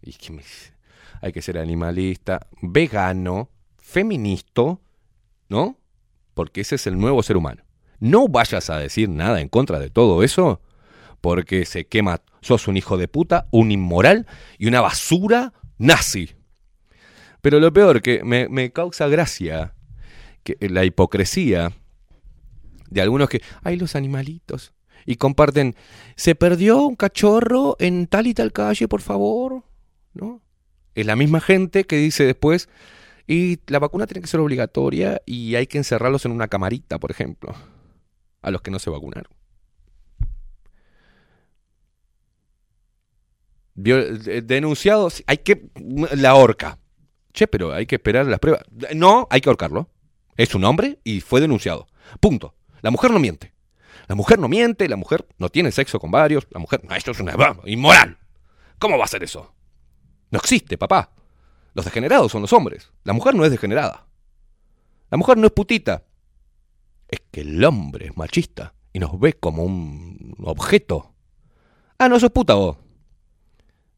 Y que me- Hay que ser animalista, vegano, feminista, ¿no? Porque ese es el nuevo ser humano. No vayas a decir nada en contra de todo eso, porque se quema. Sos un hijo de puta, un inmoral y una basura nazi. Pero lo peor, que me, me causa gracia que la hipocresía de algunos que, ay, los animalitos, y comparten, se perdió un cachorro en tal y tal calle, por favor, ¿no? Es la misma gente que dice después, y la vacuna tiene que ser obligatoria y hay que encerrarlos en una camarita, por ejemplo, a los que no se vacunaron. De- denunciados, hay que... La horca. Che, pero hay que esperar las pruebas. No, hay que ahorcarlo. Es un hombre y fue denunciado. Punto. La mujer no miente. La mujer no miente, la mujer no tiene sexo con varios, la mujer... No, esto es una... inmoral. ¿Cómo va a ser eso? No existe, papá. Los degenerados son los hombres. La mujer no es degenerada. La mujer no es putita. Es que el hombre es machista y nos ve como un objeto. Ah, no sos puta vos.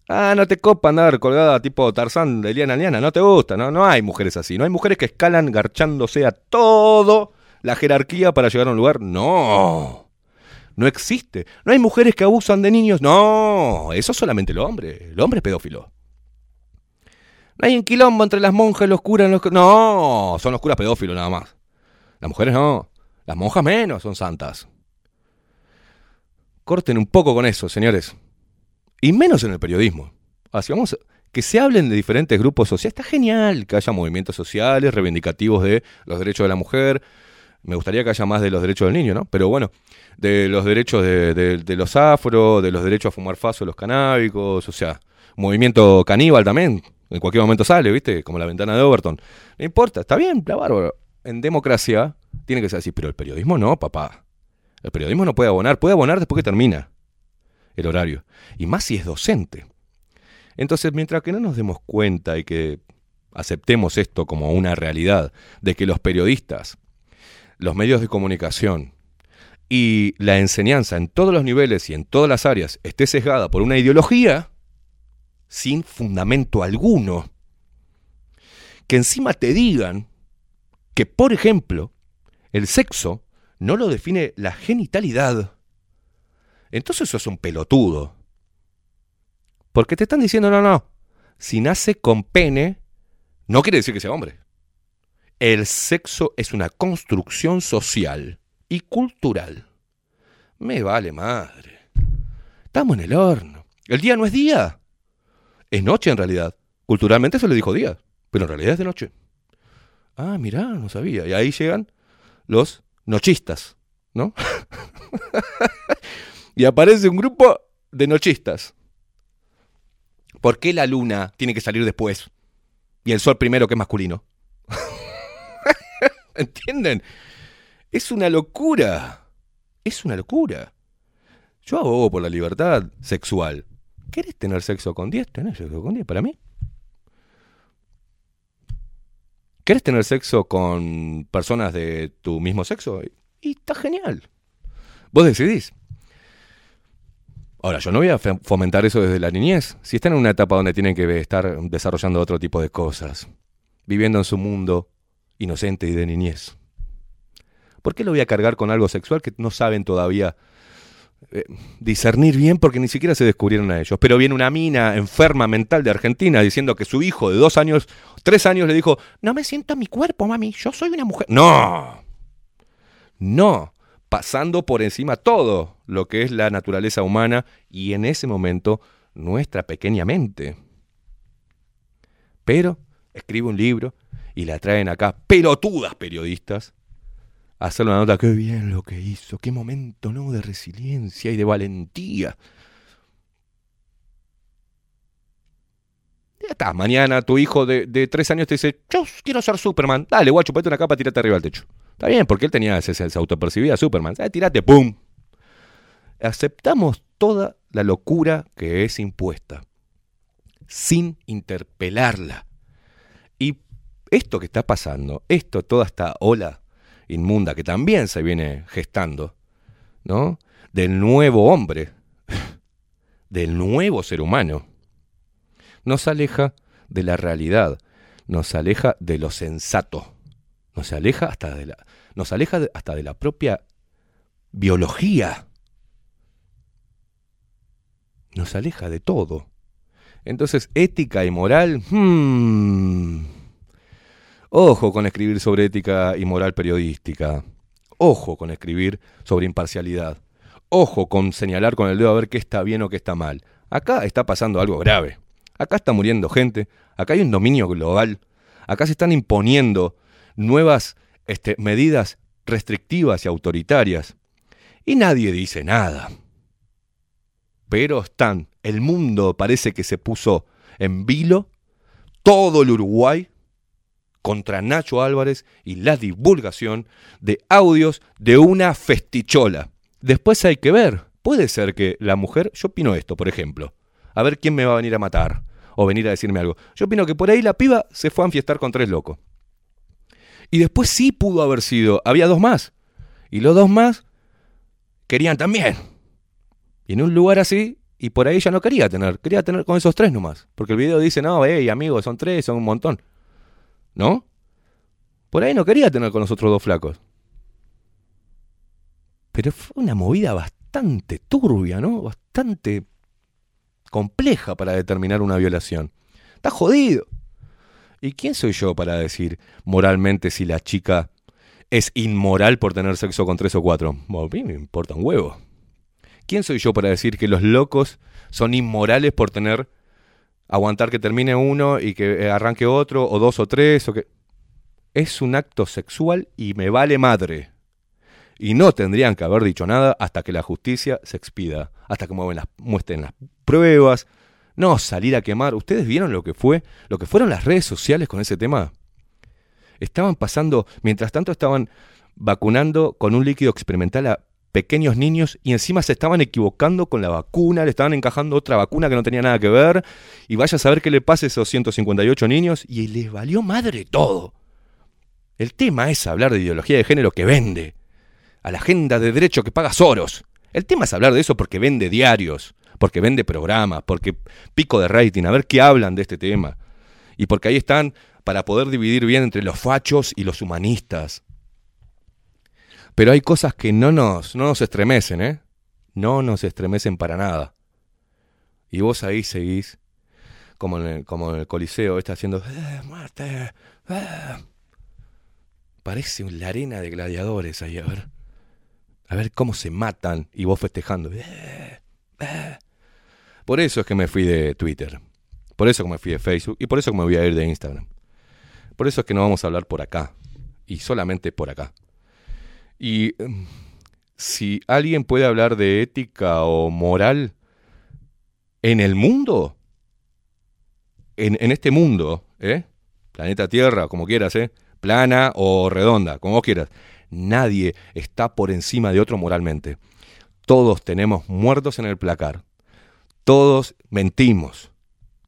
Ah, no te copa andar colgada tipo Tarzán de liana liana. No te gusta, ¿no? No hay mujeres así. No hay mujeres que escalan garchándose a todo la jerarquía para llegar a un lugar. No. No existe. No hay mujeres que abusan de niños. No. Eso es solamente el hombre. El hombre es pedófilo. No hay un quilombo entre las monjas los curas. Los... No, son los curas pedófilos nada más. Las mujeres no. Las monjas menos son santas. Corten un poco con eso, señores. Y menos en el periodismo. Así vamos que se hablen de diferentes grupos sociales. Está genial que haya movimientos sociales reivindicativos de los derechos de la mujer. Me gustaría que haya más de los derechos del niño, ¿no? Pero bueno, de los derechos de, los afro, de los derechos a fumar faso los canábicos, o sea, movimiento caníbal también. En cualquier momento sale, ¿viste? Como la ventana de Overton. No importa, está bien, está bárbaro. En democracia tiene que ser así, pero el periodismo no, papá. El periodismo no puede abonar, puede abonar después que termina el horario. Y más si es docente. Entonces, mientras que no nos demos cuenta y que aceptemos esto como una realidad, de que los periodistas, los medios de comunicación y la enseñanza en todos los niveles y en todas las áreas esté sesgada por una ideología sin fundamento alguno, que encima te digan que, por ejemplo, el sexo no lo define la genitalidad, entonces sos un pelotudo. Porque te están diciendo, no, no, si nace con pene, no quiere decir que sea hombre. El sexo es una construcción social y cultural. Me vale madre. Estamos en el horno. El día no es día. Es noche en realidad. Culturalmente se le dijo día, pero en realidad es de noche. Ah, mirá, no sabía. Y ahí llegan los nochistas, ¿no? (laughs) y aparece un grupo de nochistas. ¿Por qué la luna tiene que salir después? Y el sol primero que es masculino. (laughs) ¿Entienden? Es una locura. Es una locura. Yo abogo por la libertad sexual. ¿Querés tener sexo con 10? Tenés sexo con 10 para mí. ¿Querés tener sexo con personas de tu mismo sexo? Y está genial. Vos decidís. Ahora, yo no voy a fomentar eso desde la niñez. Si están en una etapa donde tienen que estar desarrollando otro tipo de cosas, viviendo en su mundo inocente y de niñez. ¿Por qué lo voy a cargar con algo sexual que no saben todavía eh, discernir bien porque ni siquiera se descubrieron a ellos? Pero viene una mina enferma mental de Argentina diciendo que su hijo de dos años, tres años le dijo, no me siento en mi cuerpo, mami, yo soy una mujer. No, no, pasando por encima todo lo que es la naturaleza humana y en ese momento nuestra pequeña mente. Pero escribe un libro y la traen acá pelotudas periodistas a hacer una nota, qué bien lo que hizo, qué momento, ¿no? De resiliencia y de valentía. Ya está, mañana tu hijo de, de tres años te dice, yo quiero ser Superman. Dale, guacho, ponete una capa, tirate arriba del techo. Está bien, porque él tenía, se, se, autopercibía Superman. Eh, tirate, ¡pum! Aceptamos toda la locura que es impuesta, sin interpelarla. Y esto que está pasando, esto, toda esta ola inmunda que también se viene gestando, ¿no? Del nuevo hombre, (laughs) del nuevo ser humano, nos aleja de la realidad, nos aleja de lo sensato, nos aleja hasta de la, nos aleja hasta de la propia biología, nos aleja de todo. Entonces, ética y moral, hmm, ojo con escribir sobre ética y moral periodística, ojo con escribir sobre imparcialidad, ojo con señalar con el dedo a ver qué está bien o qué está mal. Acá está pasando algo grave. Acá está muriendo gente, acá hay un dominio global, acá se están imponiendo nuevas este, medidas restrictivas y autoritarias. Y nadie dice nada. Pero están, el mundo parece que se puso en vilo, todo el Uruguay contra Nacho Álvarez y la divulgación de audios de una festichola. Después hay que ver, puede ser que la mujer, yo opino esto, por ejemplo, a ver quién me va a venir a matar o venir a decirme algo. Yo opino que por ahí la piba se fue a enfiestar con tres locos. Y después sí pudo haber sido, había dos más. Y los dos más querían también. Y en un lugar así, y por ahí ella no quería tener, quería tener con esos tres nomás. Porque el video dice, no, hey, amigos, son tres, son un montón. ¿No? Por ahí no quería tener con los otros dos flacos. Pero fue una movida bastante turbia, ¿no? Bastante compleja para determinar una violación. Está jodido. ¿Y quién soy yo para decir moralmente si la chica es inmoral por tener sexo con tres o cuatro? Bueno, a mí me importa un huevo. ¿Quién soy yo para decir que los locos son inmorales por tener aguantar que termine uno y que eh, arranque otro o dos o tres o que es un acto sexual y me vale madre. Y no tendrían que haber dicho nada hasta que la justicia se expida, hasta que mueven las, muestren las pruebas. No salir a quemar. ¿Ustedes vieron lo que fue? Lo que fueron las redes sociales con ese tema. Estaban pasando, mientras tanto estaban vacunando con un líquido experimental a pequeños niños y encima se estaban equivocando con la vacuna, le estaban encajando otra vacuna que no tenía nada que ver y vaya a saber qué le pasa a esos 158 niños y les valió madre todo. El tema es hablar de ideología de género que vende, a la agenda de derecho que paga Soros. El tema es hablar de eso porque vende diarios, porque vende programas, porque pico de rating, a ver qué hablan de este tema. Y porque ahí están para poder dividir bien entre los fachos y los humanistas. Pero hay cosas que no nos, no nos estremecen, ¿eh? No nos estremecen para nada. Y vos ahí seguís, como en el, como en el Coliseo, está haciendo, "Eh, eh". Parece la arena de gladiadores ahí, a ver. A ver cómo se matan y vos festejando. "Eh, Eh. Por eso es que me fui de Twitter. Por eso que me fui de Facebook. Y por eso que me voy a ir de Instagram. Por eso es que no vamos a hablar por acá. Y solamente por acá. Y mm, si alguien puede hablar de ética o moral en el mundo, en, en este mundo, ¿eh? planeta Tierra, como quieras, ¿eh? plana o redonda, como quieras, nadie está por encima de otro moralmente. Todos tenemos muertos en el placar. Todos mentimos.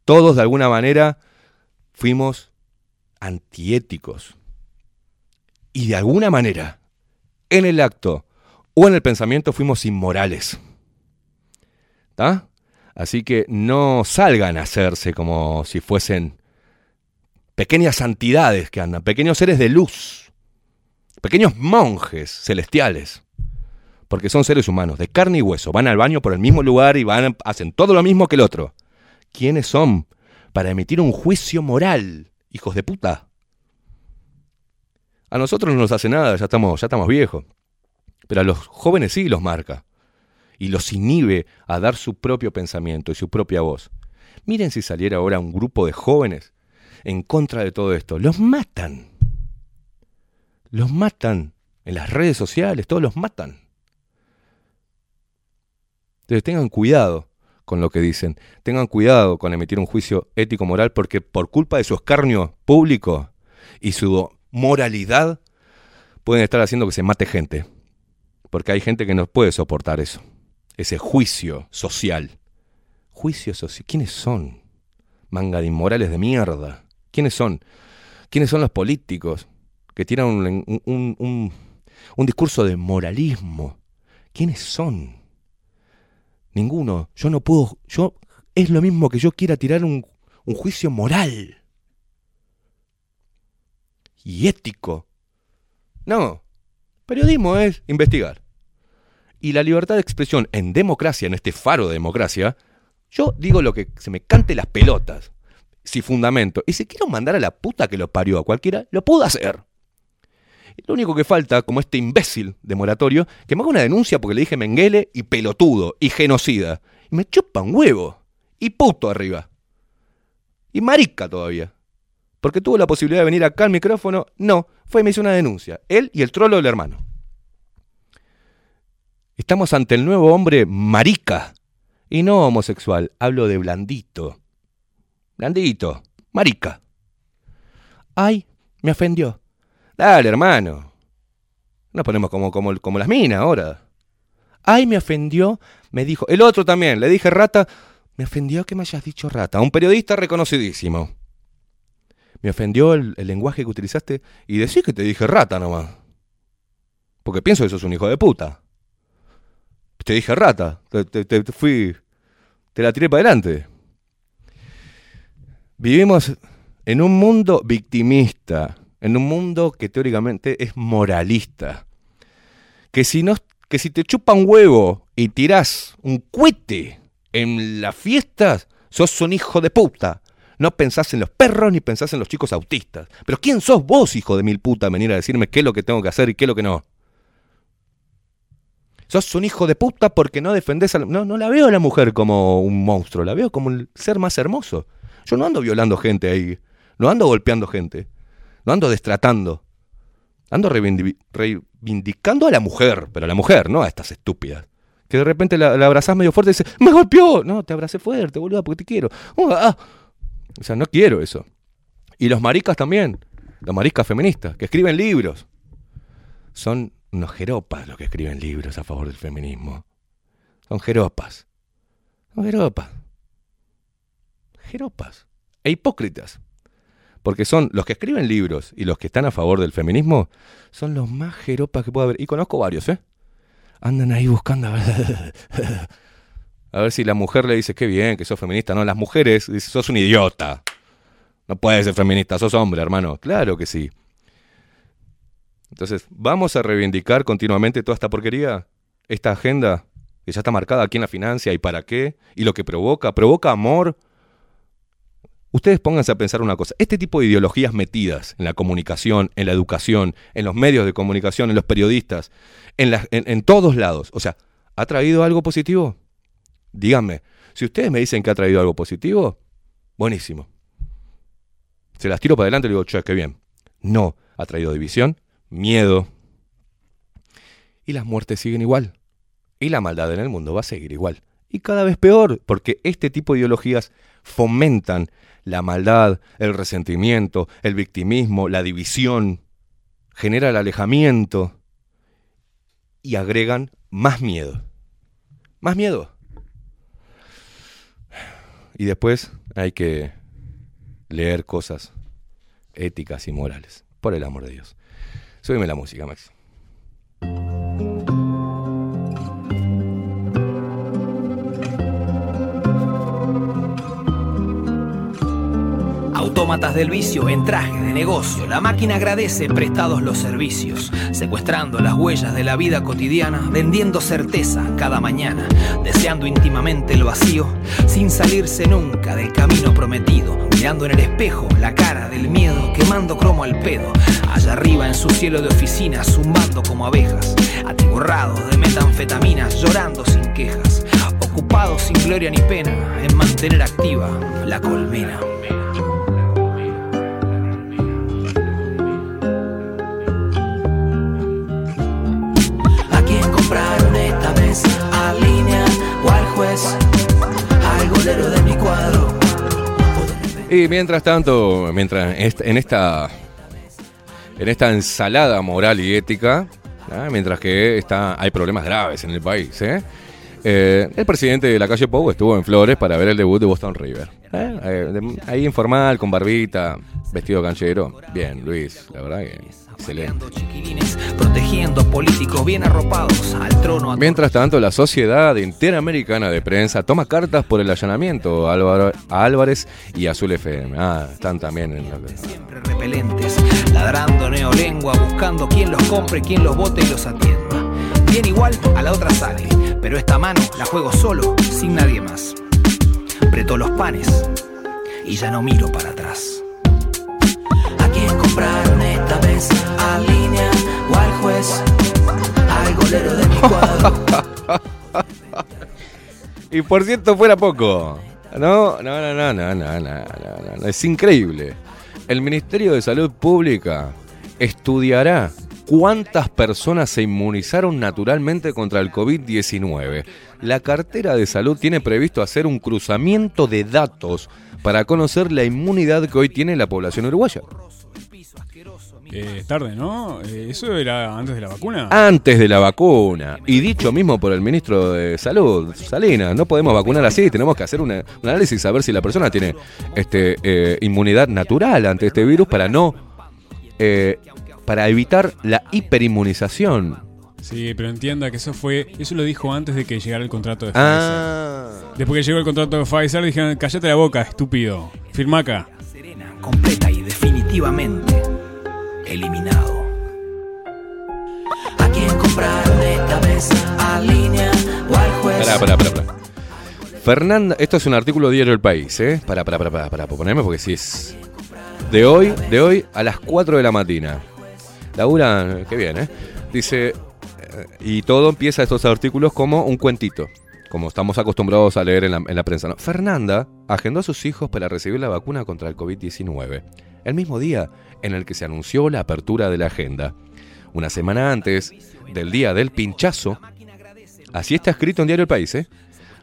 Todos de alguna manera fuimos antiéticos. Y de alguna manera, en el acto o en el pensamiento fuimos inmorales. ¿Está? Así que no salgan a hacerse como si fuesen pequeñas santidades que andan, pequeños seres de luz, pequeños monjes celestiales, porque son seres humanos, de carne y hueso, van al baño por el mismo lugar y van, hacen todo lo mismo que el otro. ¿Quiénes son para emitir un juicio moral, hijos de puta? A nosotros no nos hace nada, ya estamos, ya estamos viejos, pero a los jóvenes sí los marca y los inhibe a dar su propio pensamiento y su propia voz. Miren si saliera ahora un grupo de jóvenes en contra de todo esto. Los matan. Los matan en las redes sociales, todos los matan. Entonces tengan cuidado con lo que dicen. Tengan cuidado con emitir un juicio ético-moral porque por culpa de su escarnio público y su moralidad pueden estar haciendo que se mate gente. Porque hay gente que no puede soportar eso. Ese juicio social. Juicio social. ¿Quiénes son? Manga de inmorales de mierda. ¿Quiénes son? ¿Quiénes son los políticos que tiran un, un, un, un discurso de moralismo? ¿Quiénes son? Ninguno. Yo no puedo. Yo es lo mismo que yo quiera tirar un, un juicio moral y ético. No. Periodismo es investigar. Y la libertad de expresión en democracia, en este faro de democracia, yo digo lo que se me cante las pelotas si fundamento. Y si quiero mandar a la puta que lo parió a cualquiera, lo puedo hacer. Lo único que falta, como este imbécil de moratorio, que me haga una denuncia porque le dije menguele y pelotudo y genocida. Y me un huevo. Y puto arriba. Y marica todavía. Porque tuvo la posibilidad de venir acá al micrófono. No, fue y me hizo una denuncia. Él y el trolo del hermano. Estamos ante el nuevo hombre marica. Y no homosexual. Hablo de blandito. Blandito. Marica. Ay, me ofendió. Dale, hermano. Nos ponemos como, como, como las minas ahora. Ay, me ofendió. Me dijo. El otro también. Le dije rata. Me ofendió que me hayas dicho rata. Un periodista reconocidísimo. Me ofendió el, lenguaje que utilizaste y decís que te dije rata nomás. Porque pienso que sos un hijo de puta. Te dije rata. Te fui. Te la tiré para adelante. Vivimos en un mundo victimista, en un mundo que teóricamente es moralista. Que si, no, que si te chupa un huevo y tirás un cohete en las fiestas, sos un hijo de puta. No pensás en los perros ni pensás en los chicos autistas. Pero ¿quién sos vos, hijo de mil puta, venir a decirme qué es lo que tengo que hacer y qué es lo que no? Sos un hijo de puta porque no defendés a la... No, no la veo a la mujer como un monstruo, la veo como el ser más hermoso. Yo no ando violando gente ahí, no ando golpeando gente, no ando destratando. Ando reivindi- reivindicando a la mujer, pero a la mujer, no a estas estúpidas. Que de repente la, la abrazás medio fuerte y dices, ¡me golpeó! No, te abracé fuerte, boludo, porque te quiero. Uh, ah. O sea, no quiero eso. Y los maricas también, los maricas feministas, que escriben libros. Son unos jeropas los que escriben libros a favor del feminismo. Son jeropas. Son jeropas. Jeropas. E hipócritas. Porque son los que escriben libros y los que están a favor del feminismo, son los más jeropas que puede haber. Y conozco varios, ¿eh? Andan ahí buscando (laughs) a ver, si la mujer le dice, qué bien que sos feminista. No, las mujeres dicen, sos un idiota. No puedes ser feminista, sos hombre, hermano. Claro que sí. Entonces, ¿vamos a reivindicar continuamente toda esta porquería? Esta agenda que ya está marcada aquí en la financia y para qué? Y lo que provoca, provoca amor. Ustedes pónganse a pensar una cosa, este tipo de ideologías metidas en la comunicación, en la educación, en los medios de comunicación, en los periodistas, en, la- en todos lados, o sea, ¿ha traído algo positivo? Díganme, si ustedes me dicen que ha traído algo positivo, buenísimo. Se las tiro para adelante y digo, che, qué bien. No, ha traído división, miedo. Y las muertes siguen igual. Y la maldad en el mundo va a seguir igual. Y cada vez peor, porque este tipo de ideologías fomentan la maldad, el resentimiento, el victimismo, la división, genera el alejamiento y agregan más miedo. Más miedo. Y después hay que leer cosas éticas y morales. Por el amor de Dios. Súbeme la música, Max. Autómatas del vicio en traje de negocio. La máquina agradece prestados los servicios, secuestrando las huellas de la vida cotidiana, vendiendo certeza cada mañana, deseando íntimamente el vacío, sin salirse nunca del camino prometido, mirando en el espejo la cara del miedo, quemando cromo al pedo, allá arriba en su cielo de oficina, zumbando como abejas, atiborrados de metanfetaminas, llorando sin quejas, ocupados sin gloria ni pena en mantener activa la colmena. Y mientras tanto, mientras en esta en esta ensalada moral y ética, ¿ah? mientras que está, hay problemas graves en el país, ¿eh? Eh, el presidente de la calle Pou estuvo en Flores para ver el debut de Boston River. ¿eh? Ahí informal, con barbita, vestido canchero. Bien, Luis, la verdad que excelente. Protegiendo políticos bien arropados al trono. Mientras tanto, la Sociedad Interamericana de Prensa toma cartas por el allanamiento a Álvarez y Azul FM. Ah, están también en la... repelentes, ladrando neolengua, buscando quién los compre, quién los vote y los atienda. Bien igual a la otra sale, pero esta mano la juego solo, sin nadie más. Preto los panes y ya no miro para atrás. Línea o al juez? Al golero de mi cuadro. (laughs) Y por cierto, fuera poco. No, no, no, no, no, no, no, no, no. Es increíble. El Ministerio de Salud Pública estudiará cuántas personas se inmunizaron naturalmente contra el COVID-19. La cartera de salud tiene previsto hacer un cruzamiento de datos para conocer la inmunidad que hoy tiene la población uruguaya. Eh, tarde, ¿no? Eh, ¿Eso era antes de la vacuna? Antes de la vacuna. Y dicho mismo por el ministro de Salud, Salinas, no podemos vacunar así, tenemos que hacer una- un análisis a ver si la persona tiene este, eh, inmunidad natural ante este virus para no. eh, para evitar la hiperinmunización. Sí, pero entienda que eso fue. Eso lo dijo antes de que llegara el contrato de Ah. Pfizer. Después que llegó el contrato de Pfizer, dijeron: Cállate la boca, estúpido. Firma acá. completa y definitivamente eliminado. ¿A quién compraron esta vez? ¿A línea o? Pará, pará, pará. Fernanda, esto es un artículo Diario El País, ¿eh? Para, para, para, para, para, ponerme porque si es de hoy, de hoy a las 4 de la mañana. Laura, qué bien, ¿eh? Dice, eh, y todo empieza estos artículos como un cuentito, como estamos acostumbrados a leer en la, en la prensa. ¿no? Fernanda agendó a sus hijos para recibir la vacuna contra el COVID-19, el mismo día en el que se anunció la apertura de la agenda. Una semana antes del día del pinchazo, así está escrito en Diario El País, ¿eh?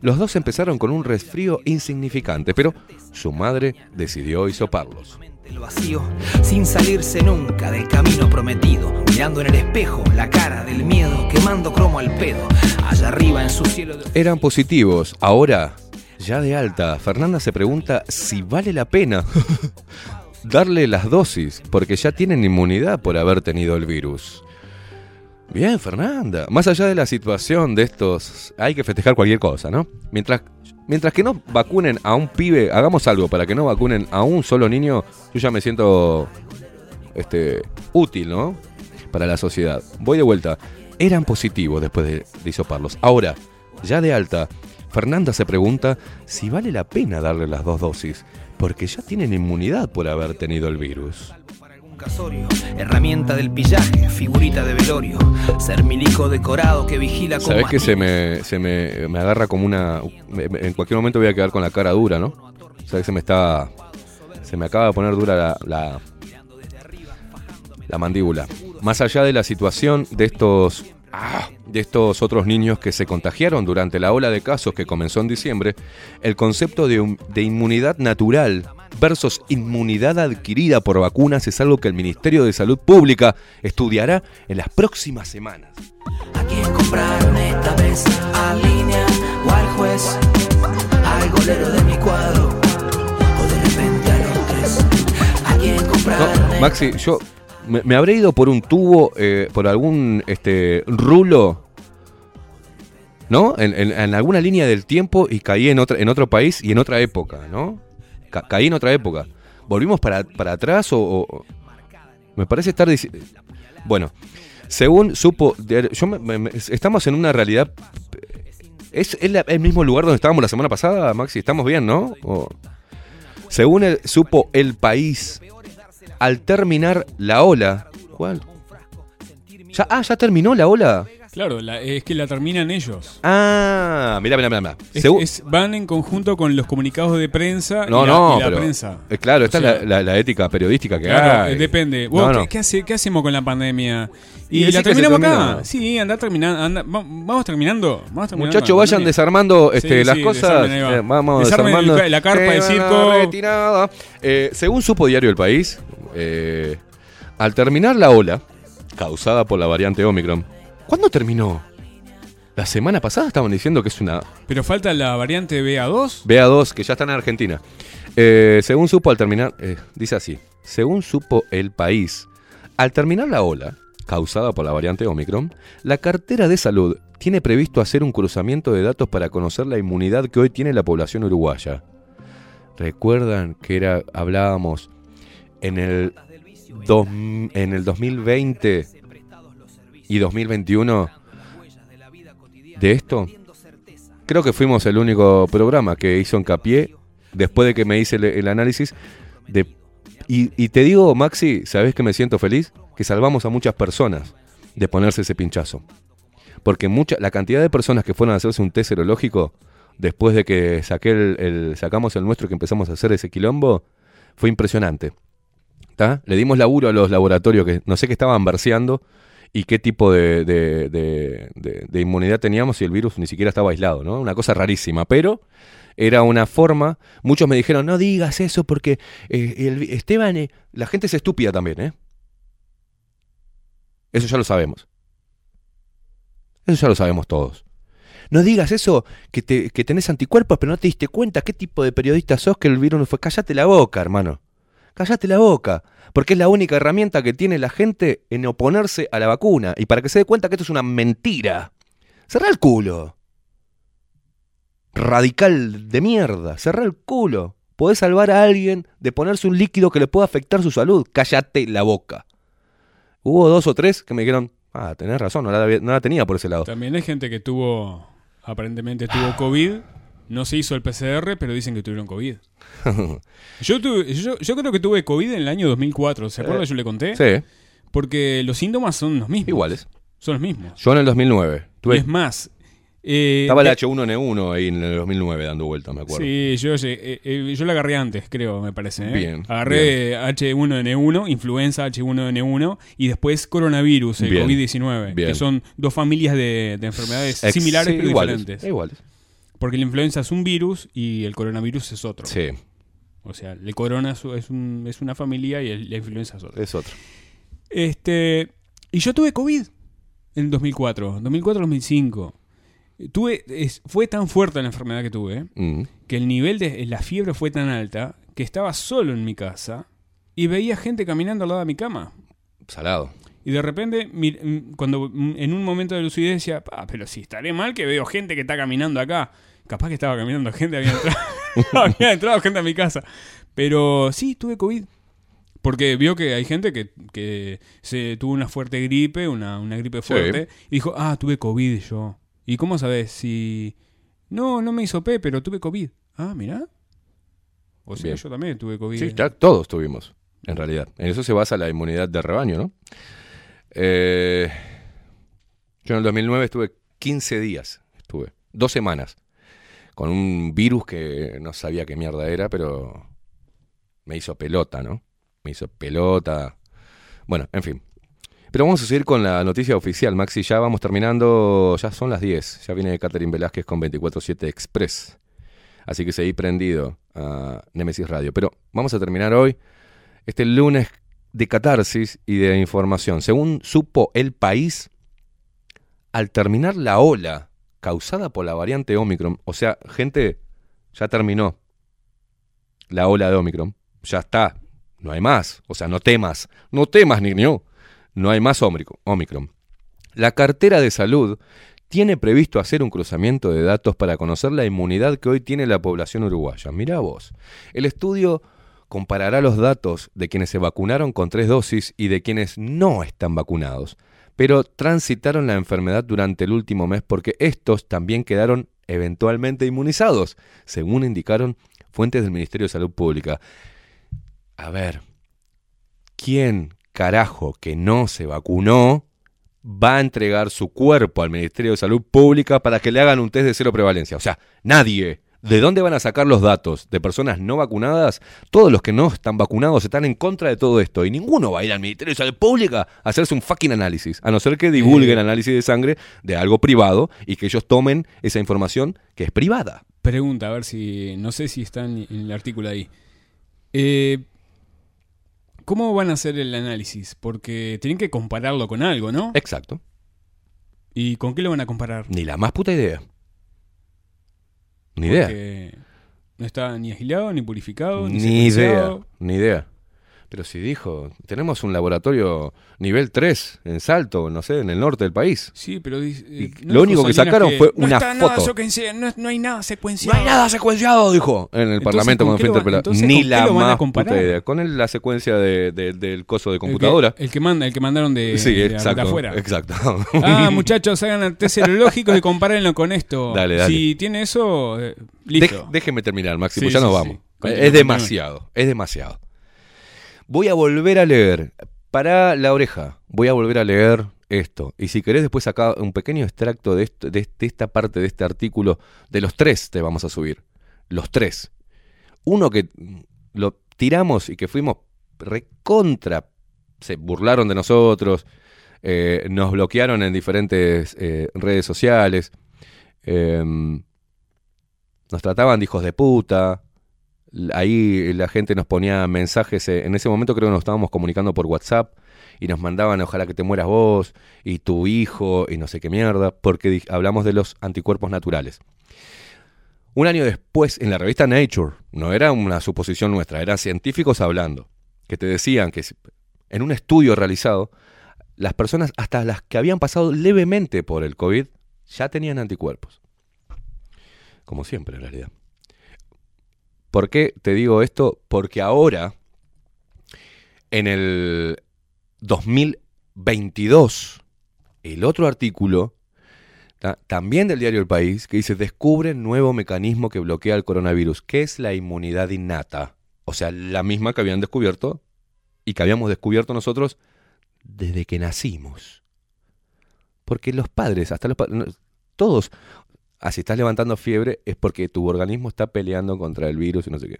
Los dos empezaron con un resfrío insignificante, pero su madre decidió hisoparlos. El vacío, sin salirse nunca del camino prometido, mirando en el espejo la cara del miedo, quemando cromo al pedo, allá arriba en su cielo de... Eran positivos. Ahora, ya de alta, Fernanda se pregunta si vale la pena (laughs) darle las dosis, porque ya tienen inmunidad por haber tenido el virus. Bien, Fernanda. Más allá de la situación de estos, hay que festejar cualquier cosa, ¿no? Mientras, mientras que no vacunen a un pibe, hagamos algo para que no vacunen a un solo niño, yo ya me siento este, útil, ¿no? Para la sociedad. Voy de vuelta. Eran positivos después de, de. Ahora, ya de alta, Fernanda se pregunta si vale la pena darle las dos dosis, porque ya tienen inmunidad por haber tenido el virus. casorio, herramienta del pillaje, figurita de velorio, ser milico decorado que vigila con Sabes que se me, se me, me agarra como una. En cualquier momento voy a quedar con la cara dura, ¿no? Sabes que se me está. Se me acaba de poner dura la, la, la mandíbula. Más allá de la situación de estos. Ah, de estos otros niños que se contagiaron durante la ola de casos que comenzó en diciembre, el concepto de, un- de inmunidad natural versus inmunidad adquirida por vacunas es algo que el Ministerio de Salud Pública estudiará en las próximas semanas. compraron esta vez a línea o al juez, al golero de mi cuadro, o de repente a los tres. ¿A quién compraron? No, Maxi, yo me, me habré ido por un tubo, eh, por algún este rulo, ¿no? En, en- alguna línea del tiempo y caí en, otra, en otro país y en otra época, ¿no? Ca- caí en otra época. ¿Volvimos para, para atrás o, Me parece estar diciendo... Bueno, según supo... Yo me- me- estamos en una realidad... ¿Es, la- el mismo lugar donde estábamos la semana pasada, Maxi? ¿Estamos bien, no? O- según el- supo el país, al terminar la ola. ¿Cuál? Ya, ah, ya terminó la ola. Claro, la- es que la terminan ellos. Ah, mira, mira, mira. Es- es- van en conjunto con los comunicados de prensa no, y la, no, y la pero, prensa. eh, claro, esta O sea, es la, ética periodística que Claro, hay. depende. No. ¿qué, qué hace- qué hacemos con la pandemia? Y la terminamos termina. acá. Sí, anda terminando. anda- va- vamos terminando. Vamos terminando Muchachos, vayan desarmando este, Sí, las sí, cosas. desarmen. Eh, vamos Desarmen desarmando. la carpa de circo. Eh, según supo Diario El País, eh, al terminar la ola causada por la variante Omicron, ¿cuándo terminó? La semana pasada estaban diciendo que es una Pero falta la variante BA2. BA2, que ya está en Argentina. Eh, según supo al terminar, eh, dice así, según supo el país, al terminar la ola, causada por la variante Omicron, la cartera de salud tiene previsto hacer un cruzamiento de datos para conocer la inmunidad que hoy tiene la población uruguaya. ¿Recuerdan que era, hablábamos en el, dos- en el 2020 y 2021 de esto? Creo que fuimos el único programa que hizo hincapié, después de que me hice el, análisis, de, y, te digo, Maxi, ¿sabes que me siento feliz? Que salvamos a muchas personas de ponerse ese pinchazo. Porque mucha, la cantidad de personas que fueron a hacerse un test serológico, después de que saqué el, el- sacamos el nuestro que empezamos a hacer ese quilombo, fue impresionante. Le dimos laburo a los laboratorios que no sé qué estaban verseando y qué tipo de, de- de- inmunidad teníamos y el virus ni siquiera estaba aislado, ¿no? Una cosa rarísima, pero era una forma. Muchos me dijeron, no digas eso porque eh, el- Esteban, eh, la gente es estúpida también, ¿eh? Eso ya lo sabemos. Eso ya lo sabemos todos. No digas eso, que, te, que tenés anticuerpos, pero no te diste cuenta qué tipo de periodista sos que el virus no fue. Cállate la boca, hermano. Cállate la boca. Porque es la única herramienta que tiene la gente en oponerse a la vacuna. Y para que se dé cuenta que esto es una mentira. Cerrá el culo. Radical de mierda. Cerrá el culo. Podés salvar a alguien de ponerse un líquido que le pueda afectar su salud. Cállate la boca. Hubo dos o tres que me dijeron, ah, tenés razón, no no la tenía por ese lado. También hay gente que tuvo, aparentemente tuvo COVID. No se hizo el PCR, pero dicen que tuvieron COVID. (laughs) Yo, tuve- yo, yo creo que tuve COVID en el año 2004. ¿Se acuerda? Eh, Yo le conté. sí. Porque los síntomas son los mismos. Iguales. Son los mismos. Yo en el 2009. Y Tuve, es más. eh, estaba el de- H1N1 ahí en el 2009 dando vuelta, me acuerdo. Sí, yo, eh, eh, yo la agarré antes, creo, me parece. ¿eh? Bien, Agarré H1N1, influenza H1N1 y después coronavirus, el Bien, COVID-19, bien. que son dos familias de, de enfermedades Ex- similares sí, pero iguales, diferentes. iguales. Porque la influenza es un virus y el coronavirus es otro. Sí. O sea, el corona es, es un- es una familia y el- la influenza es otra. Es otro. Este, y yo tuve COVID en 2004, 2004-2005. Tuve, es- fue tan fuerte la enfermedad que tuve Mm. que el nivel de la fiebre fue tan alta que estaba solo en mi casa y veía gente caminando al lado de mi cama. Salado. Y de repente, mm, cuando mm, en un momento de lucidez decía, "Pa, pero si estaré mal que veo gente que está caminando acá. Capaz que estaba caminando gente, había entrado, (laughs) había entrado gente a mi casa. Pero sí, tuve COVID. Porque vio que hay gente que, que se tuvo una fuerte gripe, una, una gripe Sí. fuerte, y dijo, ah, tuve COVID yo. ¿Y cómo sabes si... No, no me hizo P, pero tuve COVID. Ah, mirá. O sea, Bien. yo también tuve COVID. Sí, ya todos tuvimos. en realidad. En eso se basa la inmunidad de rebaño, ¿no? Eh, yo en el 2009 estuve 15 días, estuve, dos semanas, con un virus que no sabía qué mierda era, pero me hizo pelota, ¿no? Me hizo pelota. Bueno, en fin. Pero vamos a seguir con la noticia oficial, Maxi. Ya vamos terminando, ya son las 10. Ya viene Catherine Velázquez con 24-7 Express. Así que seguí prendido a Nemesis Radio. Pero vamos a terminar hoy, este lunes de catarsis y de información. Según supo el país, al terminar la ola causada por la variante Omicron, o sea, gente, ya terminó la ola de Omicron, ya está, no hay más, o sea, no temas, no temas, niño, no hay más Omicron. Omicron. La cartera de salud tiene previsto hacer un cruzamiento de datos para conocer la inmunidad que hoy tiene la población uruguaya. Mirá vos, el estudio comparará los datos de quienes se vacunaron con tres dosis y de quienes no están vacunados, pero transitaron la enfermedad durante el último mes porque estos también quedaron eventualmente inmunizados, según indicaron fuentes del Ministerio de Salud Pública. A ver, ¿quién carajo que no se vacunó va a entregar su cuerpo al Ministerio de Salud Pública para que le hagan un test de cero prevalencia? O sea, nadie. ¿De dónde van a sacar los datos? ¿De personas no vacunadas? Todos los que no están vacunados están en contra de todo esto y ninguno va a ir al Ministerio de Salud Pública a hacerse un fucking análisis, a no ser que divulguen Eh. análisis de sangre de algo privado y que ellos tomen esa información que es privada. Pregunta, a ver si. No sé si está en, en el artículo ahí. Eh, ¿Cómo van a hacer el análisis? Porque tienen que compararlo con algo, ¿no? Exacto. ¿Y con qué lo van a comparar? Ni la más puta idea. Ni idea. Porque no está ni agilado, ni purificado, ni, Ni idea, ni idea. Pero si dijo, tenemos un laboratorio nivel 3 en Salto, no sé, en el norte del país. Sí, pero eh, no lo único que sacaron fue no una está foto. no, no hay nada secuenciado. No hay nada secuenciado, dijo en el Entonces, Parlamento ¿con cuando fue interpelado. Ni ¿con qué la más comparar? puta idea. Con el- la secuencia de- de- del coso de El que- computadora. El que, manda, el que mandaron de, Sí, de- de exacto, afuera. exacto. Ah, (laughs) muchachos, hagan el test serológico y compárenlo con esto. Dale, dale. Si tiene eso, eh, listo. Dej- déjeme terminar, Maxi, Sí, pues ya sí, nos vamos. Es demasiado, es demasiado. Voy a volver a leer, para la oreja, voy a volver a leer esto. Y si querés después acá un pequeño extracto de, de esta parte de este artículo, de los tres te vamos a subir. Los tres. Uno que lo tiramos y que fuimos recontra, se burlaron de nosotros, eh, nos bloquearon en diferentes eh, redes sociales. em, nos trataban de hijos de puta. Ahí la gente nos ponía mensajes. eh, En ese momento creo que nos estábamos comunicando por WhatsApp y nos mandaban ojalá que te mueras vos y tu hijo y no sé qué mierda, porque hablamos de los anticuerpos naturales. Un año después, en la revista Nature, no era una suposición nuestra, eran científicos hablando, que te decían que en un estudio realizado, las personas, hasta las que habían pasado levemente por el COVID, ya tenían anticuerpos. Como siempre, en realidad. ¿Por qué te digo esto? Porque ahora, en el 2022, el otro artículo, ta- también del diario El País, que dice, descubre nuevo mecanismo que bloquea el coronavirus, que es la inmunidad innata. O sea, la misma que habían descubierto y que habíamos descubierto nosotros desde que nacimos. Porque los padres, hasta los padres, todos, ah, si estás levantando fiebre es porque tu organismo está peleando contra el virus y no sé qué.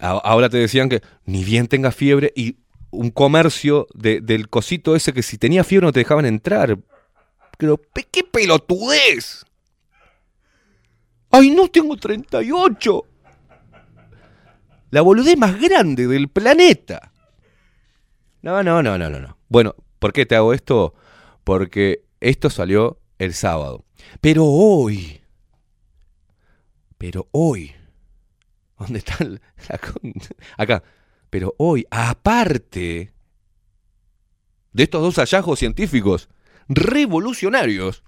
Ahora te decían que ni bien tengas fiebre y un comercio de- del cosito ese que si tenía fiebre no te dejaban entrar. Pero, pe- ¿qué pelotudez? ¡Ay, no tengo 38! La boludez más grande del planeta. No, no, no, no, no. Bueno, ¿por qué te hago esto? Porque esto salió el sábado. Pero hoy, pero hoy, (laughs) ¿dónde está Acá. Pero hoy, aparte de estos dos hallazgos científicos revolucionarios,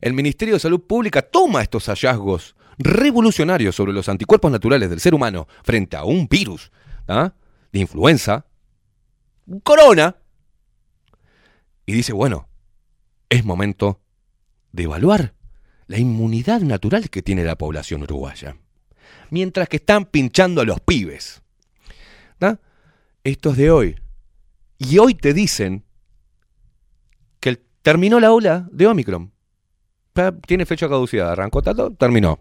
el Ministerio de Salud Pública toma estos hallazgos revolucionarios sobre los anticuerpos naturales del ser humano frente a un virus ¿ah? de influenza, corona, y dice, bueno, es momento de evaluar la inmunidad natural que tiene la población uruguaya. mientras que están pinchando a los pibes. ¿tá? Esto es de hoy. Y hoy te dicen que terminó la ola de Omicron. Tiene fecha caducidad, arrancó, tato, terminó.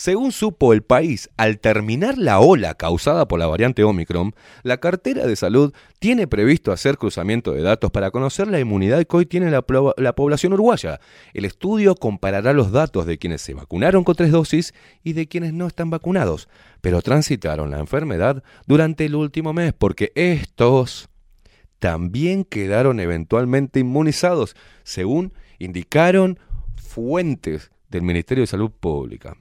Según supo el país, al terminar la ola causada por la variante Omicron, la cartera de salud tiene previsto hacer cruzamiento de datos para conocer la inmunidad que hoy tiene la, la población uruguaya. El estudio comparará los datos de quienes se vacunaron con tres dosis y de quienes no están vacunados, pero transitaron la enfermedad durante el último mes porque estos también quedaron eventualmente inmunizados, según indicaron fuentes del Ministerio de Salud Pública.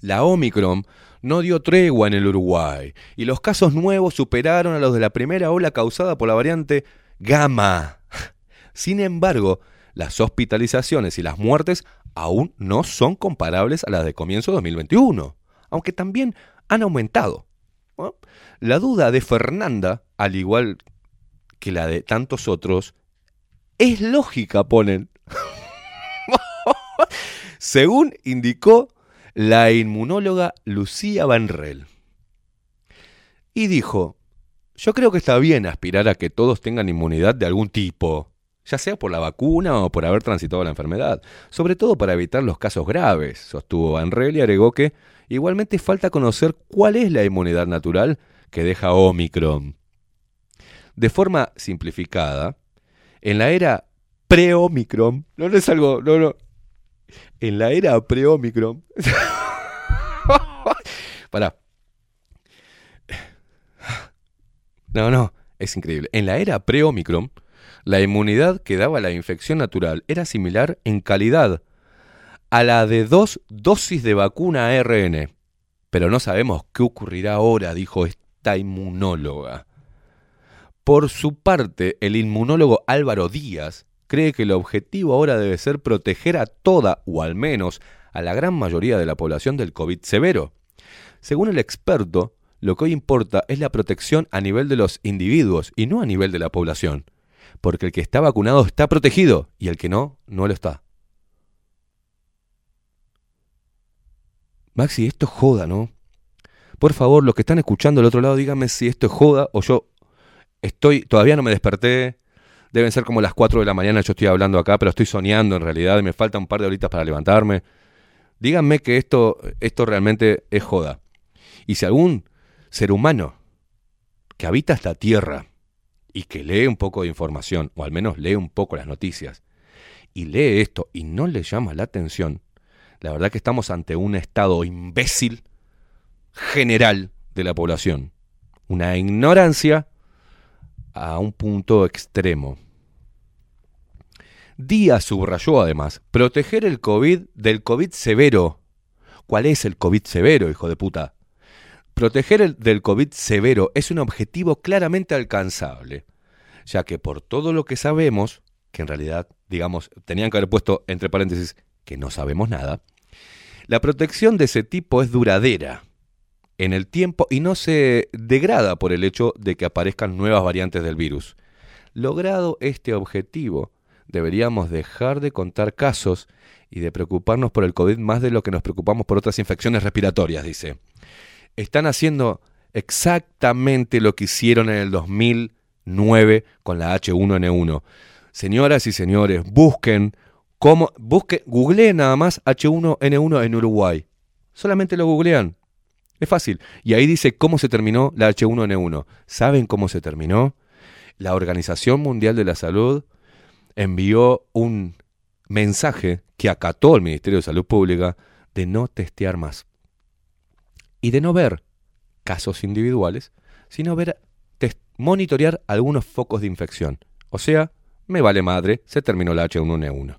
La Omicron no dio tregua en el Uruguay y los casos nuevos superaron a los de la primera ola causada por la variante Gamma. Sin embargo, las hospitalizaciones y las muertes aún no son comparables a las de comienzo de 2021, aunque también han aumentado. La duda de Fernanda, al igual que la de tantos otros, es lógica, ponen. (laughs) Según indicó la inmunóloga Lucía Vanrel. Y dijo, yo creo que está bien aspirar a que todos tengan inmunidad de algún tipo, ya sea por la vacuna o por haber transitado la enfermedad, sobre todo para evitar los casos graves, sostuvo Vanrel y agregó que igualmente falta conocer cuál es la inmunidad natural que deja Omicron. De forma simplificada, en la era pre-Omicron, no, no es algo, no, no, en la era pre-Omicron, (laughs) Pará. No, no, es increíble. En la era pre-Omicron, la inmunidad que daba la infección natural era similar en calidad a la de dos dosis de vacuna ARN. Pero no sabemos qué ocurrirá ahora, dijo esta inmunóloga. Por su parte, el inmunólogo Álvaro Díaz cree que el objetivo ahora debe ser proteger a toda, o al menos a la gran mayoría de la población del COVID severo. Según el experto, lo que hoy importa es la protección a nivel de los individuos y no a nivel de la población, porque el que está vacunado está protegido y el que no, no lo está. Maxi, esto es joda, ¿no? Por favor, los que están escuchando al otro lado, díganme si esto es joda o yo estoy, todavía no me desperté, deben ser como las 4 de la mañana, yo estoy hablando acá, pero estoy soñando en realidad y me falta un par de horitas para levantarme. Díganme que esto, esto realmente es joda. Y si algún ser humano que habita esta tierra y que lee un poco de información, o al menos lee un poco las noticias, y lee esto y no le llama la atención, la verdad que estamos ante un estado imbécil general de la población. Una ignorancia a un punto extremo. Díaz subrayó además, proteger el COVID del COVID severo. ¿Cuál es el COVID severo, hijo de puta? Proteger el del COVID severo es un objetivo claramente alcanzable, ya que por todo lo que sabemos, que en realidad, digamos, tenían que haber puesto entre paréntesis que no sabemos nada, la protección de ese tipo es duradera en el tiempo y no se degrada por el hecho de que aparezcan nuevas variantes del virus. Logrado este objetivo, deberíamos dejar de contar casos y de preocuparnos por el COVID más de lo que nos preocupamos por otras infecciones respiratorias, dice. Están haciendo exactamente lo que hicieron en el 2009 con la H1N1. Señoras y señores, busquen cómo, busquen, googleen nada más H1N1 en Uruguay. Solamente lo googlean. Es fácil. Y ahí dice cómo se terminó la H1N1. ¿Saben cómo se terminó? La Organización Mundial de la Salud envió un mensaje que acató el Ministerio de Salud Pública de no testear más. Y de no ver casos individuales, sino ver monitorear algunos focos de infección. O sea, me vale madre, se terminó la H1N1.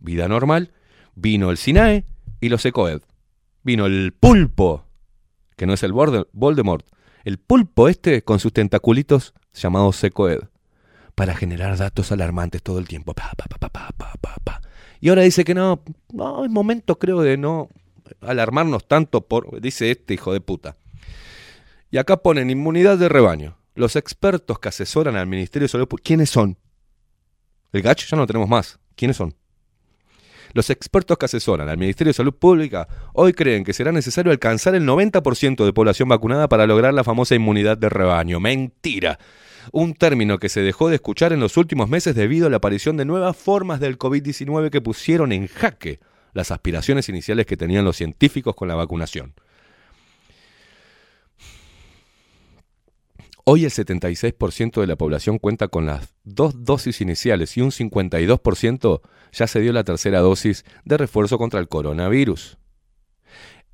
Vida normal, vino el SINAE y los ECOED. Vino el pulpo, que no es el Voldemort, el pulpo este con sus tentaculitos llamados SECOED, para generar datos alarmantes todo el tiempo. Pa, pa, pa. Y ahora dice que no, no, es momento creo de no alarmarnos tanto por, dice este hijo de puta. Y acá ponen inmunidad de rebaño. Los expertos que asesoran al Ministerio de Salud, ¿quiénes son? El gacho ya no lo tenemos más. ¿Quiénes son? Los expertos que asesoran al Ministerio de Salud Pública hoy creen que será necesario alcanzar el 90% de población vacunada para lograr la famosa inmunidad de rebaño. Mentira. Un término que se dejó de escuchar en los últimos meses debido a la aparición de nuevas formas del COVID-19 que pusieron en jaque las aspiraciones iniciales que tenían los científicos con la vacunación. Hoy el 76% de la población cuenta con las dos dosis iniciales y un 52% ya se dio la tercera dosis de refuerzo contra el coronavirus.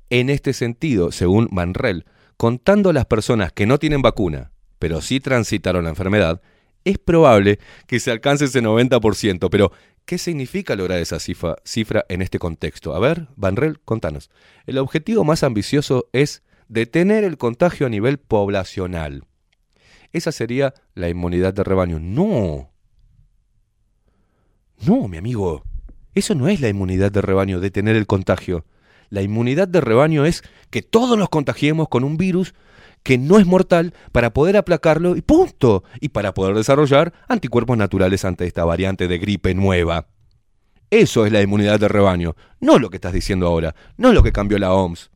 En este sentido, según Manrel, contando las personas que no tienen vacuna, pero sí transitaron la enfermedad, es probable que se alcance ese 90%. Pero, ¿qué significa lograr esa cifra, cifra en este contexto? A ver, Manrel, contanos. El objetivo más ambicioso es detener el contagio a nivel poblacional. Esa sería la inmunidad de rebaño. No. No, mi amigo. Eso no es la inmunidad de rebaño, detener el contagio. La inmunidad de rebaño es que todos nos contagiemos con un virus que no es mortal para poder aplacarlo y punto. Y para poder desarrollar anticuerpos naturales ante esta variante de gripe nueva. Eso es la inmunidad de rebaño, no lo que estás diciendo ahora, no lo que cambió la OMS.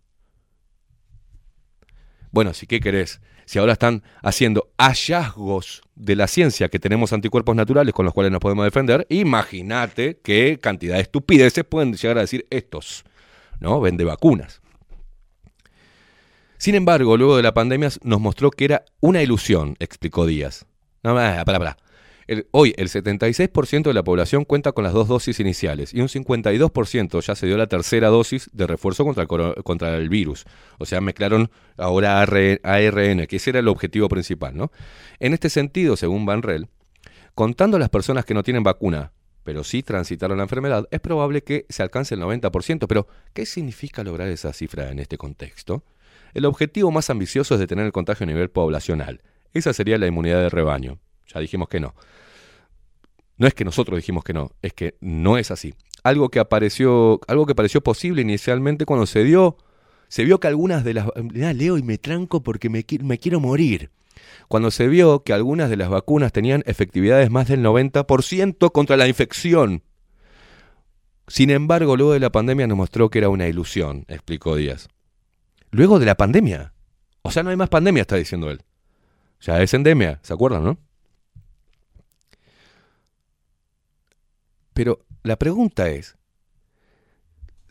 Bueno, si qué querés, si ahora están haciendo hallazgos de la ciencia que tenemos anticuerpos naturales con los cuales nos podemos defender, imagínate qué cantidad de estupideces pueden llegar a decir estos, ¿no? Vende vacunas. Sin embargo, luego de la pandemia nos mostró que era una ilusión, explicó Díaz. No, para, para. El- hoy el 76% de la población cuenta con las dos dosis iniciales y un 52% ya se dio la tercera dosis de refuerzo contra el, virus. O sea, mezclaron ahora AR- ARN, que ese era el objetivo principal. ¿no? En este sentido, según Van Rel, contando a las personas que no tienen vacuna, pero sí transitaron la enfermedad, es probable que se alcance el 90%. Pero, ¿qué significa lograr esa cifra en este contexto? El objetivo más ambicioso es detener el contagio a nivel poblacional. Esa sería la inmunidad de rebaño. Ya dijimos que no. No es que nosotros dijimos que no, es que no es así. Algo que apareció, algo que pareció posible inicialmente cuando se dio, se vio que algunas de las leo y me tranco porque me, me quiero morir. Cuando se vio que algunas de las vacunas tenían efectividades más del 90% contra la infección. Sin embargo, luego de la pandemia nos mostró que era una ilusión, explicó Díaz. Luego de la pandemia. O sea, no hay más pandemia, está diciendo él. Ya es endemia, ¿se acuerdan, no? Pero la pregunta es.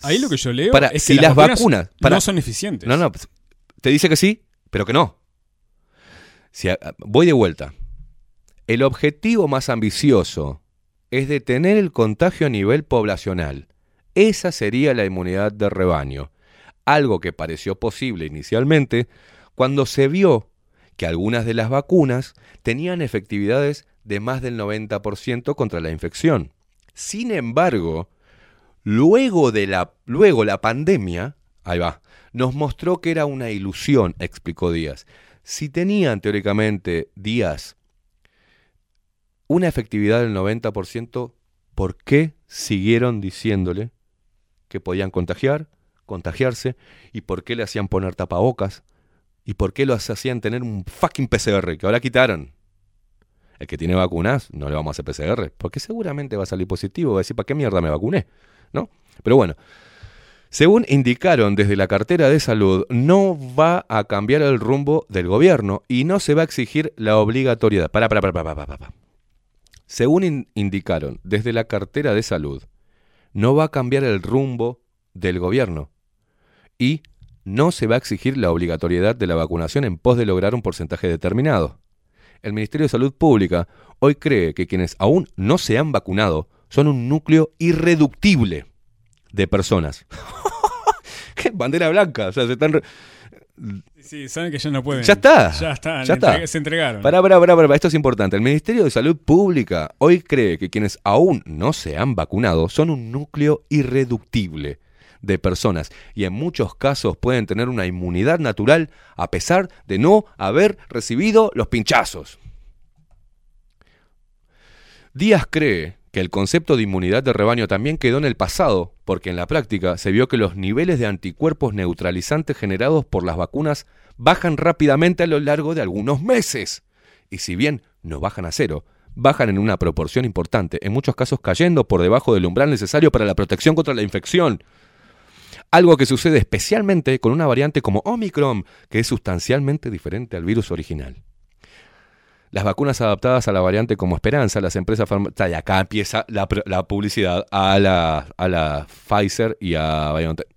Ahí lo que yo leo para, es si que las vacunas vacunas para- no son eficientes. No, no, pues, te dice que sí, pero que no. Si voy de vuelta. El objetivo más ambicioso es detener el contagio a nivel poblacional. Esa sería la inmunidad de rebaño. Algo que pareció posible inicialmente cuando se vio que algunas de las vacunas tenían efectividades de más del 90% contra la infección. Sin embargo, luego de la luego la pandemia, ahí va, nos mostró que era una ilusión, explicó Díaz. Si tenían teóricamente Díaz una efectividad del 90%, ¿por qué siguieron diciéndole que podían contagiar, contagiarse y por qué le hacían poner tapabocas y por qué los hacían tener un fucking PCR que ahora quitaron? El que tiene vacunas no le vamos a hacer PCR, porque seguramente va a salir positivo, va a decir, ¿para qué mierda me vacuné? ¿No? Pero bueno, según indicaron desde la cartera de salud, no va a cambiar el rumbo del gobierno y no se va a exigir la obligatoriedad. Para, para, para, para, para. Según in- indicaron desde la cartera de salud, no va a cambiar el rumbo del gobierno y no se va a exigir la obligatoriedad de la vacunación en pos de lograr un porcentaje determinado. El Ministerio de Salud Pública hoy cree que quienes aún no se han vacunado son un núcleo irreductible de personas. (laughs) ¡Qué bandera blanca! O sea, se están... re- Sí, saben que ya no pueden. Ya está. Ya está. Ya está. Se entregaron. Pará, pará, pará, pará, Esto es importante. El Ministerio de Salud Pública hoy cree que quienes aún no se han vacunado son un núcleo irreductible de personas y en muchos casos pueden tener una inmunidad natural a pesar de no haber recibido los pinchazos. Díaz cree que el concepto de inmunidad de rebaño también quedó en el pasado, porque en la práctica se vio que los niveles de anticuerpos neutralizantes generados por las vacunas bajan rápidamente a lo largo de algunos meses. Y si bien no bajan a cero, bajan en una proporción importante, en muchos casos cayendo por debajo del umbral necesario para la protección contra la infección. Algo que sucede especialmente con una variante como Omicron, que es sustancialmente diferente al virus original. Las vacunas adaptadas a la variante como Esperanza, las empresas farmacéuticas, y acá empieza la, publicidad a la, a la Pfizer y a BioNTech.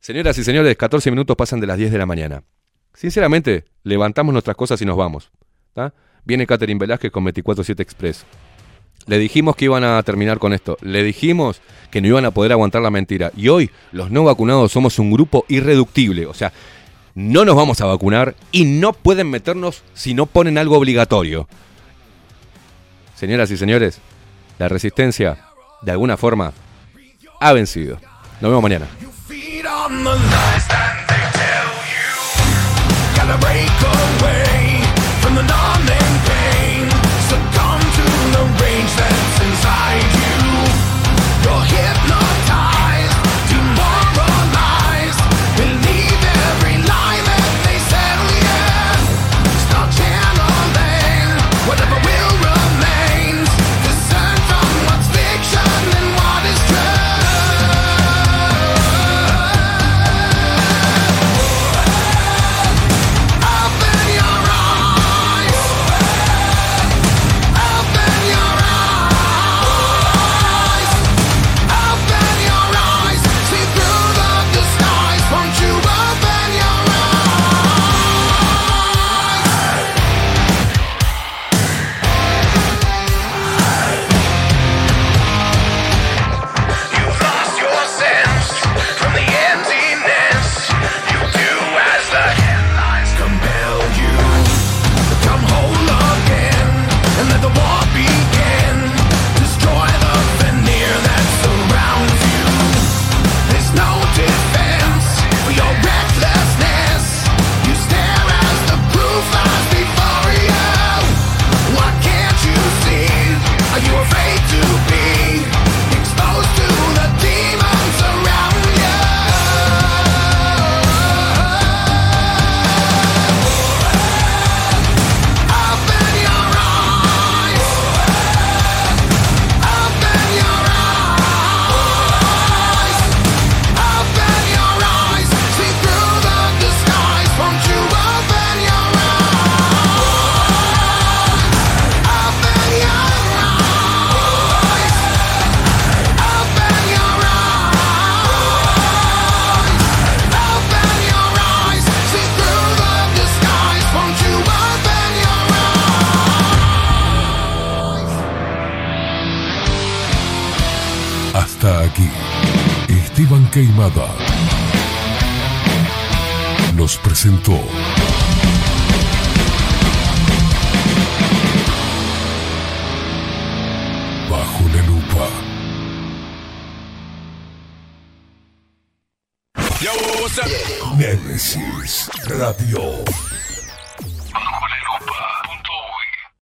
Señoras y señores, 14 minutos pasan de las 10 de la mañana. Sinceramente, levantamos nuestras cosas y nos vamos. Viene Catherine Velázquez con 24-7 Express. Le dijimos que iban a terminar con esto. Le dijimos que no iban a poder aguantar la mentira. Y hoy, los no vacunados somos un grupo irreductible. O sea, no nos vamos a vacunar y no pueden meternos si no ponen algo obligatorio. Señoras y señores, la resistencia, de alguna forma, ha vencido. Nos vemos mañana. Queimada nos presentó Bajo la lupa. Némesis Radio.